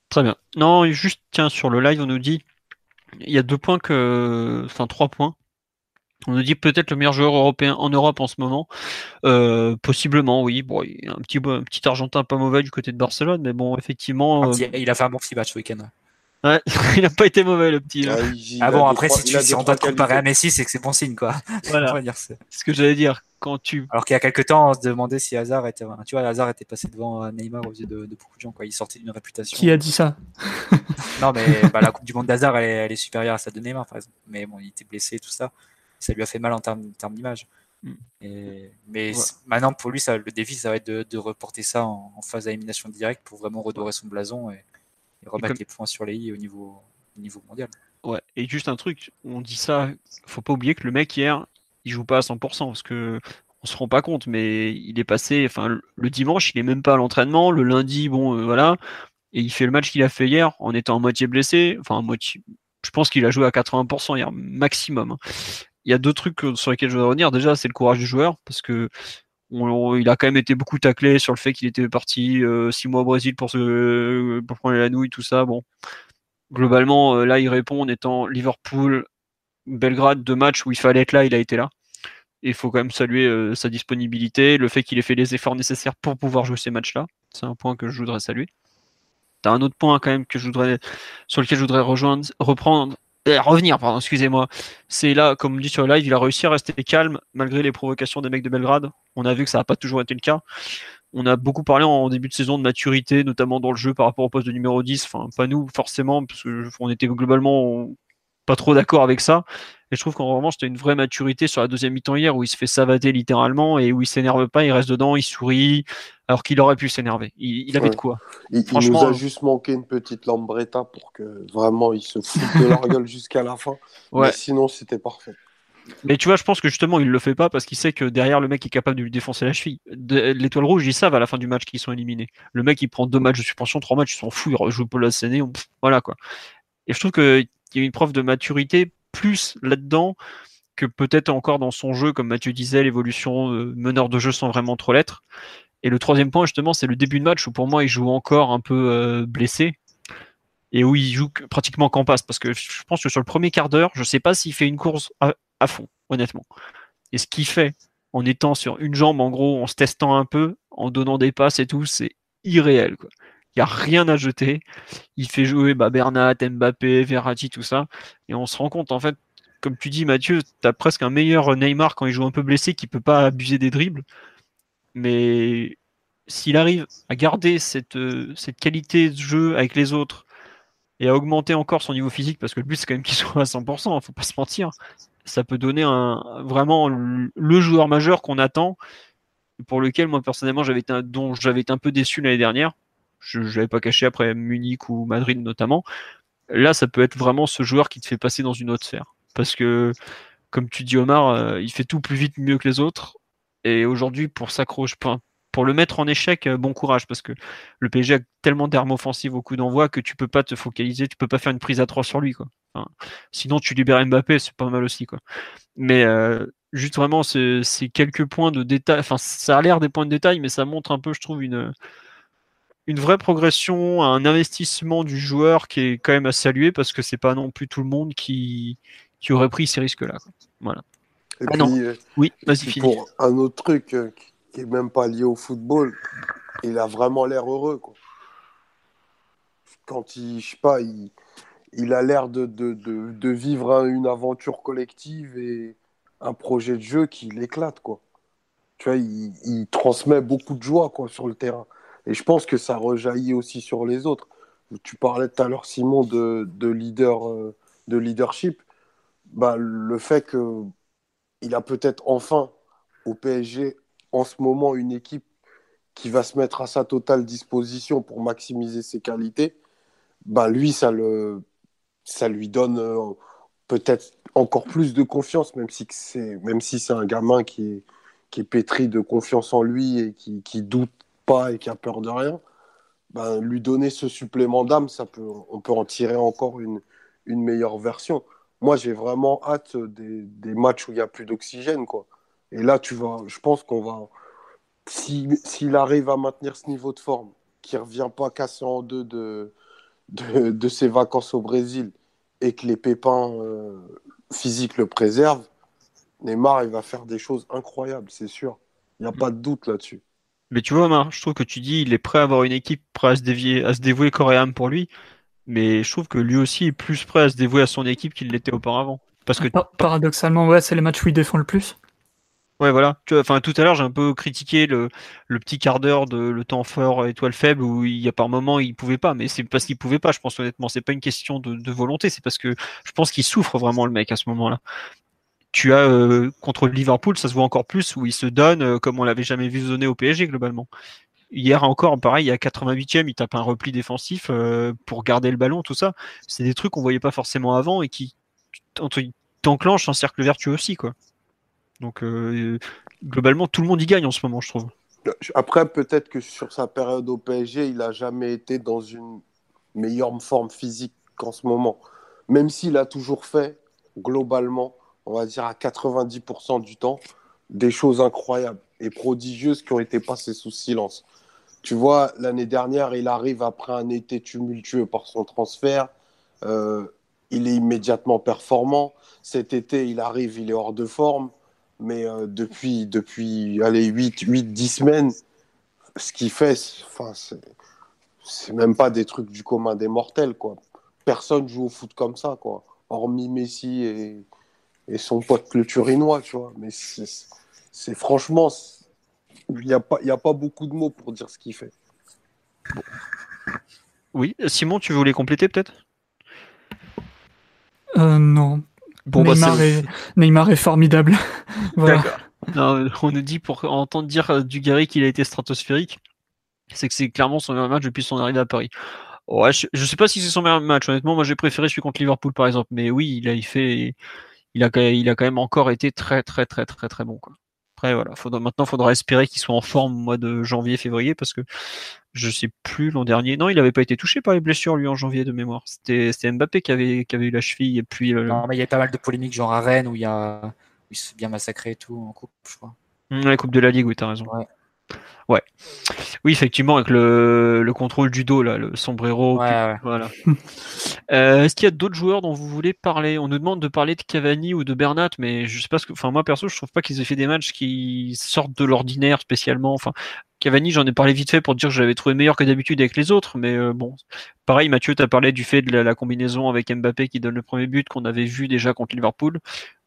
Très bien. Non, juste, tiens, sur le live, on nous dit, il y a deux points que, enfin, trois points. On nous dit peut-être le meilleur joueur européen en Europe en ce moment. Euh, possiblement, oui. Bon, il y a un petit, un petit Argentin pas mauvais du côté de Barcelone, mais bon, effectivement. Euh, il a fait un bon petit match ce week-end. Ouais, il n'a pas été mauvais le petit. Ah, ah bon, après, si, tu, si on doit te comparer à Messi, c'est que c'est bon signe, quoi. Voilà. c'est ce que j'allais dire. Quand tu... Alors qu'il y a quelques temps, on se demandait si Hazard était. Tu vois, Hazard était passé devant euh, Neymar aux yeux de, beaucoup de gens, quoi. Il sortait d'une réputation. Qui a dit ça? Non, mais bah, la Coupe du Monde d'Hazard, elle, est supérieure à celle de Neymar, par exemple. Mais bon, il était blessé, tout ça. Ça lui a fait mal en termes, d'image. Mm. mais maintenant, pour lui, ça, le défi, ça va être de, reporter ça en, en phase d'élimination directe pour vraiment redorer son blason et, remettre les points sur les i au niveau, niveau mondial. Ouais, et juste un truc, on dit ça, faut pas oublier que le mec hier, il joue pas à 100% parce que on se rend pas compte, mais il est passé, enfin le dimanche, il est même pas à l'entraînement, le lundi, bon euh, voilà, et il fait le match qu'il a fait hier en étant à moitié blessé, enfin moitié, je pense qu'il a joué à 80% hier maximum. Il y a deux trucs sur lesquels je voudrais revenir. Déjà, c'est le courage du joueur parce que il a quand même été beaucoup taclé sur le fait qu'il était parti euh, six mois au Brésil pour se prendre la nouille, tout ça. Bon, globalement, euh, là, il répond en étant Liverpool, Belgrade, deux matchs où il fallait être là, il a été là. Il faut quand même saluer euh, sa disponibilité, le fait qu'il ait fait les efforts nécessaires pour pouvoir jouer ces matchs-là. C'est un point que je voudrais saluer. T'as un autre point quand même sur lequel je voudrais reprendre, euh, revenir, pardon, excusez-moi. C'est là, comme on dit sur le live, il a réussi à rester calme malgré les provocations des mecs de Belgrade. On a vu que ça n'a pas toujours été le cas. On a beaucoup parlé en début de saison de maturité, notamment dans le jeu par rapport au poste de numéro 10. Enfin, pas nous forcément, parce qu'on était globalement pas trop d'accord avec ça. Et je trouve qu'en revanche, c'était une vraie maturité sur la deuxième mi-temps hier où il se fait savater littéralement et où il s'énerve pas, il reste dedans, il sourit, alors qu'il aurait pu s'énerver. Il, avait de quoi. Il, Franchement, nous a juste manqué une petite lambretta pour que vraiment il se foute de leur gueule jusqu'à la fin. Ouais. Mais sinon, c'était parfait. Mais tu vois, je pense que justement, il le fait pas parce qu'il sait que derrière, le mec est capable de lui défoncer la cheville. L'étoile rouge, ils savent à la fin du match qu'ils sont éliminés. Le mec, il prend deux matchs de suspension, trois matchs, ils s'en fout, il rejoue la scène, voilà quoi. Et je trouve qu'il y a une preuve de maturité plus là-dedans que peut-être encore dans son jeu, comme Mathieu disait, l'évolution meneur de jeu sans vraiment trop l'être. Et le troisième point, justement, c'est le début de match où pour moi, il joue encore un peu euh, blessé et où il joue pratiquement qu'en passe. Parce que je pense que sur le premier quart d'heure, je ne sais pas s'il fait une course à fond, honnêtement. Et ce qu'il fait en étant sur une jambe, en gros, en se testant un peu, en donnant des passes et tout, c'est irréel. Quoi. Il n'y a rien à jeter. Il fait jouer bah, Bernat, Mbappé, Verratti, tout ça. Et on se rend compte, en fait, comme tu dis, Mathieu, tu as presque un meilleur Neymar quand il joue un peu blessé qui peut pas abuser des dribbles. Mais s'il arrive à garder cette, cette qualité de jeu avec les autres, et à augmenter encore son niveau physique, parce que le but c'est quand même qu'il soit à 100%, faut pas se mentir, ça peut donner un, vraiment le joueur majeur qu'on attend, pour lequel moi personnellement j'avais j'avais été un peu déçu l'année dernière. Je ne l'avais pas caché après Munich ou Madrid notamment. Là, ça peut être vraiment ce joueur qui te fait passer dans une autre sphère. Parce que, comme tu dis Omar, euh, il fait tout plus vite, mieux que les autres. Et aujourd'hui, pour s'accrocher, pour le mettre en échec, euh, bon courage, parce que le PSG a tellement d'armes offensives au coup d'envoi que tu peux pas te focaliser, tu peux pas faire une prise à trois sur lui, sinon, tu libères Mbappé, c'est pas mal aussi. Mais euh, juste vraiment, c'est quelques points de détail. Enfin, ça a l'air des points de détail, mais ça montre un peu, je trouve, une une vraie progression, un investissement du joueur qui est quand même à saluer parce que c'est pas non plus tout le monde qui, qui aurait pris ces risques-là. Voilà. ah non. Euh, oui, vas-y, Pour un autre truc qui est même pas lié au football, il a vraiment l'air heureux. Quoi. Quand il, je sais pas, il, il a l'air de, de, de, vivre une aventure collective et un projet de jeu qui l'éclate. Quoi. Tu vois, il, il, transmet beaucoup de joie quoi, sur le terrain. Et je pense que ça rejaillit aussi sur les autres. Tu parlais tout à l'heure, Simon, de, de, leader, euh, de leadership. Bah, le fait qu'il a peut-être enfin au PSG en ce moment une équipe qui va se mettre à sa totale disposition pour maximiser ses qualités, bah lui, ça, le, ça lui donne euh, peut-être encore plus de confiance, même si c'est si un gamin qui est, qui est pétri de confiance en lui et qui, qui doute pas et qui a peur de rien. Ben, lui donner ce supplément d'âme, ça peut, on peut en tirer encore une, une meilleure version. Moi, j'ai vraiment hâte des, des matchs où il n'y a plus d'oxygène, quoi. Et là, tu vas, je pense qu'on va, s'il arrive à maintenir ce niveau de forme, qui ne revient pas cassé en deux de, de, ses vacances au Brésil, et que les pépins euh, physiques le préservent, Neymar, il va faire des choses incroyables, c'est sûr. Il n'y a pas de doute là-dessus. Mais tu vois, Omar, je trouve que tu dis il est prêt à avoir une équipe prêt à se, dévier, à se dévouer corps et âme pour lui, mais je trouve que lui aussi est plus prêt à se dévouer à son équipe qu'il l'était auparavant. Parce que paradoxalement, ouais, c'est les matchs où il défend le plus. Ouais, voilà. Tu enfin, tout à l'heure, j'ai un peu critiqué le, petit quart d'heure de le temps fort étoile faible où il y a par moment il pouvait pas, mais c'est parce qu'il pouvait pas. Je pense honnêtement, c'est pas une question de, volonté, c'est parce que je pense qu'il souffre vraiment le mec à ce moment-là. Tu as euh, contre Liverpool, ça se voit encore plus où il se donne euh, comme on l'avait jamais vu donner au PSG globalement. Hier encore, pareil, à 88e, il tape un repli défensif euh, pour garder le ballon, tout ça. C'est des trucs qu'on voyait pas forcément avant et qui t'enclenchent un cercle vertueux aussi, quoi. Donc globalement, tout le monde y gagne en ce moment, je trouve. Après, peut-être que sur sa période au PSG, il n'a jamais été dans une meilleure forme physique qu'en ce moment. Même s'il a toujours fait, globalement, on va dire à 90% du temps, des choses incroyables et prodigieuses qui ont été passées sous silence. Tu vois, l'année dernière, il arrive après un été tumultueux par son transfert. Euh, il est immédiatement performant. Cet été, il arrive, il est hors de forme mais euh, depuis, depuis allez, 8, 8, 10 semaines, ce qu'il fait, enfin, c'est même pas des trucs du commun des mortels. Quoi. Personne joue au foot comme ça, quoi. hormis Messi et, et son pote le Turinois. Tu vois. Mais c'est franchement, il n'y a, pas, a pas beaucoup de mots pour dire ce qu'il fait. Oui, Simon, tu voulais compléter peut-être? Euh, Non, Bon, bah, Neymar, est... formidable. on nous dit pour entendre dire euh, du Gary qu'il a été stratosphérique, c'est que c'est clairement son meilleur match depuis son arrivée à Paris. Ouais, je, ne sais pas si c'est son meilleur match, honnêtement. Moi, j'ai préféré celui contre Liverpool, par exemple. Mais oui, il a, il fait, il a, il a quand même encore été très, très, très, très, très bon. Quoi. Après, voilà, faudra, maintenant, il faudra espérer qu'il soit en forme au mois de janvier, février, parce que je sais plus l'an dernier. Non, il n'avait pas été touché par les blessures, lui, en janvier de mémoire. C'était Mbappé qui avait, qui avait eu la cheville. Et puis, euh, Non, mais il y a pas mal de polémiques, genre à Rennes, où il, y a... il se bien massacré et tout, en coupe, je crois. la Coupe de la Ligue, oui, t'as raison. Ouais. Oui, effectivement, avec le, contrôle du dos, là, le sombrero. Voilà. Euh, est-ce qu'il y a d'autres joueurs dont vous voulez parler? On nous demande de parler de Cavani ou de Bernat, mais je sais pas ce que. Enfin, moi perso, je trouve pas qu'ils aient fait des matchs qui sortent de l'ordinaire spécialement. Enfin, Cavani, j'en ai parlé vite fait pour dire que je l'avais trouvé meilleur que d'habitude avec les autres, mais euh, bon. Pareil, Mathieu, tu as parlé du fait de la, combinaison avec Mbappé qui donne le premier but qu'on avait vu déjà contre Liverpool.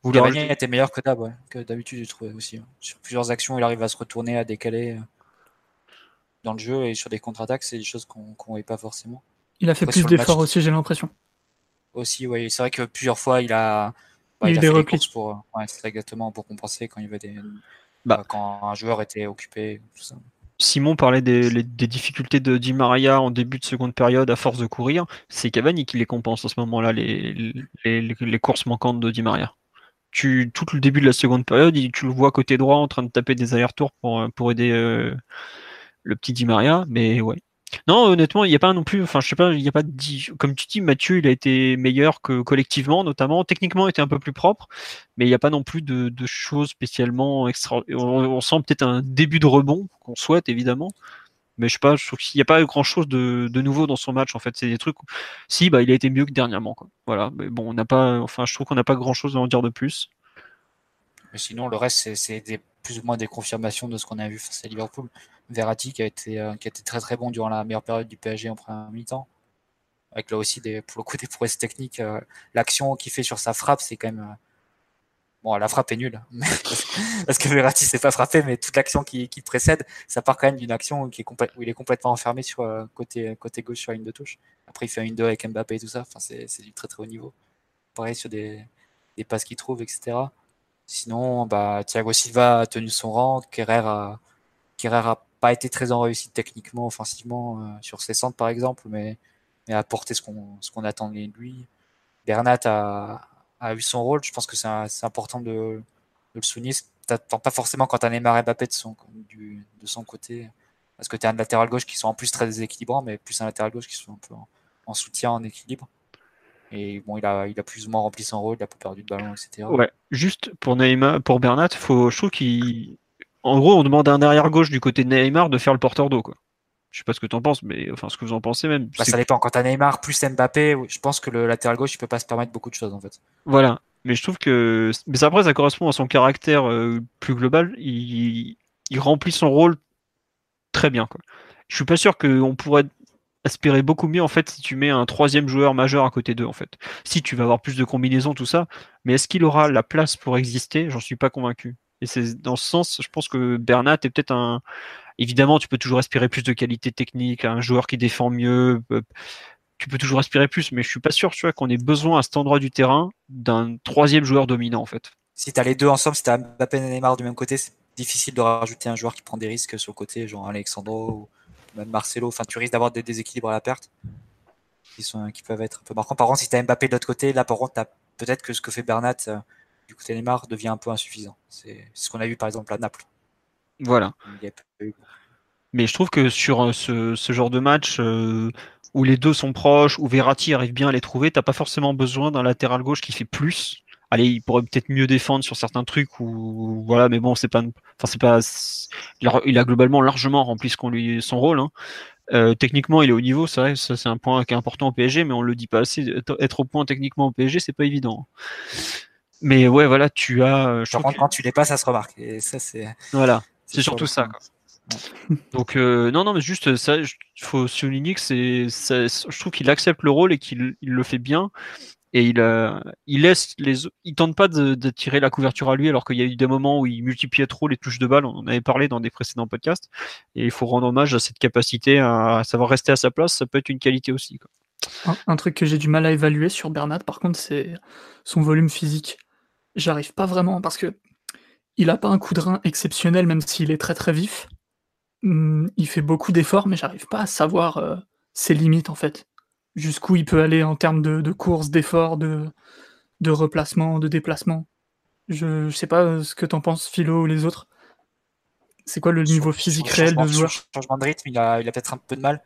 Vous Cavani était meilleur que d'habitude, j'ai trouvé aussi. Sur plusieurs actions, il arrive à se retourner, à décaler euh, dans le jeu et sur des contre-attaques, c'est des choses qu'on ne voyait pas forcément. Il a fait plus d'efforts aussi, j'ai l'impression. Aussi, oui. C'est vrai que plusieurs fois, il a, il, il a des fait pour, ouais, exactement pour compenser quand il veut des, bah. quand un joueur était occupé. Tout ça. Simon parlait des, difficultés de Di Maria en début de seconde période à force de courir. C'est Cavani qui les compense en ce moment-là, les, courses manquantes de Di Maria. Tu, tout le début de la seconde période, tu le vois côté droit en train de taper des allers-retours pour, pour aider euh, le petit Di Maria, mais ouais, non, honnêtement, il n'y a pas non plus. Enfin, je sais pas, il n'y a pas de. Comme tu dis, Mathieu, il a été meilleur que collectivement, notamment. Techniquement, il était un peu plus propre, mais il n'y a pas non plus de, choses spécialement extra. On, sent peut-être un début de rebond qu'on souhaite évidemment, mais je sais pas. Je trouve qu'il n'y a pas grand chose de, nouveau dans son match. En fait, c'est des trucs. Si, bah, il a été mieux que dernièrement. Quoi. Voilà. Mais bon, on n'a pas. Enfin, je trouve qu'on n'a pas grand chose à en dire de plus. Mais sinon, le reste, c'est plus ou moins des confirmations de ce qu'on a vu face à Liverpool. Verratti qui a été, euh, qui a été très très bon durant la meilleure période du PSG en première mi-temps. Avec là aussi, des, pour le coup, des prouesses techniques. Euh, l'action qu'il fait sur sa frappe, c'est quand même. Euh, bon, la frappe est nulle, parce que Verratti s'est pas frappé, mais toute l'action qui, qui précède, ça part quand même d'une action qui est où il est complètement enfermé sur côté, côté gauche sur la ligne de touche. Après, il fait une 2 avec Mbappé et tout ça. Enfin, c'est du très très haut niveau. Pareil sur des, des passes qu'il trouve, etc. Sinon, bah, Thiago Silva a tenu son rang, Kerrer a, Kerrer a pas été très en réussite techniquement, offensivement, euh, sur ses centres par exemple, mais, mais a apporté ce qu'on attendait de lui. Bernat a, eu son rôle, je pense que c'est important de, le souligner. T'attends pas forcément quand t'as Neymar et Mbappé de son, côté, parce que tu as un latéral gauche qui sont en plus très déséquilibrants, mais plus un latéral gauche qui sont un peu en, soutien, en équilibre. Et bon, il a, il a plus ou moins rempli son rôle, il a pas perdu de ballon, etc. Ouais, juste pour Neymar, pour Bernat, faut, je trouve qu'il en gros, on demande à un arrière gauche du côté de Neymar de faire le porteur d'eau, quoi. Je sais pas ce que tu en penses, mais enfin ce que vous en pensez même. Bah, ça dépend. Quand t'as Neymar plus Mbappé, je pense que le latéral gauche il peut pas se permettre beaucoup de choses en fait. Voilà. Mais je trouve que mais après ça correspond à son caractère euh, plus global. Il... remplit son rôle très bien. Quoi. Je suis pas sûr qu'on pourrait aspirer beaucoup mieux en fait si tu mets un troisième joueur majeur à côté d'eux en fait. Si tu vas avoir plus de combinaisons tout ça, mais est-ce qu'il aura la place pour exister? J'en suis pas convaincu. Et c'est dans ce sens, je pense que Bernat est peut-être un. Évidemment, tu peux toujours aspirer plus de qualité technique, un joueur qui défend mieux. Euh, tu peux toujours aspirer plus, mais je suis pas sûr, tu vois, qu'on ait besoin à cet endroit du terrain d'un troisième joueur dominant, en fait. Si tu as les deux ensemble, si tu as Mbappé et Neymar du même côté, c'est difficile de rajouter un joueur qui prend des risques sur le côté, genre Alexandro ou même Marcelo. Enfin, tu risques d'avoir des déséquilibres à la perte qui, qui peuvent être un peu marquants. Par contre, si tu as Mbappé de l'autre côté, là, par contre, peut-être que ce que fait Bernat euh, du côté Neymar devient un peu insuffisant. C'est ce qu'on a vu par exemple à Naples. Voilà. Mais je trouve que sur euh, ce, genre de match euh, où les deux sont proches, où Verratti arrive bien à les trouver, t'as pas forcément besoin d'un latéral gauche qui fait plus. Allez, il pourrait peut-être mieux défendre sur certains trucs ou voilà, mais bon, c'est pas, enfin c'est pas, il a globalement largement rempli ce qu'on lui son rôle. Hein. Euh, techniquement, il est au niveau, c'est vrai, ça c'est un point qui est important au PSG, mais on le dit pas assez. Être au point techniquement au PSG, c'est pas évident. Mais ouais, voilà, tu as. Euh, je quand tu l'es pas, ça se remarque. Et ça, c'est. Voilà, c'est surtout ça. Donc euh, non, non, mais juste ça, il faut souligner que c'est, je trouve qu'il accepte le rôle et qu'il le fait bien. Et il, euh, il laisse les, il tente pas de, tirer la couverture à lui, alors qu'il y a eu des moments où il multipliait trop les touches de balle. On en avait parlé dans des précédents podcasts. Et il faut rendre hommage à cette capacité à, savoir rester à sa place. Ça peut être une qualité aussi. Un, truc que j'ai du mal à évaluer sur Bernat, par contre, c'est son volume physique j'arrive pas vraiment parce que il a pas un coup de rein exceptionnel, même s'il est très très vif. Hum, il fait beaucoup d'efforts, mais j'arrive pas à savoir euh, ses limites en fait. Jusqu'où il peut aller en termes de, de course, d'efforts, de, de replacement, de déplacement. Je, je sais pas euh, ce que t'en penses, Philo ou les autres. C'est quoi le niveau physique réel de ce joueur? Changement de rythme, il a, il a peut-être un peu de mal.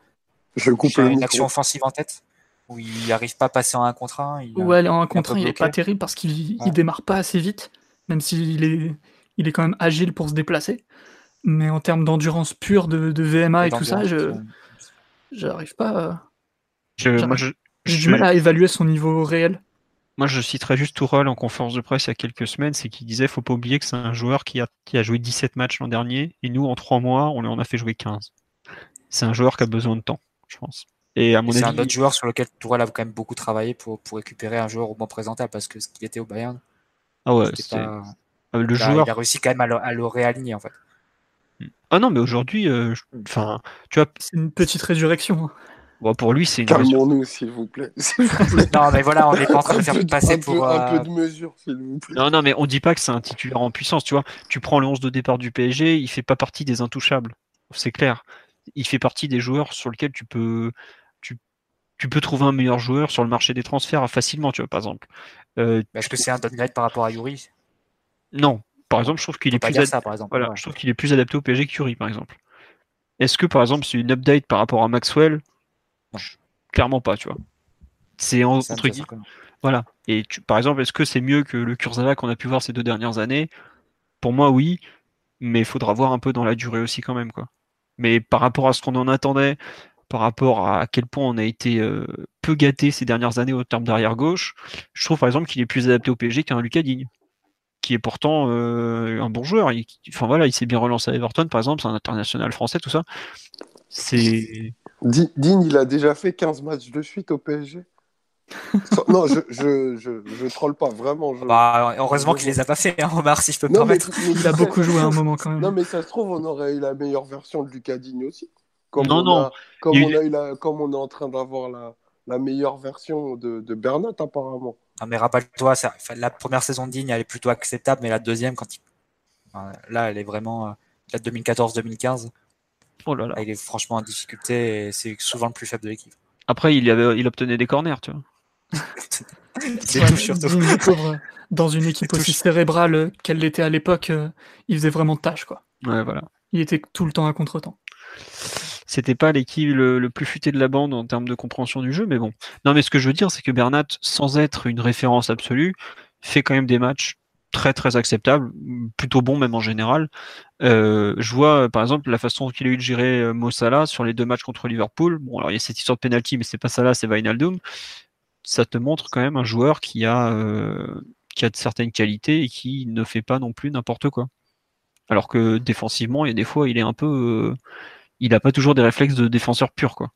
Je coupe une action offensive en tête où il n'arrive pas à passer en un contre un. Il ouais, en un contre un, il est pas terrible parce qu'il ne démarre pas assez vite, même s'il est, il est quand même agile pour se déplacer. Mais en termes d'endurance pure, de, de VMA et, tout ça, je n'arrive pas. J'ai du mal à évaluer son niveau réel. Moi, je citerai juste Tourelle en conférence de presse il y a quelques semaines, c'est qu'il disait faut pas oublier que c'est un joueur qui a, qui a joué 17 matchs l'an dernier, et nous, en 3 mois, on en a fait jouer 15. C'est un joueur qui a besoin de temps, je pense. Et à mon C'est un autre joueur sur lequel Tourelle a quand même beaucoup travaillé pour, pour récupérer un joueur au moins présentable parce que ce qu'il était au Bayern. Ah ouais, c'est. Euh, le joueur... il a réussi quand même à le, réaligner en fait. Ah non, mais aujourd'hui, euh, enfin, tu vois. C'est une petite résurrection. Hein. Bon, pour lui, c'est une. Calmons-nous, s'il vous plaît. non, mais voilà, on n'est pas en train de faire passer un pour. Peu, Un euh, peu de mesure, s'il vous plaît. Non, non, mais on dit pas que c'est un titulaire en puissance, tu vois. Tu prends le 11 de départ du PSG, il fait pas partie des intouchables. C'est clair. Il fait partie des joueurs sur lesquels tu peux. Tu, peux trouver un meilleur joueur sur le marché des transferts facilement, tu vois, par exemple. Euh, Est-ce que c'est un downgrade par rapport à Yuri? Non. Par exemple, je trouve qu'il est plus. Ça, par exemple. Voilà, je trouve qu'il est plus adapté au PSG que Yuri, par exemple. Est-ce que, par exemple, c'est une update par rapport à Maxwell? Clairement pas, tu vois. C'est entre guillemets. Voilà. Et tu, par exemple, est-ce que c'est mieux que le Kurzawa qu'on a pu voir ces deux dernières années? Pour moi, oui. Mais il faudra voir un peu dans la durée aussi, quand même, quoi. Mais par rapport à ce qu'on en attendait, par rapport à quel point on a été euh, peu gâté ces dernières années au terme d'arrière gauche, je trouve par exemple qu'il est plus adapté au PSG qu'un Lucas Digne, qui est pourtant euh, un bon joueur. Il, enfin voilà, il s'est bien relancé à Everton par exemple, c'est un international français, tout ça. C'est. Digne, il a déjà fait 15 matchs de suite au PSG. non, je, je, je, je, troll pas, vraiment. Je... Bah, heureusement qu'il les a pas fait, hein, Omar, si je peux me permettre. il a beaucoup joué à un moment quand même. Non, mais ça se trouve, on aurait eu la meilleure version de Lucas Digne aussi. Comme non, on non. A, comme, on a eu la, comme on est en train d'avoir la, la meilleure version de, de Bernat, apparemment. Non, mais rappelle-toi, la première saison de Digne, elle est plutôt acceptable, mais la deuxième, quand il... là, elle est vraiment. Euh, la 2014-2015. Oh là là. Il est franchement en difficulté et c'est souvent le plus faible de l'équipe. Après, il, y avait, il obtenait des corners, tu vois. c'est tout surtout. dans une équipe aussi cérébrale qu'elle l'était à l'époque, euh, il faisait vraiment tâche, quoi. Ouais, voilà. Il était tout le temps à contre-temps. C'était pas l'équipe le, plus futé de la bande en termes de compréhension du jeu, mais bon. Non, mais ce que je veux dire, c'est que Bernat, sans être une référence absolue, fait quand même des matchs très très acceptables, plutôt bons même en général. Euh, je vois par exemple la façon qu'il a eu de gérer euh, Mossala sur les deux matchs contre Liverpool. Bon, alors il y a cette histoire de penalty, mais c'est pas ça là, c'est Wijnaldum. Ça te montre quand même un joueur qui a euh, qui a de certaines qualités et qui ne fait pas non plus n'importe quoi. Alors que défensivement, il y a des fois, il est un peu il n'a pas toujours des réflexes de défenseur pur, quoi.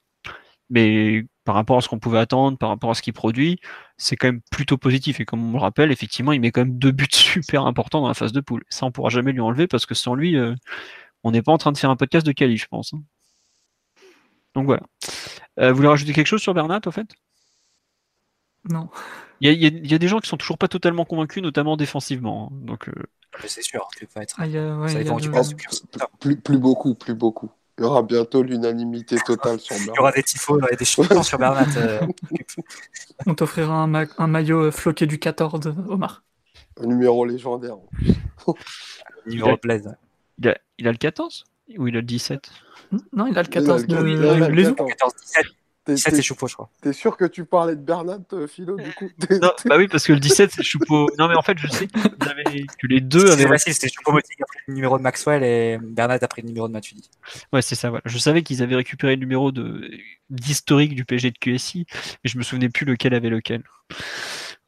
Mais par rapport à ce qu'on pouvait attendre, par rapport à ce qu'il produit, c'est quand même plutôt positif. Et comme on me le rappelle, effectivement, il met quand même deux buts super importants dans la phase de poule. Ça, on pourra jamais lui enlever parce que sans lui, euh, on n'est pas en train de faire un podcast de quali, je pense. Hein. Donc voilà. Euh, vous voulez rajouter quelque chose sur Bernat, au fait? Non. Il y, a, des gens qui sont toujours pas totalement convaincus, notamment défensivement. Hein. Donc, euh, c'est sûr, tu peux pas être. Ah, plus, plus beaucoup, plus beaucoup. Il y aura bientôt l'unanimité totale sur Bernat. Il y aura des tifos, il y des chiffres sur Bernat. Euh. On t'offrira un, maillot euh, floqué du 14, Omar. Un numéro légendaire. numéro plaise. Il a, il a le 14 Ou il a le 17 Non, il a le 14 de les 14, 17. 17 c'est Choupeau, je crois. T'es sûr que tu parlais de Bernat, Philo, du coup? Non, Bah oui, parce que le 17, c'est Choupeau. Non, mais en fait, je sais que les deux avaient. C'est facile, c'était Choupeau-Moting a pris le numéro de Maxwell et Bernat a pris le numéro de Matuidi. Ouais, c'est ça, voilà. Je savais qu'ils avaient récupéré le numéro d'historique du PG de QSI, mais je me souvenais plus lequel avait lequel.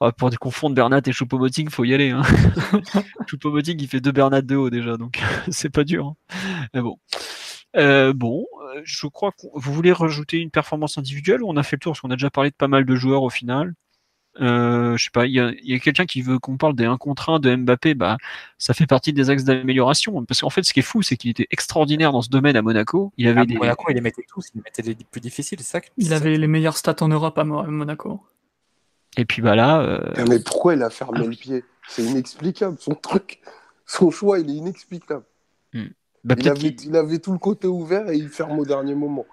Oh, pour confondre Bernat et Choupo-Moting, faut y aller. Hein. Choupo-Moting, il fait deux Bernat de haut déjà, donc c'est pas dur. Hein. Mais bon. Euh, bon, euh, je crois que vous voulez rajouter une performance individuelle ou on a fait le tour? Parce qu'on a déjà parlé de pas mal de joueurs au final. Euh, je sais pas, il y a, quelqu'un qui veut qu'on parle des 1 contre 1 de Mbappé, bah ça fait partie des axes d'amélioration. Parce qu'en fait, ce qui est fou, c'est qu'il était extraordinaire dans ce domaine à Monaco. Il avait des... Monaco, il les mettait tous, il mettait les plus difficiles, c'est ça. Il avait les meilleures stats en Europe à Monaco. Et puis bah là. Mais pourquoi il a fermé le pied? C'est inexplicable son truc. Son choix, il est inexplicable. Hmm. Bah, il, avait, tout le côté ouvert et il ferme au dernier moment.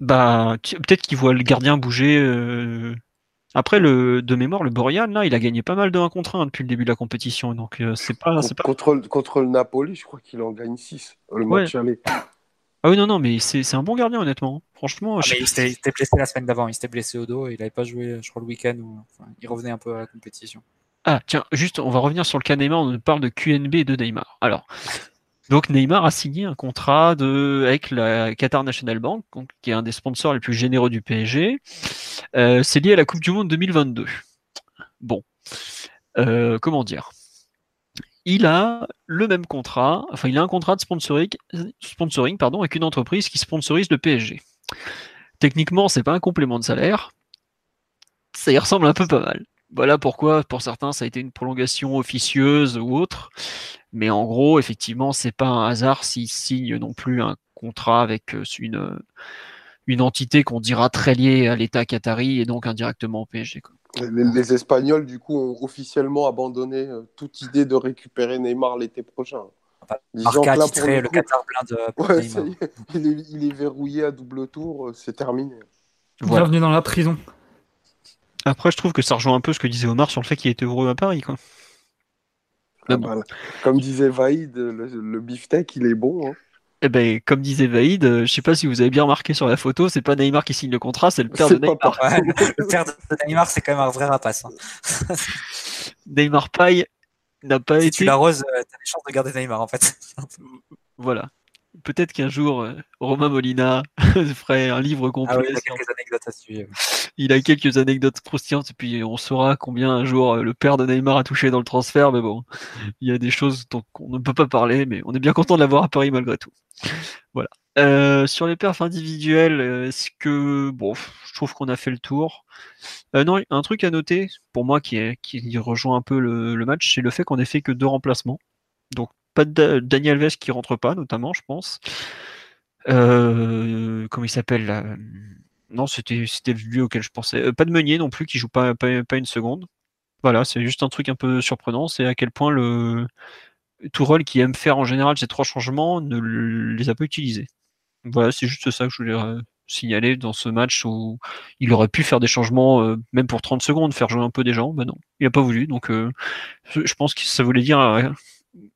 Bah, peut-être qu'il voit le gardien bouger. Euh. Après, le, de mémoire, le Boreal, là, il a gagné pas mal de 1 contre 1 depuis le début de la compétition. Donc, euh, c'est pas, pas. Contre, contre le Napoli, je crois qu'il en gagne 6. Le match aller. Ah oui, non, non, mais c'est un bon gardien, honnêtement. Franchement. Ah, il s'était blessé la semaine d'avant. Il s'était blessé au dos. Et il n'avait pas joué, je crois, le week-end. il revenait un peu à la compétition. Ah, tiens, juste, on va revenir sur le cas Neymar. On parle de QNB et de Neymar. Alors, donc Neymar a signé un contrat avec la Qatar National Bank, qui est un des sponsors les plus généreux du PSG. Euh, c'est lié à la Coupe du Monde 2022. Bon, euh, comment dire? Il a le même contrat, enfin il a un contrat de sponsoring, sponsoring avec une entreprise qui sponsorise le PSG. Techniquement, c'est pas un complément de salaire. Ça y ressemble un peu pas mal. Voilà pourquoi, pour certains, ça a été une prolongation officieuse ou autre. Mais en gros, effectivement, c'est pas un hasard s'il signe non plus un contrat avec euh, une, une entité qu'on dira très liée à l'État qatari et donc indirectement au PSG. Les, Espagnols, du coup, ont officiellement abandonné euh, toute idée de récupérer Neymar l'été prochain. Marca a titré le, Qatar plein de. il, est, verrouillé à double tour, euh, c'est terminé. Bienvenue dans la prison. Après, je trouve que ça rejoint un peu ce que disait Omar sur le fait qu'il était heureux à Paris. Quoi. Ah, Comme disait Vaïd, le, le beefsteak, il est bon. Hein. Eh ben, comme disait Vaïd, euh, je sais pas si vous avez bien remarqué sur la photo, c'est pas Neymar qui signe le contrat, c'est le père de Neymar. le père de Neymar, c'est quand même un vrai rapace. Hein. Neymar Paille n'a pas si été. tu l'arroses, euh, t'as des chances de garder Neymar en fait. voilà peut-être qu'un jour, euh, Romain Molina ferait un livre complet. Ah il a quelques anecdotes à suivre. Il a quelques anecdotes croustillantes, et puis on saura combien un jour euh, le père de Neymar a touché dans le transfert, mais bon, il y a des choses dont on ne peut pas parler, mais on est bien content de l'avoir à Paris malgré tout. Voilà. Euh, sur les perfs individuels, est-ce que bon, je trouve qu'on a fait le tour. non, un truc à noter pour moi qui, est, qui rejoint un peu le, le match, c'est le fait qu'on ait fait que deux remplacements. Donc pas de Daniel Vest qui rentre pas, notamment, je pense. Euh, comment il s'appelle là Non, c'était lui auquel je pensais. Euh, pas de Meunier non plus qui joue pas, une seconde. Voilà, c'est juste un truc un peu surprenant, c'est à quel point le Tourelle qui aime faire en général ces trois changements ne les a pas utilisés. Voilà, c'est juste ça que je voulais euh, signaler dans ce match où il aurait pu faire des changements même pour 30 secondes, faire jouer un peu des gens, ben non, il n'a pas voulu. Donc je pense que ça voulait dire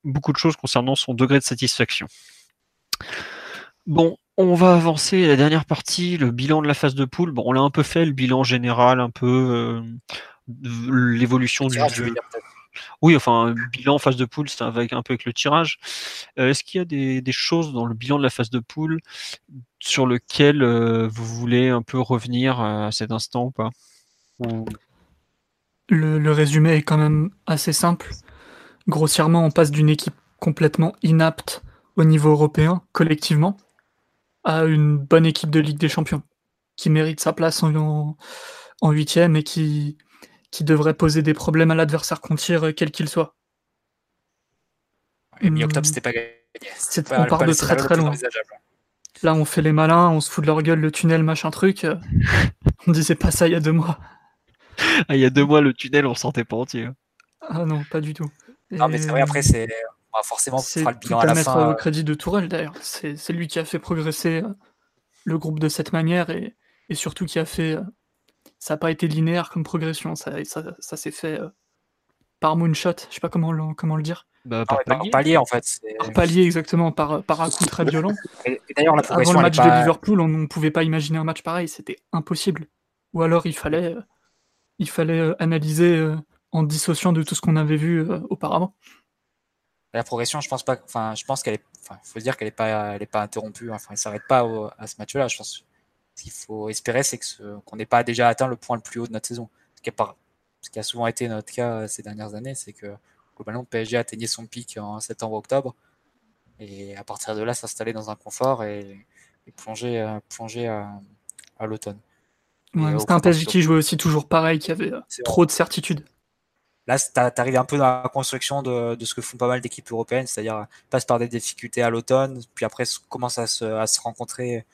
beaucoup de choses concernant son degré de satisfaction. Bon, on va avancer à la dernière partie, le bilan de la phase de poule. Bon, on l'a un peu fait, le bilan général, un peu euh, l'évolution du jeu. Oui, enfin, bilan phase de poule, c'est avec un peu avec le tirage. Euh, est-ce qu'il y a des, choses dans le bilan de la phase de poule sur lequel euh, vous voulez un peu revenir à cet instant ou pas? Le, résumé est quand même assez simple. Grossièrement, on passe d'une équipe complètement inapte au niveau européen, collectivement, à une bonne équipe de Ligue des Champions, qui mérite sa place en huitième et qui, qui devrait poser des problèmes à l'adversaire qu'on tire, quel qu'il soit. Et mi-octobre, c'était pas gagné. on part de très très loin. Là, on fait les malins, on se fout de leur gueule, le tunnel, machin truc. on disait pas ça il y a deux mois. Ah, il y a deux mois, le tunnel, on sentait pas entier. Ah non, pas du tout. Non, mais c'est vrai, après, c'est forcément, c'est le bilan à, la mettre au crédit de Tourelle d'ailleurs. C'est lui qui a fait progresser euh, le groupe de cette manière et, et surtout qui a fait. Euh, ça n'a pas été linéaire comme progression, ça, ça, s'est fait euh, par moonshot, je sais pas comment le, comment le dire. Bah, par, palier. en fait. Par palier exactement, par, par un coup très violent. Et, d'ailleurs, la Avant le match de Liverpool, on ne pouvait pas imaginer un match pareil, c'était impossible. Ou alors il fallait, il fallait analyser en dissociant de tout ce qu'on avait vu euh, auparavant. La progression, je pense pas. Enfin, je pense qu'elle est. Enfin, faut dire qu'elle est pas, elle est pas interrompue. Enfin, elle s'arrête pas à ce match-là. Je pense. Ce qu'il faut espérer, c'est qu'on n'ait pas déjà atteint le point le plus haut de notre saison. Ce qui, pas, ce qui a souvent été notre cas ces dernières années, c'est que globalement, le PSG a atteigné son pic en septembre-octobre, et à partir de là, s'installer dans un confort et, plonger, euh, plonger à, à l'automne. c'était un PSG qui jouait aussi toujours pareil, qui avait trop de certitudes. Là, tu arrives un peu dans la construction de, ce que font pas mal d'équipes européennes, c'est-à-dire passe par des difficultés à l'automne, puis après commence à se, rencontrer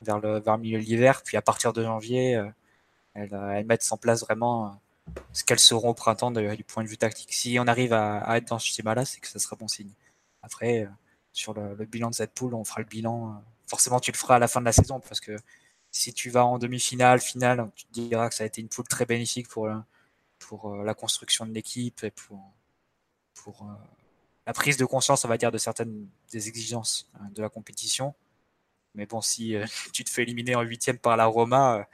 vers le, milieu de l'hiver, puis à partir de janvier, euh, elles, mettent en place vraiment euh, ce qu'elles seront au printemps du point de vue tactique. Si on arrive à, être dans ce schéma-là, c'est que ça sera bon signe. Après, euh, sur le, bilan de cette poule, on fera le bilan. forcément, tu le feras à la fin de la saison, parce que si tu vas en demi-finale, finale, tu te diras que ça a été une poule très bénéfique pour, pour euh, la construction de l'équipe et pour, pour euh, la prise de conscience, on va dire, de certaines des exigences euh, de la compétition. Mais bon, si tu te fais éliminer en huitième par la Roma,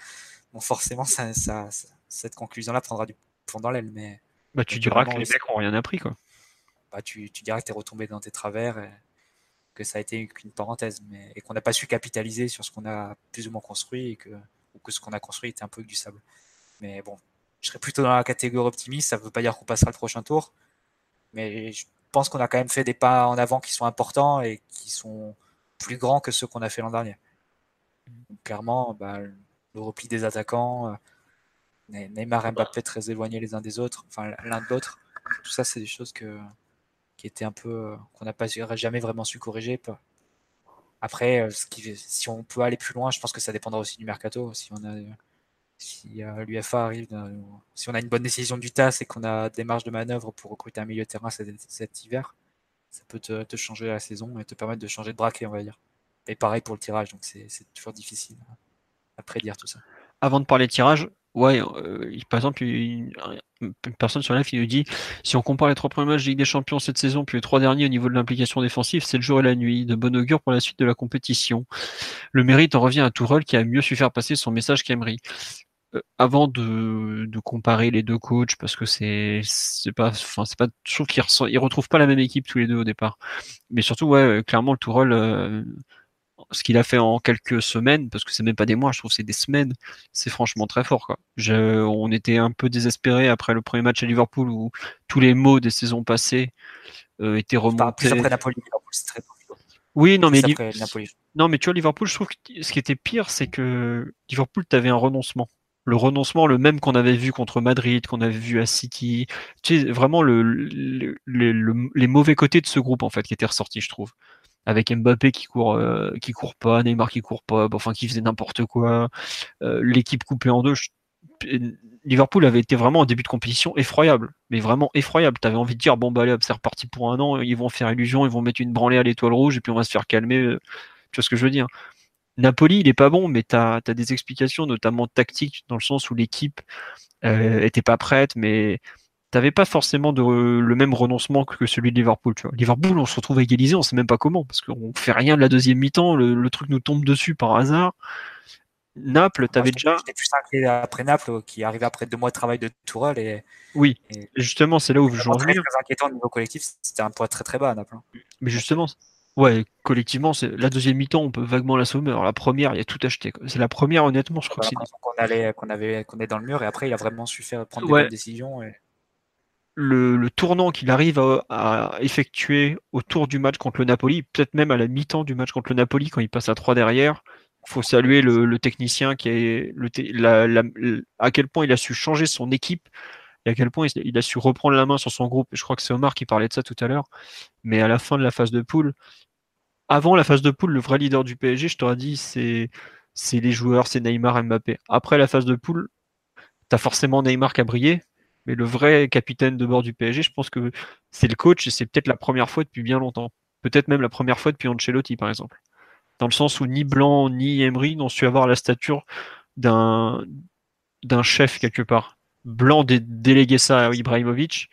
bon, forcément, ça, ça, cette conclusion-là prendra du plomb dans l'aile. Mais bah, tu diras que les mecs n'ont rien appris, quoi. Bah, tu, tu diras que tu es retombé dans tes travers et que ça a été qu'une parenthèse, mais et qu'on n'a pas su capitaliser sur ce qu'on a plus ou moins construit et que, ou que ce qu'on a construit était un peu du sable. Mais bon, je serais plutôt dans la catégorie optimiste. Ça ne veut pas dire qu'on passera le prochain tour. Mais je pense qu'on a quand même fait des pas en avant qui sont importants et qui sont plus grands que ceux qu'on a fait l'an dernier. clairement, bah, le repli des attaquants, euh, Neymar et Mbappé très éloignés les uns des autres, enfin l'un de l'autre, tout ça, c'est des choses que, qui étaient un peu qu'on n'a pas jamais vraiment su corriger. Après, ce qui, si on peut aller plus loin, je pense que ça dépendra aussi du mercato. Si on a si euh, l'UFA arrive, si on a une bonne décision du TAS et qu'on a des marges de manœuvre pour recruter un milieu de terrain cet, hiver, ça peut te, changer la saison et te permettre de changer de braquet, on va dire. Et pareil pour le tirage, donc c'est toujours difficile à prédire tout ça. Avant de parler de tirage, ouais, euh, par exemple, une, personne sur la il nous dit si on compare les trois premiers matchs de Ligue des Champions cette saison, puis les trois derniers au niveau de l'implication défensive, c'est le jour et la nuit. De bon augure pour la suite de la compétition. Le mérite en revient à Tourelle qui a mieux su faire passer son message qu'Emery. Euh, avant de, de, comparer les deux coachs, parce que c'est c'est pas, enfin c'est pas, je trouve qu'ils ils retrouvent pas la même équipe tous les deux au départ. Mais surtout, ouais, clairement le Tourelle, euh, ce qu'il a fait en quelques semaines, parce que c'est même pas des mois, je trouve c'est des semaines, c'est franchement très fort quoi. Je, on était un peu désespéré après le premier match à Liverpool où tous les mots des saisons passées euh, étaient remontés. Plus après Napoli, c'est très oui, non mais, non, mais tu vois, Liverpool, je trouve que ce qui était pire, c'est que Liverpool, tu avais un renoncement le renoncement, le même qu'on avait vu contre Madrid, qu'on avait vu à City. Tu sais, vraiment le, les mauvais côtés de ce groupe en fait qui étaient ressortis, je trouve. Avec Mbappé qui court, euh, qui court pas, Neymar qui court pas, enfin qui faisait n'importe quoi, euh, l'équipe coupée en deux. Liverpool avait été vraiment en début de compétition effroyable, mais vraiment effroyable. T'avais envie de dire bon bah allez, c'est reparti pour un an, ils vont faire illusion, ils vont mettre une branlée à l'étoile rouge et puis on va se faire calmer. Euh, tu vois ce que je veux dire? Napoli, il est pas bon, mais tu as, des explications, notamment tactiques, dans le sens où l'équipe euh, était pas prête, mais t'avais pas forcément de, le même renoncement que celui de Liverpool. Tu vois. Liverpool, on se retrouve à égaliser, on sait même pas comment, parce qu'on fait rien de la deuxième mi-temps, le, truc nous tombe dessus par hasard. Naples, t'avais déjà. J'étais plus inquiet après Naples, qui arrivait après deux mois de travail de Tourelle. Et, oui, justement, c'est là où je veux en Très, inquiétant au niveau collectif, c'était un poids très très bas à Naples. Hein. Mais justement, Ouais, collectivement, c'est la deuxième mi-temps, on peut vaguement l'assommer. Alors la première, il y a tout acheté. C'est la première, honnêtement, je crois que c'est. Qu'on allait, qu'on avait, qu'on est dans le mur, et après, il a vraiment su faire prendre des bonnes décisions. Le, le, tournant qu'il arrive à, effectuer autour du match contre le Napoli, peut-être même à la mi-temps du match contre le Napoli, quand il passe à 3 derrière, faut saluer le, le technicien qui est le, la, la, à quel point il a su changer son équipe et à quel point il, a su reprendre la main sur son groupe. Je crois que c'est Omar qui parlait de ça tout à l'heure. Mais à la fin de la phase de poule, avant la phase de poule, le vrai leader du PSG, je t'aurais dit, c'est les joueurs, c'est Neymar, Mbappé. Après la phase de poule, tu as forcément Neymar qui a brillé, mais le vrai capitaine de bord du PSG, je pense que c'est le coach et c'est peut-être la première fois depuis bien longtemps. Peut-être même la première fois depuis Ancelotti, par exemple. Dans le sens où ni Blanc ni Emery n'ont su avoir la stature d'un chef quelque part. Blanc dé délégué ça à Ibrahimovic.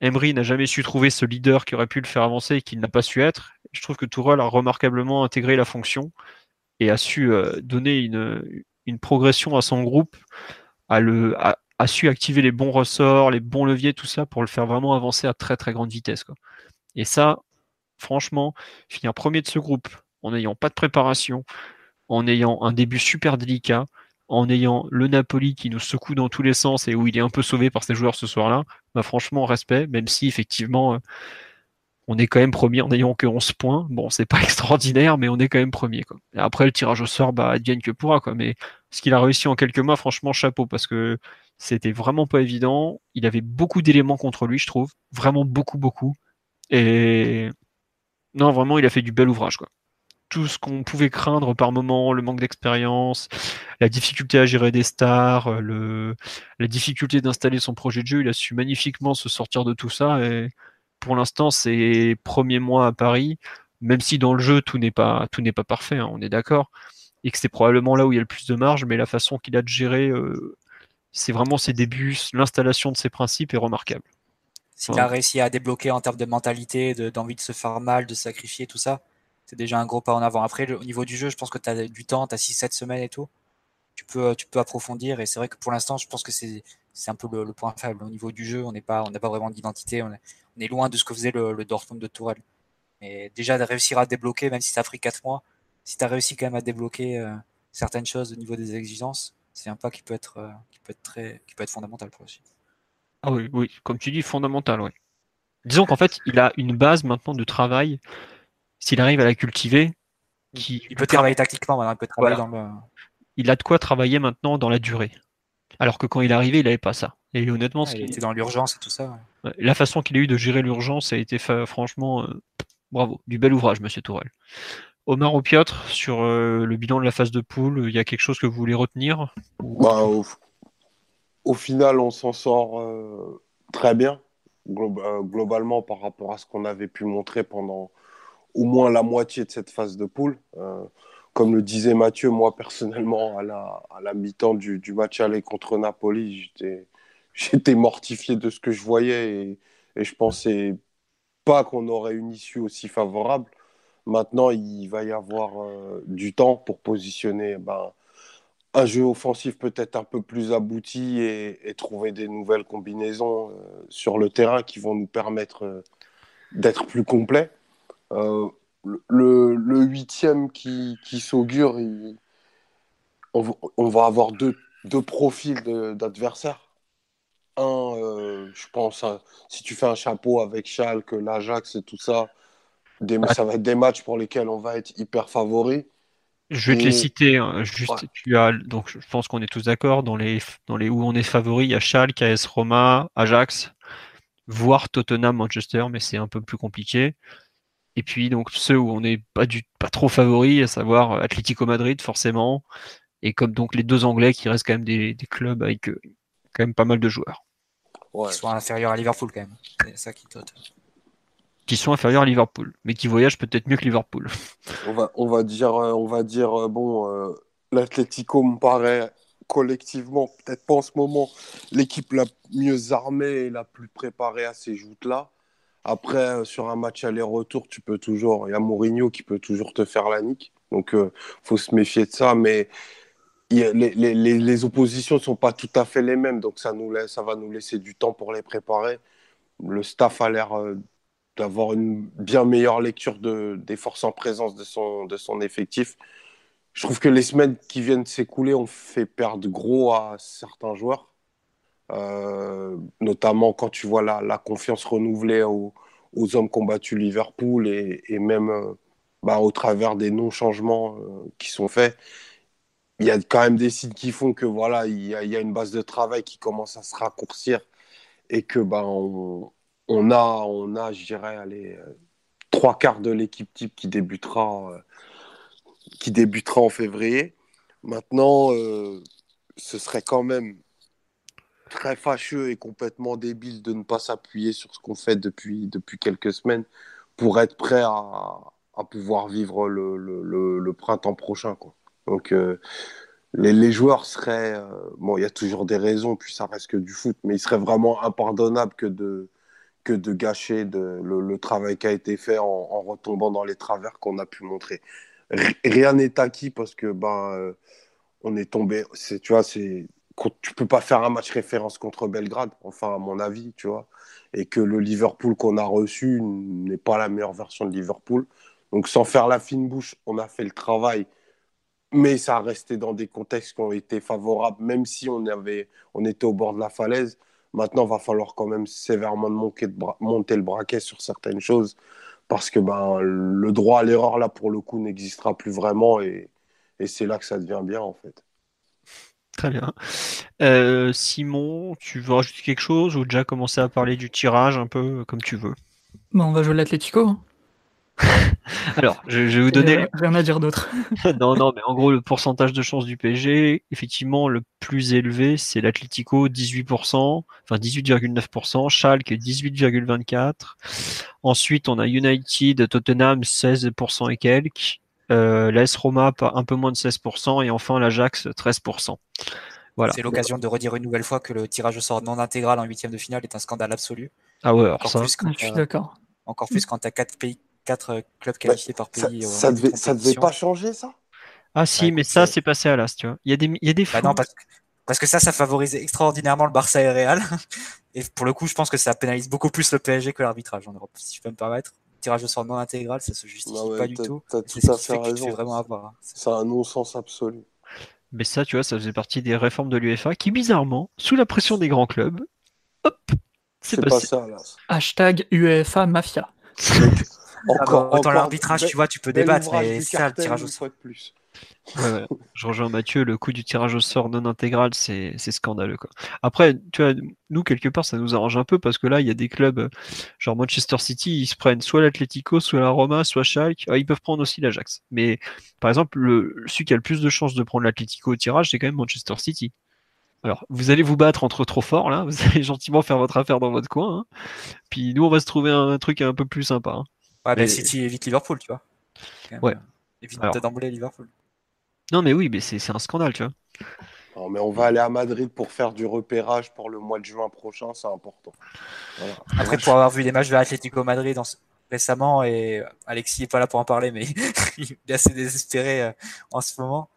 Emery n'a jamais su trouver ce leader qui aurait pu le faire avancer et qu'il n'a pas su être je trouve que Tourelle a remarquablement intégré la fonction et a su euh, donner une, progression à son groupe, a, su activer les bons ressorts, les bons leviers, tout ça pour le faire vraiment avancer à très très grande vitesse. Et ça, franchement, finir premier de ce groupe en n'ayant pas de préparation, en ayant un début super délicat, en ayant le Napoli qui nous secoue dans tous les sens et où il est un peu sauvé par ses joueurs ce soir-là, bah franchement, respect, même si effectivement, euh, on est quand même premier en n'ayant que 11 points. Bon, c'est pas extraordinaire, mais on est quand même premier. Quoi. Après, le tirage au sort, bah, advienne que pourra. Quoi. Mais ce qu'il a réussi en quelques mois, franchement, chapeau, parce que c'était vraiment pas évident. Il avait beaucoup d'éléments contre lui, je trouve. Vraiment beaucoup, beaucoup. Et non, vraiment, il a fait du bel ouvrage. Quoi. Tout ce qu'on pouvait craindre par moment, le manque d'expérience, la difficulté à gérer des stars, le... la difficulté d'installer son projet de jeu, il a su magnifiquement se sortir de tout ça. Et pour l'instant, c'est premier mois à Paris, même si dans le jeu, tout n'est pas, tout n'est pas parfait, hein, on est d'accord, et que c'est probablement là où il y a le plus de marge, mais la façon qu'il a de gérer, euh, c'est vraiment ses débuts, l'installation de ses principes est remarquable. S'il a réussi à débloquer en termes de mentalité, d'envie de, se faire mal, de sacrifier, tout ça, c'est déjà un gros pas en avant. Après, au niveau du jeu, je pense que tu as du temps, tu as 6-7 semaines et tout. Tu peux, tu peux approfondir. Et c'est vrai que pour l'instant, je pense que c'est un peu le, point faible. Au niveau du jeu, on n'a pas, pas vraiment d'identité. On, on est loin de ce que faisait le, Dortmund de Tourelle. Mais déjà de réussir à débloquer, même si ça a pris 4 mois, si tu as réussi quand même à débloquer euh, certaines choses au niveau des exigences, c'est un pas qui peut être, euh, qui peut être très, qui peut être fondamental pour aussi. Ah oui, oui, comme tu dis, fondamental, oui. Disons qu'en fait, il a une base maintenant de travail. S'il arrive à la cultiver, qui il peut travailler tactiquement, il peut travailler dans le... Il a de quoi travailler maintenant dans la durée. Alors que quand il est arrivé, il n'avait pas ça. Et honnêtement, il était dans l'urgence et tout ça. La façon qu'il a eu de gérer l'urgence a été franchement euh, bravo, du bel ouvrage, Monsieur Tourelle. Omar ou Piotr, sur le bilan de la phase de poule, il y a quelque chose que vous voulez retenir bah, au, final, on s'en sort très bien, globalement, par rapport à ce qu'on avait pu montrer pendant au moins la moitié de cette phase de poule comme le disait Mathieu, moi personnellement, à la, à la mi-temps du, du, match aller contre Napoli, j'étais mortifié de ce que je voyais et, et je pensais pas qu'on aurait une issue aussi favorable. Maintenant, il va y avoir euh, du temps pour positionner ben, un jeu offensif peut-être un peu plus abouti et, trouver des nouvelles combinaisons euh, sur le terrain qui vont nous permettre euh, d'être plus complets le, le huitième qui, qui s'augure, on, on, va avoir deux, deux profils d'adversaires. Un, euh, je pense, si tu fais un chapeau avec Schalke, l'Ajax et tout ça, des, ça va être des matchs pour lesquels on va être hyper favori. Je vais te les citer. Hein, juste, tu as, donc, je pense qu'on est tous d'accord. Dans les, dans les où on est favori, il y a Schalke, AS Roma, Ajax, voire Tottenham, Manchester, mais c'est un peu plus compliqué. Et puis donc ceux où on n'est pas du pas trop favori, à savoir Atlético Madrid forcément, et comme donc les deux Anglais qui restent quand même des, des clubs avec euh, quand même pas mal de joueurs. Ouais. Qui sont inférieurs à Liverpool quand même. C'est ça qui Qui sont inférieurs à Liverpool, mais qui voyagent peut-être mieux que Liverpool. On va, on va dire, euh, on va dire euh, bon, euh, l'Atlético me paraît collectivement, peut-être pas en ce moment, l'équipe la mieux armée et la plus préparée à ces joutes-là. Après, euh, sur un match aller-retour, tu peux toujours. Il y a Mourinho qui peut toujours te faire la nique. Donc, euh, faut se méfier de ça. Mais les, oppositions ne sont pas tout à fait les mêmes. Donc, ça, nous laisse, ça va nous laisser du temps pour les préparer. Le staff a l'air euh, d'avoir une bien meilleure lecture de, des forces en présence de son, de son effectif. Je trouve que les semaines qui viennent s'écouler ont fait perdre gros à certains joueurs. Euh, notamment quand tu vois la, confiance renouvelée aux, aux, hommes combattus Liverpool et, même euh, bah, au travers des non-changements euh, qui sont faits. Il y a quand même des signes qui font que voilà, il y, a, une base de travail qui commence à se raccourcir et que bah, on, a, on a, je dirais, allez, trois quarts de l'équipe type qui débutera, qui débutera en février. Maintenant, ce serait quand même très fâcheux et complètement débile de ne pas s'appuyer sur ce qu'on fait depuis, depuis quelques semaines pour être prêt à, à pouvoir vivre le, le, le, printemps prochain. Quoi. Donc, euh, les, les, joueurs seraient. Euh, bon, il y a toujours des raisons, puis ça reste que du foot, mais il serait vraiment impardonnable que de, que de gâcher le, travail qui a été fait en, retombant dans les travers qu'on a pu montrer. rien n'est acquis parce que ben, euh, on est tombé. Tu vois, c'est tu peux pas faire un match référence contre Belgrade, enfin à mon avis, tu vois, et que le Liverpool qu'on a reçu n'est pas la meilleure version de Liverpool. Donc sans faire la fine bouche, on a fait le travail, mais ça a resté dans des contextes qui ont été favorables, même si on, avait, on était au bord de la falaise. Maintenant, va falloir quand même sévèrement monter, le braquet sur certaines choses, parce que ben, le droit à l'erreur, là, pour le coup, n'existera plus vraiment, et c'est là que ça devient bien, en fait. Très bien. Euh, Simon, tu veux rajouter quelque chose ou déjà commencer à parler du tirage un peu comme tu veux? On va jouer l'Atletico. Hein. Alors, je, vais vous donner. Rien à dire d'autre. non, non, mais en gros, le pourcentage de chance du PSG, effectivement, le plus élevé, c'est l'Atlético, 18%, enfin 18,9%, Schalke, 18,24%. Ensuite, on a United, Tottenham, 16% et quelques. Euh, L'AS Roma un peu moins de 16% et enfin l'Ajax 13%. Voilà. C'est l'occasion de redire une nouvelle fois que le tirage au sort non intégral en huitième de finale est un scandale absolu. Ah ouais, alors ça. Plus quand, je suis d'accord. Encore plus quand tu as 4 pays, quatre clubs qualifiés par pays. Ça, devait, ça devait pas changer ça? Ah si, mais ça c'est passé à l'as, tu vois. Il y a des, il y a des bah non, parce que, parce que ça, ça favorise extraordinairement le Barça et Real. Et pour le coup, je pense que ça pénalise beaucoup plus le PSG que l'arbitrage en Europe, si je peux me permettre tirage au sort non intégral, ça se justifie pas du tout. C'est tout à fait raison. Vraiment avoir. Hein. C'est un non-sens absolu. Mais ça, tu vois, ça faisait partie des réformes de l'UEFA qui, bizarrement, sous la pression des grands clubs, hop, c'est pas ça. Là. Hashtag UEFA Mafia. encore, autant l'arbitrage, tu vois, tu peux débattre, mais ça, le tirage au sort. Je rejoins Mathieu, le coup du tirage au sort non intégral, c'est scandaleux. Quoi. Après, tu vois, nous, quelque part, ça nous arrange un peu parce que là, il y a des clubs, euh, genre Manchester City, ils se prennent soit l'Atlético, soit la Roma, soit Schalke. Ah, ils peuvent prendre aussi l'Ajax. Mais par exemple, le, celui qui a le plus de chances de prendre l'Atlético au tirage, c'est quand même Manchester City. Alors, vous allez vous battre entre trop forts, là. Vous allez gentiment faire votre affaire dans votre coin. Hein. Puis nous, on va se trouver un, truc un peu plus sympa. Hein. Ouais, mais City évite Liverpool, tu vois. ouais. Évite d'emblée Liverpool. Non, mais oui, mais c'est un scandale, tu vois. Non, mais on va aller à Madrid pour faire du repérage pour le mois de juin prochain, c'est important. Après, pour avoir vu des matchs de l'Atlético Madrid récemment, et Alexis n'est pas là pour en parler, mais il est assez désespéré euh, en ce moment.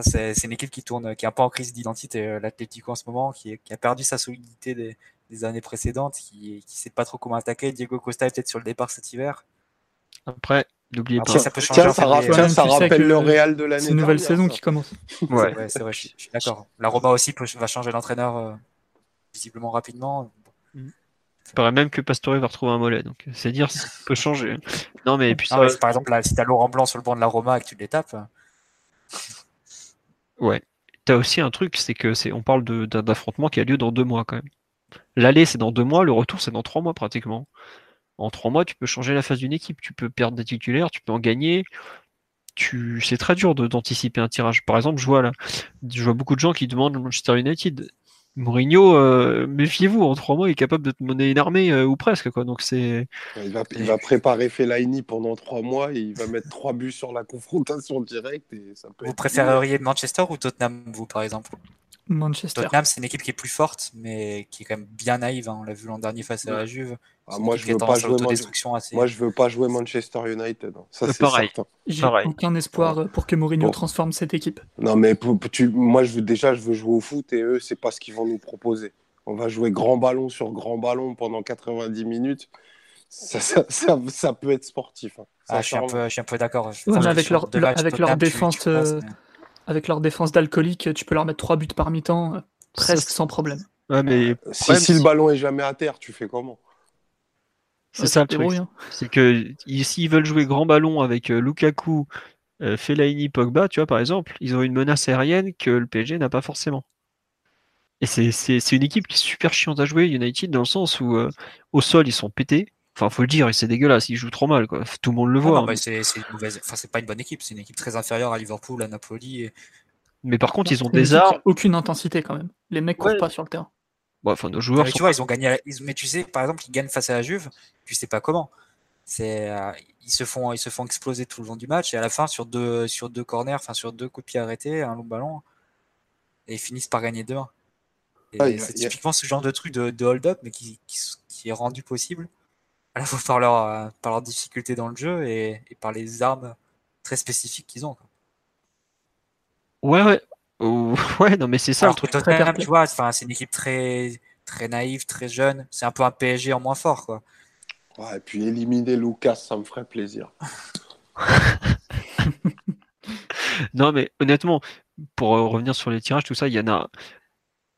c'est une équipe qui tourne, qui est un peu en crise d'identité, euh, l'Atlético en ce moment, qui, a perdu sa solidité des, années précédentes, qui ne sait pas trop comment attaquer. Diego Costa est peut-être sur le départ cet hiver. Après, N'oubliez pas. Ça peut changer tiens, ça, rappelle le Real de l'année. C'est une nouvelle saison qui commence. Ouais, c'est vrai, je suis, d'accord. La Roma aussi va changer l'entraîneur euh, visiblement rapidement. Il paraît même que Pastore va retrouver un mollet, donc c'est dire ça peut changer. Non mais puis ah par exemple, là, si t'as Laurent Blanc sur le banc de la Roma et que tu les tapes. Ouais. T'as aussi un truc, c'est que c'est, on parle d'un affrontement qui a lieu dans deux mois quand même. L'aller c'est dans deux mois, le retour c'est dans trois mois pratiquement en trois mois, tu peux changer la phase d'une équipe. Tu peux perdre des titulaires, tu peux en gagner. Tu... C'est très dur d'anticiper un tirage. Par exemple, je vois, là, je vois beaucoup de gens qui demandent Manchester United. Mourinho, euh, méfiez-vous, en trois mois, il est capable de te mener une armée euh, ou presque. Quoi. Donc c'est. Il va, il va préparer Fellaini pendant trois mois et il va mettre trois buts sur la confrontation directe. Et ça peut vous préféreriez Manchester ou Tottenham, vous, par exemple? Manchester. Tottenham, c'est une équipe qui est plus forte, mais qui est quand même bien naïve. Hein. On l'a vu l'an dernier face à la Juve. Ah, moi, je veux pas jouer moi, je veux pas jouer Manchester United. Hein. Ça, c'est pareil. J'ai aucun espoir pour que Mourinho transforme cette équipe. Non, mais tu... moi, je veux... déjà, je veux jouer au foot et eux, c'est pas ce qu'ils vont nous proposer. On va jouer grand ballon sur grand ballon pendant 90 minutes. Ça, ça, ça, peut être sportif. Hein. Ah, je, suis un peu, je, suis un peu, d'accord. avec leur, avec leur défense, euh, avec leur défense d'alcoolique, tu peux leur mettre trois buts par mi-temps, euh, presque sans problème. Ouais, mais si, si le ballon est jamais à terre, tu fais comment? C'est ça le truc. C'est que s'ils veulent jouer grand ballon avec euh, Lukaku, euh, Fellaini, Pogba, tu vois, par exemple, ils ont une menace aérienne que le PSG n'a pas forcément. Et c'est une équipe qui est super chiante à jouer, United, dans le sens où euh, au sol, ils sont pétés. Enfin, faut le dire, c'est dégueulasse, ils jouent trop mal, quoi. Tout le monde le voit. Non, hein. c'est mauvaise... enfin, pas une bonne équipe, c'est une équipe très inférieure à Liverpool, à Napoli. Mais par contre, ils ont des armes. Aucune intensité quand même. Les mecs courent pas sur le terrain. Bon, enfin, nos joueurs. Mais tu vois, ils ont gagné. Mais tu sais, par exemple, ils gagnent face à la Juve, tu sais pas comment. C'est, euh, ils se font, ils se font exploser tout le long du match et à la fin sur deux, sur deux corners, enfin sur deux coups de pied arrêtés, un long ballon, et ils finissent par gagner 2-1. c'est typiquement ce genre de truc de, hold-up, mais qui, qui, est rendu possible à la fois par leur, euh, par leur difficulté dans le jeu et, et par les armes très spécifiques qu'ils ont. Quoi. Ouais, ouais. Ouais, non, mais c'est ça. Alors, tu vois, c'est une équipe très, très naïve, très jeune. C'est un peu un PSG en moins fort, quoi. Ouais, et puis éliminer Lucas, ça me ferait plaisir. non, mais honnêtement, pour euh, revenir sur les tirages, tout ça, il y en a.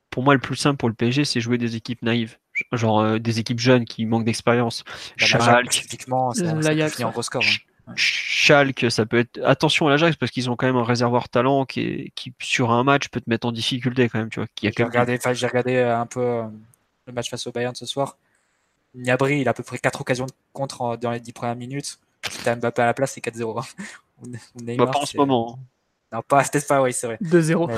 Pour moi, le plus simple pour le PSG, c'est jouer des équipes naïves. Genre euh, des équipes jeunes qui manquent d'expérience. Schalke, typiquement, c'est en gros score. Hein. Schalke, ça peut être. Attention à l'Ajax parce qu'ils ont quand même un réservoir talent qui, qui, sur un match, peut te mettre en difficulté quand même. Tu vois, qui j'ai, regardé, j'ai regardé un peu euh, le match face au Bayern ce soir. Niabri, il a à peu près 4 occasions de contre dans les 10 premières minutes. Si t'as Mbappé à la place, c'est 4-0. Bah, pas en ce moment. Non, pas, peut-être pas, oui, c'est vrai. 2-0.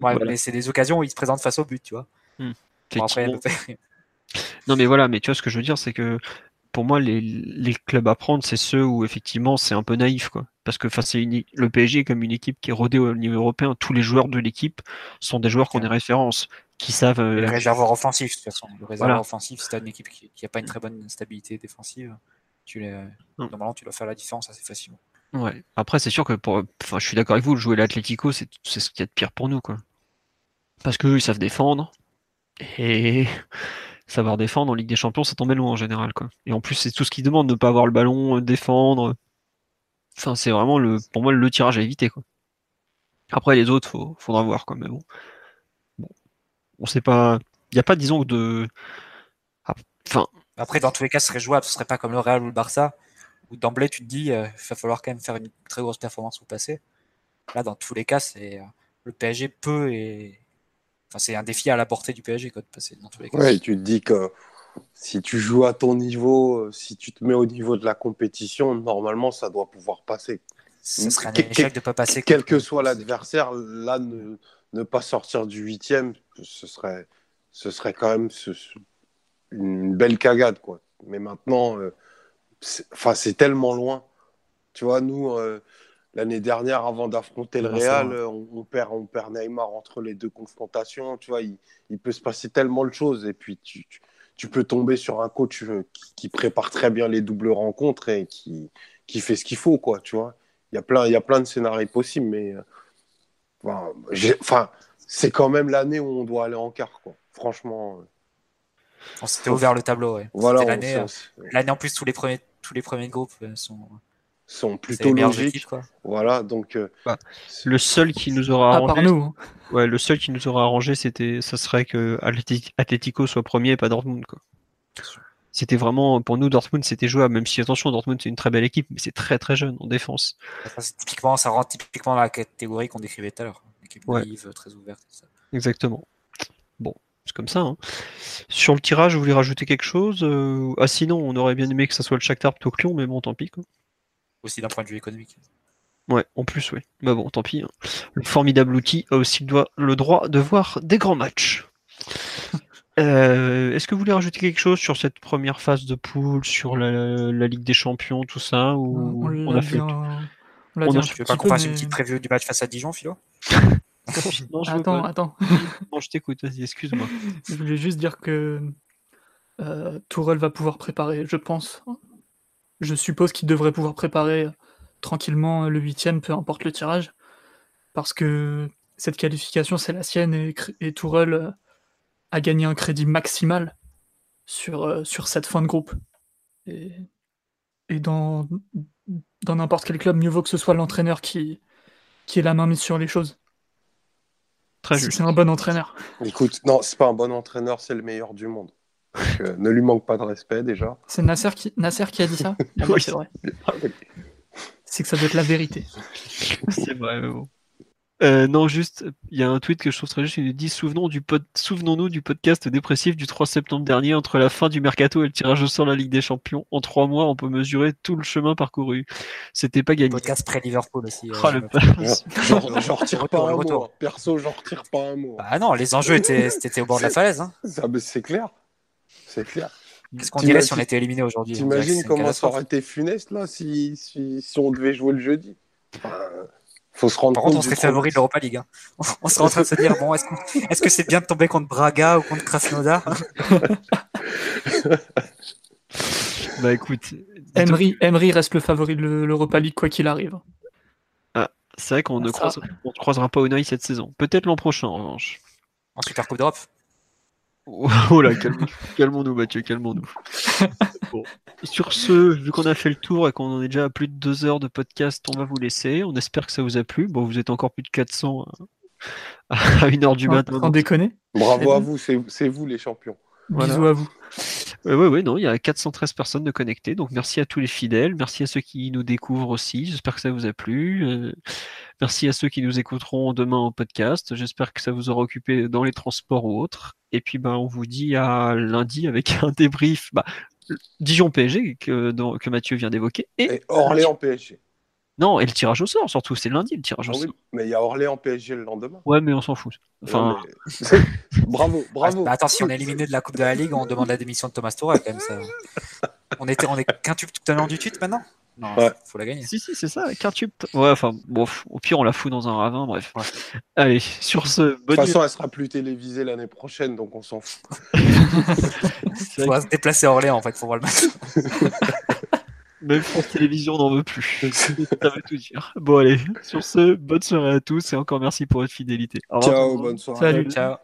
ouais, mais c'est des occasions où il se présente face au but, tu vois. Hmm. Non, mais voilà, mais tu vois ce que je veux dire, c'est que pour moi, les, clubs à prendre, c'est ceux où effectivement c'est un peu naïf, quoi. Parce que face le PSG est comme une équipe qui est rodée au niveau européen. Tous les joueurs de l'équipe sont des joueurs qui ont des références, qui savent. Euh, le réservoir offensif, de toute façon. Le réservoir offensif, as une équipe qui n'a pas une très bonne stabilité défensive, tu les... normalement tu dois faire la différence assez facilement. Ouais. Après, c'est sûr que pour. Enfin, je suis d'accord avec vous, jouer l'Atlético, c'est ce qu'il y a de pire pour nous, quoi. Parce qu'eux, ils savent défendre. Et savoir défendre en Ligue des Champions, ça tombe loin en général. Quoi. Et en plus, c'est tout ce qu'ils demandent, ne pas avoir le ballon, euh, défendre. Enfin, c'est vraiment le, pour moi le tirage à éviter. Après, les autres, faut, faudra voir. Quoi, mais bon. bon. On sait pas. Il n'y a pas, disons, de. Ah, enfin. Après, dans tous les cas, ce serait jouable. Ce serait pas comme le Real ou le Barça, où d'emblée, tu te dis, euh, il va falloir quand même faire une très grosse performance au passé. Là, dans tous les cas, c'est le PSG peut et enfin, c'est un défi à la portée du PSG quoi, de passer dans tous les cas. Ouais, tu te dis que si tu joues à ton niveau, si tu te mets au niveau de la compétition, normalement, ça doit pouvoir passer. Ce serait un échec de ne pas passer. Quel que soit l'adversaire, là, ne, ne, pas sortir du huitième, ce serait, ce serait quand même ce, une belle cagade, quoi. Mais maintenant, euh, c'est tellement loin. Tu vois, nous, euh, l'année dernière, avant d'affronter le Real, on, perd, on perd Neymar entre les deux confrontations. Tu vois, il, il peut se passer tellement de choses. Et puis, tu, tu, peux tomber sur un coach euh, qui, prépare très bien les doubles rencontres et qui, qui fait ce qu'il faut, quoi. Tu vois, il y a plein, il y a plein de scénarios possibles, mais enfin, c'est quand même l'année où on doit aller en quart, quoi. Franchement. On s'était ouvert le tableau, ouais. Voilà, l'année, l'année en plus tous les premiers, tous les premiers groupes euh, sont sont plutôt logiques. quoi. Voilà, donc euh, bah, le seul qui nous aura arrangé, part nous. Ouais, le seul qui nous aura arrangé, c'était, ça serait que Atletico soit premier et pas Dortmund, quoi. C'était vraiment pour nous Dortmund, c'était jouable. Même si attention, Dortmund c'est une très belle équipe, mais c'est très très jeune en défense. typiquement, ça rentre typiquement dans la catégorie qu'on décrivait tout à l'heure, équipe ouais. très ouverte. Ça. Exactement. Bon, c'est comme ça. Hein. Sur le tirage, vous voulez rajouter quelque chose euh, Ah sinon, on aurait bien aimé que ça soit le Shakhtar plutôt que Lyon, mais bon, tant pis. Quoi. Aussi d'un point de vue économique. Ouais, en plus, oui. Bah bon, tant pis. Hein. Le formidable outil a aussi le droit de voir des grands matchs. Euh, est-ce que vous voulez rajouter quelque chose sur cette première phase de poule, sur la, Ligue des Champions, tout ça ou on, a fait On a Tu veux pas qu'on fasse une petite preview du match face à Dijon, Philo? Attends, attends. Non, je t'écoute, vas-y, excuse-moi. je voulais juste dire que euh, Tourelle va pouvoir préparer, je pense. Je suppose qu'il devrait pouvoir préparer tranquillement le huitième, peu importe le tirage. Parce que cette qualification, c'est la sienne et, et Tourelle a gagné un crédit maximal sur, euh, sur cette fin de groupe. Et, et dans, dans n'importe quel club, mieux vaut que ce soit l'entraîneur qui, qui ait la main mise sur les choses. Très juste. C'est un bon entraîneur. Écoute, non, c'est pas un bon entraîneur, c'est le meilleur du monde. Euh, ne lui manque pas de respect déjà. C'est Nasser qui, Nasser qui a dit ça ah, oui. C'est vrai. Ah c'est que ça doit être la vérité. c'est vrai, mais bon. Euh, non, juste, il y a un tweet que je trouve très juste. Il dit Souvenons du Souvenons-nous du podcast dépressif du 3 septembre dernier entre la fin du mercato et le tirage au sort de la Ligue des Champions. En trois mois, on peut mesurer tout le chemin parcouru. C'était pas gagné. Podcast pré-Liverpool aussi. Euh, oh, j'en retire pas un mot. Perso, j'en retire pas un mot. Ah non, les enjeux étaient, étaient au bord de la falaise. Hein. C'est clair. C'est clair. Qu'est-ce qu'on dirait si on était éliminé aujourd'hui T'imagines comment ça aurait été funeste là si, si, si on devait jouer le jeudi? Faut se rendre Par contre, on serait favori de l'Europa League. Hein. On serait en train de se dire bon, est-ce que c'est bien de tomber contre Braga ou contre Krasnodar? Bah écoute, Emery, Emery reste le favori de l'Europa League quoi qu'il arrive. Ah, c'est vrai qu'on ne ah, croisera, pas Unai cette saison. Peut-être l'an prochain en revanche. En Super Coupe d'Europe Oh là, calmons-nous, Mathieu, calmons-nous. Sur ce, vu qu'on a fait le tour et qu'on en est déjà à plus de deux heures de podcast, on va vous laisser. On espère que ça vous a plu. Bon, vous êtes encore plus de 400 à une heure du matin. Sans déconner. Bravo à vous, c'est vous les champions. Bisous à vous. Oui, oui, oui, non, il y a 413 personnes de connectées, donc merci à tous les fidèles, merci à ceux qui nous découvrent aussi, j'espère que ça vous a plu. Euh, merci à ceux qui nous écouteront demain au podcast, j'espère que ça vous aura occupé dans les transports ou autres. Et puis, ben, on vous dit à lundi avec un débrief, bah, Dijon PSG que, que Mathieu vient d'évoquer. Et Orléans PSG. Non, et le tirage au sort, surtout, c'est lundi le tirage au ah sort. mais il y a Orléans PSG le lendemain. Ouais, mais on s'en fout. Enfin... bravo, bravo. Bah, attends, si on est éliminé de la Coupe de la Ligue, on demande la démission de Thomas Tourelle, quand même. Ça. on était, on est quintuple tout à l'heure du tweet maintenant? Non, ouais. faut la gagner. Si, si, c'est ça, quintuple. Ouais, enfin, bon, au pire, on la fout dans un ravin, bref. Allez, sur ce. De toute façon, elle sera plus télévisée l'année prochaine, donc on s'en fout. on va se déplacer à Orléans, en fait, pour voir le match. Même France Télévisions n'en veut plus. Ça veut tout dire. Bon, allez, sur ce, bonne soirée à tous et encore merci pour votre fidélité. Ciao, bonne soirée. Salut. Ciao.